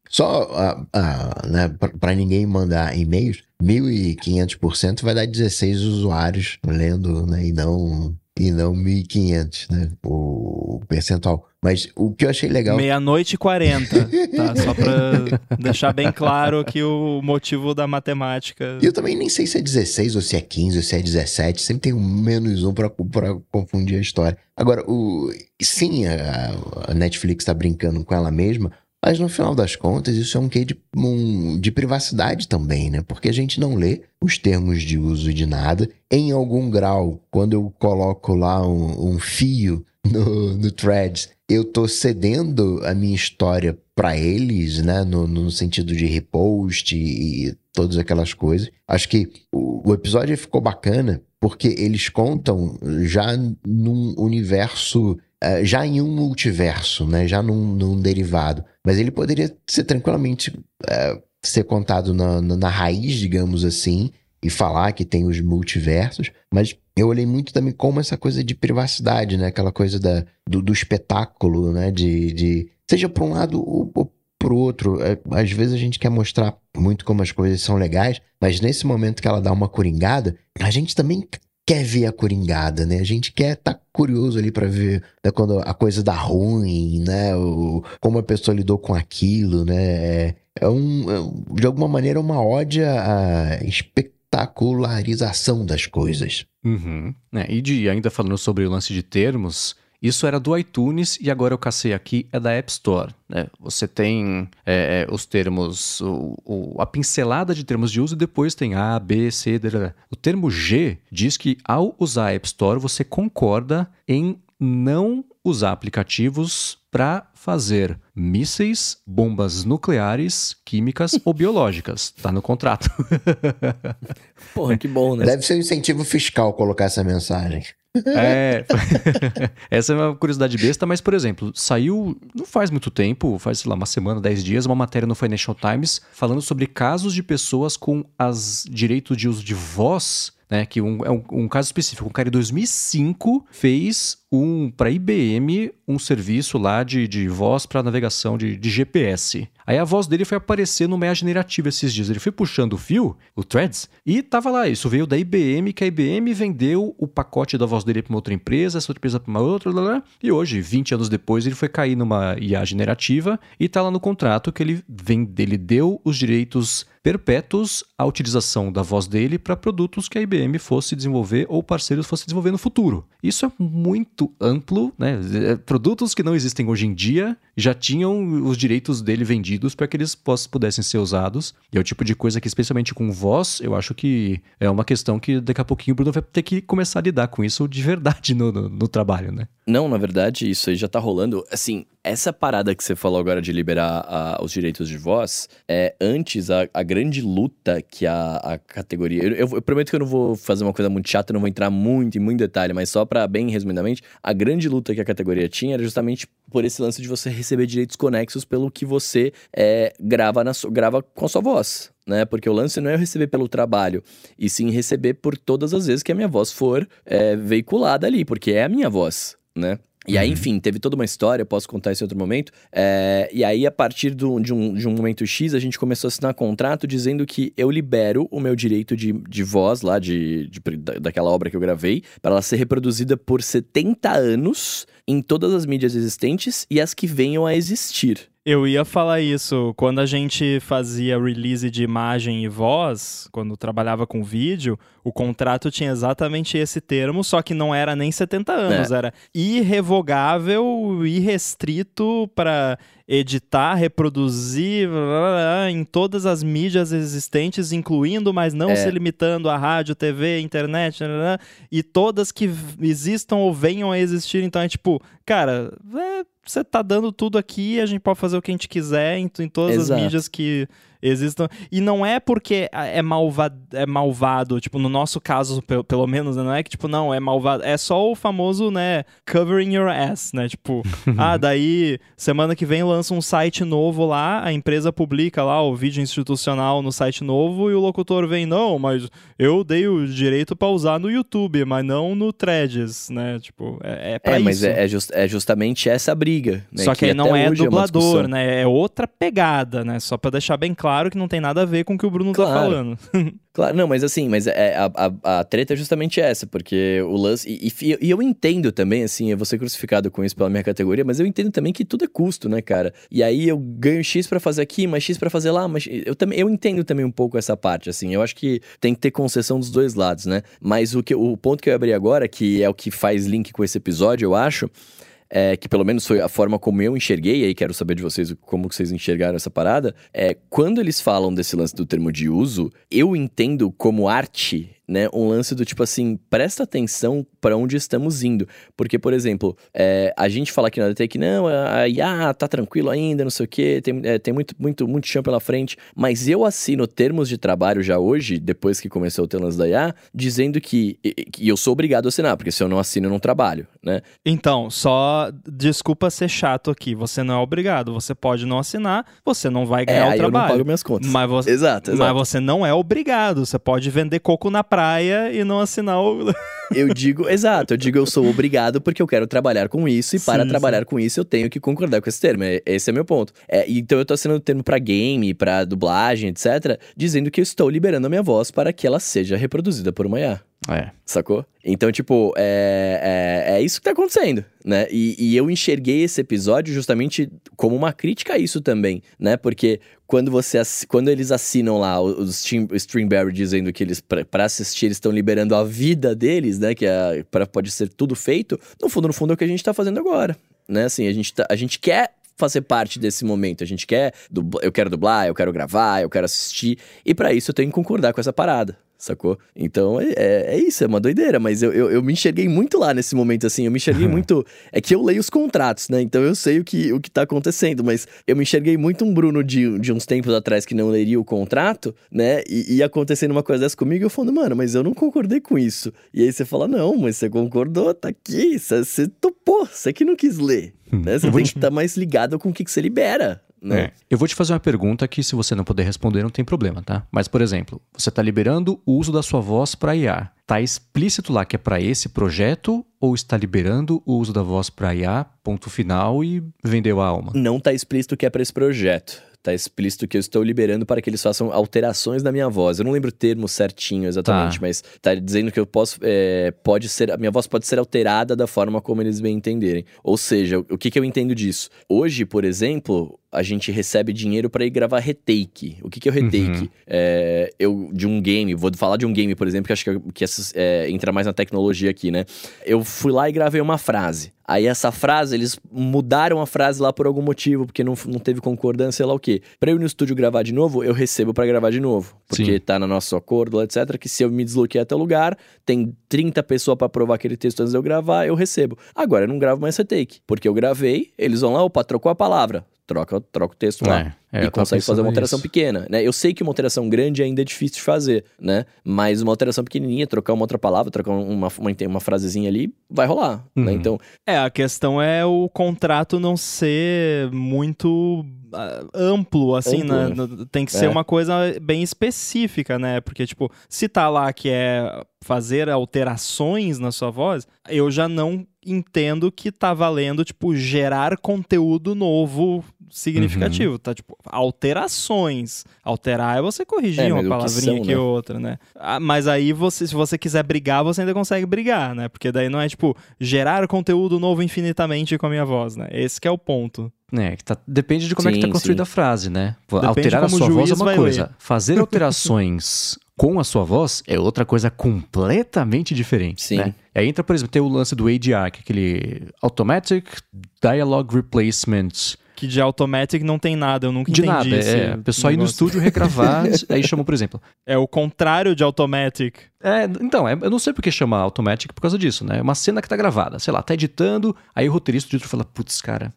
Só ah, ah, né, para ninguém mandar e-mails, 1.500% vai dar 16 usuários lendo, né, e não e não 1.500, né, o percentual. Mas o que eu achei legal Meia-noite e 40, tá? Só pra deixar bem claro aqui o motivo da matemática. E eu também nem sei se é 16 ou se é 15 ou se é 17. Sempre tem um menos um pra, pra confundir a história. Agora, o, sim, a, a Netflix tá brincando com ela mesma, mas no final das contas, isso é um quê de, um, de privacidade também, né? Porque a gente não lê os termos de uso de nada. Em algum grau, quando eu coloco lá um, um fio no, no Threads, eu tô cedendo a minha história para eles, né? No, no, sentido de repost e, e todas aquelas coisas. Acho que o, o, episódio ficou bacana porque eles contam já num universo. Uh, já em um multiverso, né? Já num, num derivado. Mas ele poderia ser tranquilamente uh, ser contado na, na, na raiz, digamos assim, e falar que tem os multiversos, mas eu olhei muito também como essa coisa de privacidade, né? Aquela coisa da, do, do espetáculo, né? De, de seja para um lado ou, ou para o outro. É, às vezes a gente quer mostrar muito como as coisas são legais, mas nesse momento que ela dá uma coringada, a gente também quer ver a coringada, né? A gente quer estar tá curioso ali para ver né, quando a coisa dá ruim, né? O, como a pessoa lidou com aquilo, né? É, é um, é, de alguma maneira, uma ode à espetacularização das coisas. Uhum. É, e de, ainda falando sobre o lance de termos, isso era do iTunes e agora eu cacei aqui é da App Store. Né? Você tem é, é, os termos, o, o, a pincelada de termos de uso e depois tem A, B, C, D, D. O termo G diz que ao usar a App Store você concorda em não usar aplicativos para fazer mísseis, bombas nucleares, químicas ou biológicas. Tá no contrato. Porra, que bom, né? Deve ser um incentivo fiscal colocar essa mensagem. É, essa é uma curiosidade besta, mas, por exemplo, saiu não faz muito tempo, faz, sei lá, uma semana, dez dias, uma matéria no Financial Times falando sobre casos de pessoas com as direitos de uso de voz né? Que um, é um, um, caso específico. Um cara em 2005 fez um para IBM um serviço lá de, de voz para navegação de, de, GPS. Aí a voz dele foi aparecer no meia generativa esses dias. Ele foi puxando o fio, o Threads, e tava lá. Isso veio da IBM, que a IBM vendeu o pacote da voz dele para uma outra empresa, essa outra empresa para uma outra, blá, blá, e hoje, 20 anos depois, ele foi cair numa IA generativa e tá lá no contrato que ele, vem, ele deu os direitos perpétuos à utilização da voz dele para produtos que a IBM fosse desenvolver ou parceiros fosse desenvolver no futuro. Isso é muito amplo, né? Produtos que não existem hoje em dia já tinham os direitos dele vendidos para que eles pudessem ser usados. E é o tipo de coisa que, especialmente com voz, eu acho que é uma questão que daqui a pouquinho o Bruno vai ter que começar a lidar com isso de verdade no, no, no trabalho, né? Não, na verdade, isso aí já tá rolando. Assim, essa parada que você falou agora de liberar a, os direitos de voz, é antes a, a grande luta que a, a categoria. Eu, eu, eu, prometo que eu não vou fazer uma coisa muito chata, não vou entrar muito em muito detalhe, mas só para bem resumidamente, a grande luta que a categoria tinha era justamente por esse lance de você receber direitos conexos pelo que você é, grava, na, grava com a sua voz. Né? Porque o lance não é eu receber pelo trabalho, e sim receber por todas as vezes que a minha voz for é, veiculada ali, porque é a minha voz, né? E aí, uhum. enfim, teve toda uma história, posso contar isso em outro momento. É, e aí, a partir do, de, um, de um momento X, a gente começou a assinar contrato dizendo que eu libero o meu direito de, de voz lá, de, de daquela obra que eu gravei, para ela ser reproduzida por 70 anos em todas as mídias existentes e as que venham a existir. Eu ia falar isso. Quando a gente fazia release de imagem e voz, quando trabalhava com vídeo, o contrato tinha exatamente esse termo, só que não era nem 70 anos, é. era irrevogável, irrestrito para editar, reproduzir blá, blá, blá, em todas as mídias existentes, incluindo, mas não é. se limitando a rádio, TV, internet, e todas que existam ou venham a existir. Então é tipo, cara, é, você tá dando tudo aqui, a gente pode fazer o que a gente quiser em, em todas Exato. as mídias que existam. E não é porque é malvado, é malvado, tipo, no nosso caso, pelo, pelo menos, né? não é que, tipo, não, é malvado. É só o famoso, né, covering your ass, né? Tipo, ah, daí semana que vem lança um site novo lá, a empresa publica lá o vídeo institucional no site novo e o locutor vem, não, mas eu dei o direito para usar no YouTube, mas não no Threads, né? Tipo, é, é pra é, isso. Mas é, é, just, é justamente essa briga, né? Só que, que não é, é dublador, é né? É outra pegada, né? Só para deixar bem claro claro que não tem nada a ver com o que o Bruno tá claro. tá falando. claro, não, mas assim, mas é, a, a, a treta é justamente essa, porque o lance. E, e, e, eu entendo também, assim, eu vou ser crucificado com isso pela minha categoria, mas eu entendo também que tudo é custo, né, cara? E aí eu ganho X para fazer aqui, mas X para fazer lá, mas eu também eu entendo também um pouco essa parte, assim. Eu acho que tem que ter concessão dos dois lados, né? Mas o, que, o ponto que eu abri agora, que é o que faz link com esse episódio, eu acho é, que pelo menos foi a forma como eu enxerguei, e aí quero saber de vocês como vocês enxergaram essa parada, é quando eles falam desse lance do termo de uso, eu entendo como arte né, um lance do tipo assim, presta atenção para onde estamos indo. Porque, por exemplo, é, a gente fala aqui na DT que não, a IA tá tranquilo ainda, não sei o quê, tem, é, tem muito, muito, muito chão pela frente, mas eu assino termos de trabalho já hoje, depois que começou o ter lance da IA, dizendo que, e, que eu sou obrigado a assinar, porque se eu não assino, eu não trabalho, né? Então, só desculpa ser chato aqui, você não é obrigado, você pode não assinar, você não vai ganhar é, o trabalho. eu não pago minhas contas. Mas você, exato, exato. mas você não é obrigado, você pode vender coco na praia e não assinar o... Eu digo, exato, eu digo eu sou obrigado porque eu quero trabalhar com isso e Sim, para sim. trabalhar com isso eu tenho que concordar com esse termo. É- Esse é meu ponto. É, então eu tô assinando termo pra game, pra dublagem, etc, dizendo que eu estou liberando a minha voz para que ela seja reproduzida por uma IA. É. Sacou? Então, tipo, é, é, é isso que tá acontecendo, né? E, e eu enxerguei esse episódio justamente como uma crítica a isso também, né? Porque quando você quando eles assinam lá os Steam, Streamberry dizendo que eles, pra assistir, eles estão liberando a vida deles, né? Que é, pra, pode ser tudo feito, no fundo, no fundo é o que a gente tá fazendo agora, né? Assim, a gente, tá, a gente quer fazer parte desse momento. A gente quer, eu quero dublar, eu quero gravar, eu quero assistir. E pra isso eu tenho que concordar com essa parada, sacou? Então é, é, é isso, é uma doideira. Mas eu, eu, eu me enxerguei muito lá nesse momento, assim. Eu me enxerguei muito. É que eu leio os contratos, né? Então eu sei o que, o que tá acontecendo. Mas eu me enxerguei muito um Bruno de, de uns tempos atrás que não leria o contrato, né? E, e acontecendo uma coisa dessa comigo, eu falando, mano, mas eu não concordei com isso. E aí você fala, não, mas você concordou, tá aqui, você, você topou, você que não quis ler. Né? Você Eu vou tem te- que estar mais ligado com o que, que você libera, né? É. Eu vou te fazer uma pergunta que, se você não puder responder, não tem problema, tá? Mas, por exemplo, você está liberando o uso da sua voz para IA. Tá explícito lá que é para esse projeto ou está liberando o uso da voz para IA, ponto final e vendeu a alma? Não tá explícito que é para esse projeto. Tá explícito que eu estou liberando para que eles façam alterações na minha voz. Eu não lembro o termo certinho exatamente, Tá. mas tá dizendo que eu posso. é, pode ser. A minha voz pode ser alterada da forma como eles bem entenderem. Ou seja, o que, que eu entendo disso? Hoje, por exemplo, a gente recebe dinheiro para ir gravar retake. O que, que é o retake? Uhum. É, eu, de um game, vou falar de um game, por exemplo, que acho que, que essas, é, entra mais na tecnologia aqui, né? Eu fui lá e gravei uma frase. Aí essa frase, eles mudaram a frase lá por algum motivo, porque não, não teve concordância, sei lá o quê. Pra eu ir no estúdio gravar de novo, eu recebo pra gravar de novo. Porque Sim. tá no nosso acordo, etc. Que se eu me desloquei até o lugar, tem 30 pessoas pra provar aquele texto antes de eu gravar, eu recebo. Agora eu não gravo mais retake. Porque eu gravei, eles vão lá, opa, trocou a palavra. Troca, troca o texto lá É, é, e consegue fazer uma alteração nisso. pequena, né? Eu sei que uma alteração grande ainda é difícil de fazer, né? Mas uma alteração pequenininha, trocar uma outra palavra, trocar uma, uma, uma frasezinha ali, vai rolar, né? Uhum. Então, É, a questão é o contrato não ser muito amplo, assim, Amplo, né? né? No- Tem que ser É. uma coisa bem específica, né? Porque, tipo, se tá lá que é fazer alterações na sua voz, eu já não entendo que tá valendo, tipo, gerar conteúdo novo significativo. Tá, tipo, alterações. Alterar é você corrigir É, uma palavrinha são, aqui né? ou outra, né? Ah, mas aí, você, se você quiser brigar, você ainda consegue brigar, né? Porque daí não é, tipo, gerar conteúdo novo infinitamente com a minha voz, né? Esse que é o ponto. É, que tá- depende de como é que tá Sim, construída sim. a frase, né? Depende Alterar a sua voz é uma coisa. ler. Fazer alterações com a sua voz é outra coisa completamente diferente. Sim. Né? Aí entra, por exemplo, tem o lance do ADR, que é aquele Automatic Dialogue Replacement. Que de Automatic não tem nada, eu nunca De entendi nada, esse é. A pessoa ir no estúdio regravar, aí chamam, por exemplo. É o contrário de Automatic. É, então, é- eu não sei por que chama Automatic por causa disso, né? É uma cena que tá gravada, sei lá, tá editando, aí o roteirista do editor fala, putz, cara,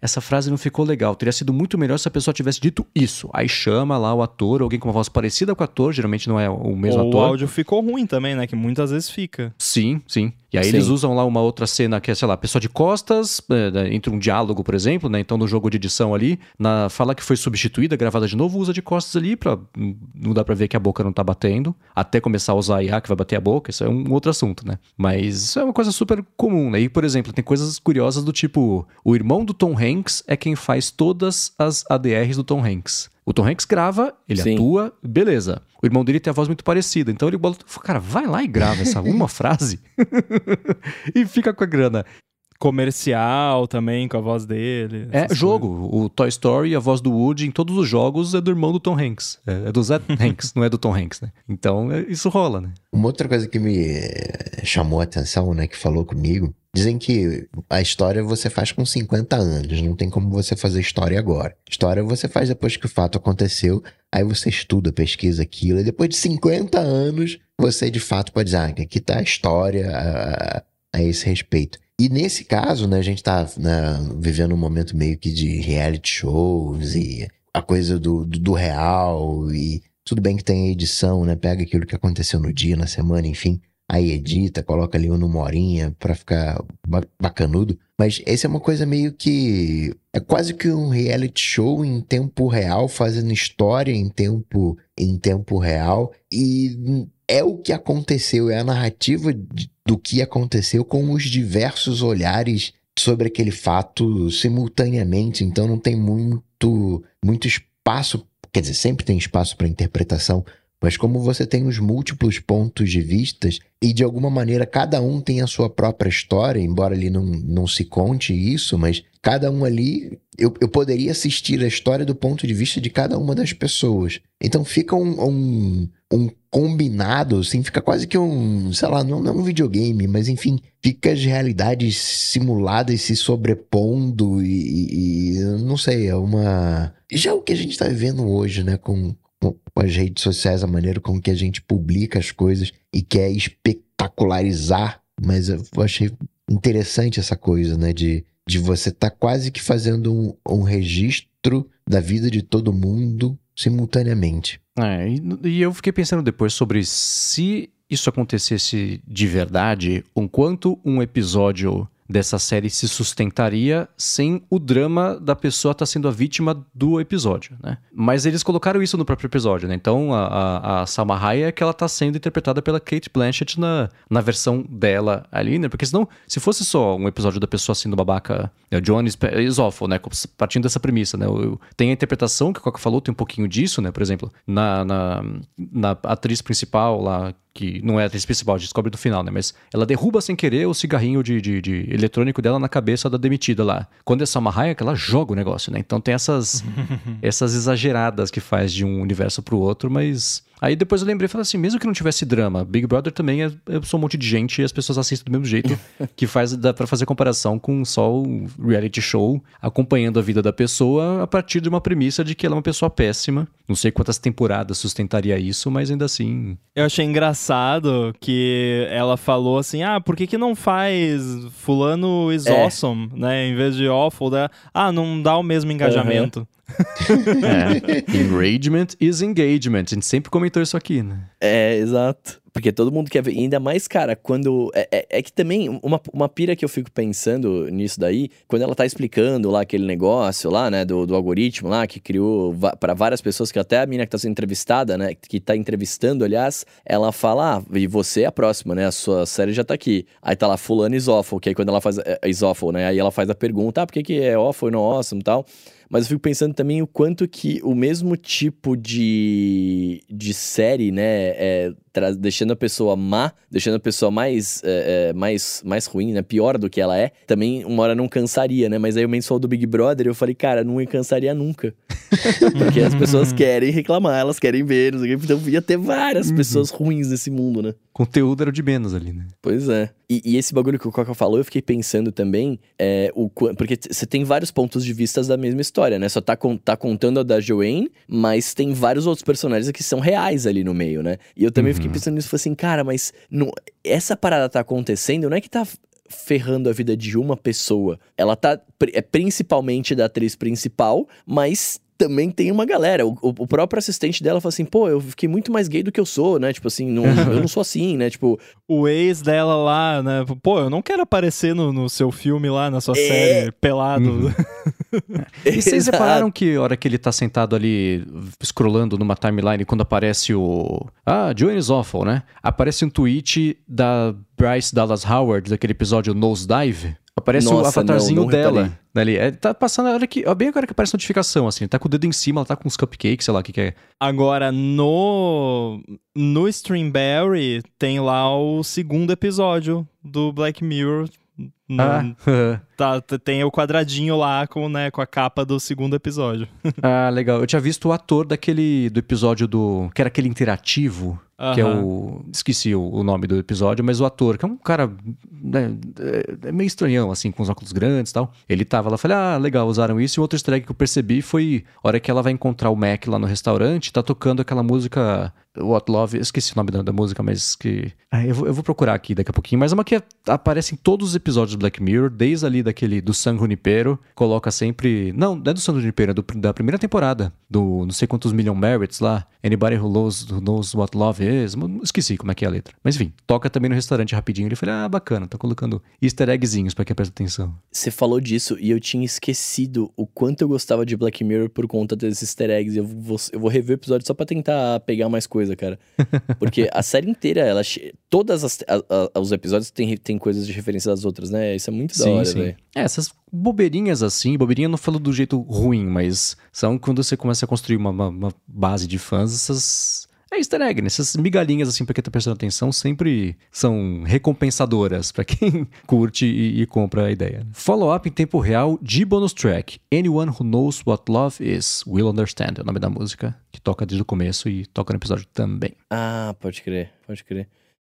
essa frase não ficou legal. Teria sido muito melhor se a pessoa tivesse dito isso. Aí chama lá o ator, alguém com uma voz parecida com o ator, geralmente não é o mesmo Ou o ator. áudio ficou ruim também, né? Que muitas vezes fica. Sim, sim. E aí Sim. eles usam lá uma outra cena que é, sei lá, pessoa de costas, é, né, entre um diálogo, por exemplo, né? Então no jogo de edição ali, na fala que foi substituída, gravada de novo, usa de costas ali pra. hum, Não dá pra ver que a boca não tá batendo. Até começar a usar a IA que vai bater a boca, isso é um outro assunto, né? Mas isso é uma coisa super comum, né? E, por exemplo, tem coisas curiosas do tipo: o irmão do Tom Hanks é quem faz todas as ADRs do Tom Hanks. O Tom Hanks grava, ele Sim. atua, beleza. O irmão dele tem a voz muito parecida. Então ele bola. Cara, vai lá e grava essa uma frase e fica com a grana. Comercial também, com a voz dele. É jogo. O Toy Story, a voz do Woody em todos os jogos é do irmão do Tom Hanks. É, é do Zé Hanks, não é do Tom Hanks, né? Então é- isso rola, né? Uma outra coisa que me chamou a atenção, né, que falou comigo, dizem que a história você faz com 50 anos, não tem como você fazer história agora. História você faz depois que o fato aconteceu, aí você estuda, pesquisa aquilo, e depois de 50 anos você de fato pode dizer, ah, aqui está a história a, a, esse respeito. E nesse caso, né, a gente está né, vivendo um momento meio que de reality shows e a coisa do, do, do real e tudo bem que tem a edição, né? Pega aquilo que aconteceu no dia, na semana, enfim aí edita, coloca ali uma morinha pra ficar bacanudo. Mas essa é uma coisa meio que. É quase que um reality show em tempo real, fazendo história em tempo, em tempo real. E é o que aconteceu, é a narrativa do que aconteceu com os diversos olhares sobre aquele fato simultaneamente. Então não tem muito, muito espaço. Quer dizer, sempre tem espaço para interpretação, mas como você tem os múltiplos pontos de vistas e de alguma maneira cada um tem a sua própria história, embora ali não, não se conte isso, mas cada um ali eu, eu poderia assistir a história do ponto de vista de cada uma das pessoas. Então fica um, um, um combinado, assim, fica quase que um, sei lá, não, não um videogame, mas enfim, fica as realidades simuladas se sobrepondo e, e não sei, é uma. Já o que a gente está vivendo hoje, né, com as redes sociais, a maneira com que a gente publica as coisas e quer espetacularizar, mas eu achei interessante essa coisa, né? De, de você estar tá quase que fazendo um, um, registro da vida de todo mundo simultaneamente. É, e, e eu fiquei pensando depois sobre se isso acontecesse de verdade, o quanto um episódio dessa série se sustentaria sem o drama da pessoa estar tá sendo a vítima do episódio, né? Mas eles colocaram isso no próprio episódio, né? Então a, a, a Salma Hayek é que ela está sendo interpretada pela Kate Blanchett na, na versão dela ali, né? Porque senão, se fosse só um episódio da pessoa sendo babaca, né? o John Isofo, né? Partindo dessa premissa, né? Tem a interpretação que o Coca falou, tem um pouquinho disso, né? Por exemplo, na, na, na atriz principal lá, que não é a atriz principal, descobre do final, né? Mas ela derruba sem querer o cigarrinho de, de, de eletrônico dela na cabeça da demitida lá. Quando é Salma Hayek, ela joga o negócio, né? Então tem essas, essas exageradas que faz de um universo pro outro, mas Aí depois eu lembrei e falei assim, mesmo que não tivesse drama, Big Brother também é, eu sou um monte de gente e as pessoas assistem do mesmo jeito, que faz dá para fazer comparação com só o reality show, acompanhando a vida da pessoa a partir de uma premissa de que ela é uma pessoa péssima. Não sei quantas temporadas sustentaria isso, mas ainda assim. Eu achei engraçado que ela falou assim: "Ah, por que que não faz fulano is é. awesome, né, em vez de awful, né? Ah, não dá o mesmo engajamento". Uhum é. Enragement is engagement. A gente sempre comentou isso aqui, né? É, exato. Porque todo mundo quer ver. E ainda mais, cara, quando. É, é, é, que também, uma, uma pira que eu fico pensando nisso daí, quando ela tá explicando lá aquele negócio lá, né, do, do algoritmo lá, que criou para várias pessoas, que até a mina que tá sendo entrevistada, né, que tá entrevistando, aliás, ela fala, ah, e você é a próxima, né, a sua série já tá aqui. Aí tá lá, fulano isófilo, que aí quando ela faz. É, isófilo, né, aí ela faz a pergunta, ah, por que que é awful e não awesome e tal. Mas eu fico pensando também o quanto que o mesmo tipo de, de série, né, é, deixando a pessoa má, deixando a pessoa mais, é, é, mais, mais ruim, né, pior do que ela é, também uma hora não cansaria, né? Mas aí o mensual do Big Brother, eu falei, cara, não cansaria nunca. Porque as pessoas querem reclamar, elas querem ver, então ia ter várias uhum. pessoas ruins nesse mundo, né? Conteúdo era de menos ali, né? Pois é. E, e esse bagulho que o Coca falou, eu fiquei pensando também, é, o, porque você tem vários pontos de vista da mesma história, né? Só tá, tá contando a da Joanne, mas tem vários outros personagens que são reais ali no meio, né? E eu também uhum. fiquei pensando nisso, falei assim, cara, mas não, essa parada tá acontecendo, não é que tá ferrando a vida de uma pessoa. Ela tá é principalmente da atriz principal, mas também tem uma galera. O, o, próprio assistente dela fala assim, pô, eu fiquei muito mais gay do que eu sou, né? Tipo assim, não, eu não sou assim, né? Tipo. O ex dela lá, né? Pô, eu não quero aparecer no, no seu filme lá, na sua é... série, pelado. Uhum. e vocês repararam que a hora que ele tá sentado ali, scrollando numa timeline, quando aparece o. Ah, Joanne Awful, né? Aparece um tweet da Bryce Dallas Howard, daquele episódio Nosedive. Aparece Nossa, o avatarzinho não, não dela. Ali. É, tá passando a hora que. Bem agora que aparece notificação, assim. Tá com o dedo em cima, ela tá com uns cupcakes, sei lá o que, que é. Agora, no. No Streamberry tem lá o segundo episódio do Black Mirror. No, ah. tá, tem o quadradinho lá com, né, com a capa do segundo episódio. ah, legal. Eu tinha visto o ator daquele. do episódio do. que era aquele interativo Uhum. Que é o. Esqueci o, o, nome do episódio, mas o ator, que é um cara. Né, é, é meio estranhão, assim, com os óculos grandes e tal. Ele tava lá, falei, ah, legal, usaram isso. E outro easter egg que eu percebi foi a hora que ela vai encontrar o Mac lá no restaurante, tá tocando aquela música What Love, esqueci o nome da, da música, mas que. Ah, eu, vou, eu vou procurar aqui daqui a pouquinho. Mas é uma que aparece em todos os episódios do Black Mirror, desde ali daquele do San Junipero. Coloca sempre. Não, não é do San Junipero, é do, da primeira temporada. Do não sei quantos Million Merits lá. Anybody who knows, who knows what love is. Esqueci como é que é a letra. Mas enfim, toca também no restaurante rapidinho. Ele falou: ah, bacana, tá colocando easter eggzinhos pra quem presta atenção. Você falou disso e eu tinha esquecido o quanto eu gostava de Black Mirror por conta desses easter eggs. Eu vou, eu vou rever o episódio só pra tentar pegar mais coisa, cara. Porque a série inteira, ela. Todas as, a, a, os episódios tem, tem coisas de referência das outras, né? Isso é muito da sim, hora, velho. É, essas bobeirinhas assim, bobeirinha eu não falo do jeito ruim, mas são quando você começa a construir uma, uma, uma base de fãs, essas é easter egg, né? Essas migalhinhas, assim, pra quem tá prestando atenção, sempre são recompensadoras para quem curte e, e, compra a ideia. Follow-up em tempo real de bonus track. Anyone Who Knows What Love Is Will Understand, é o nome da música, que toca desde o começo e toca no episódio também. Ah, pode crer, pode crer.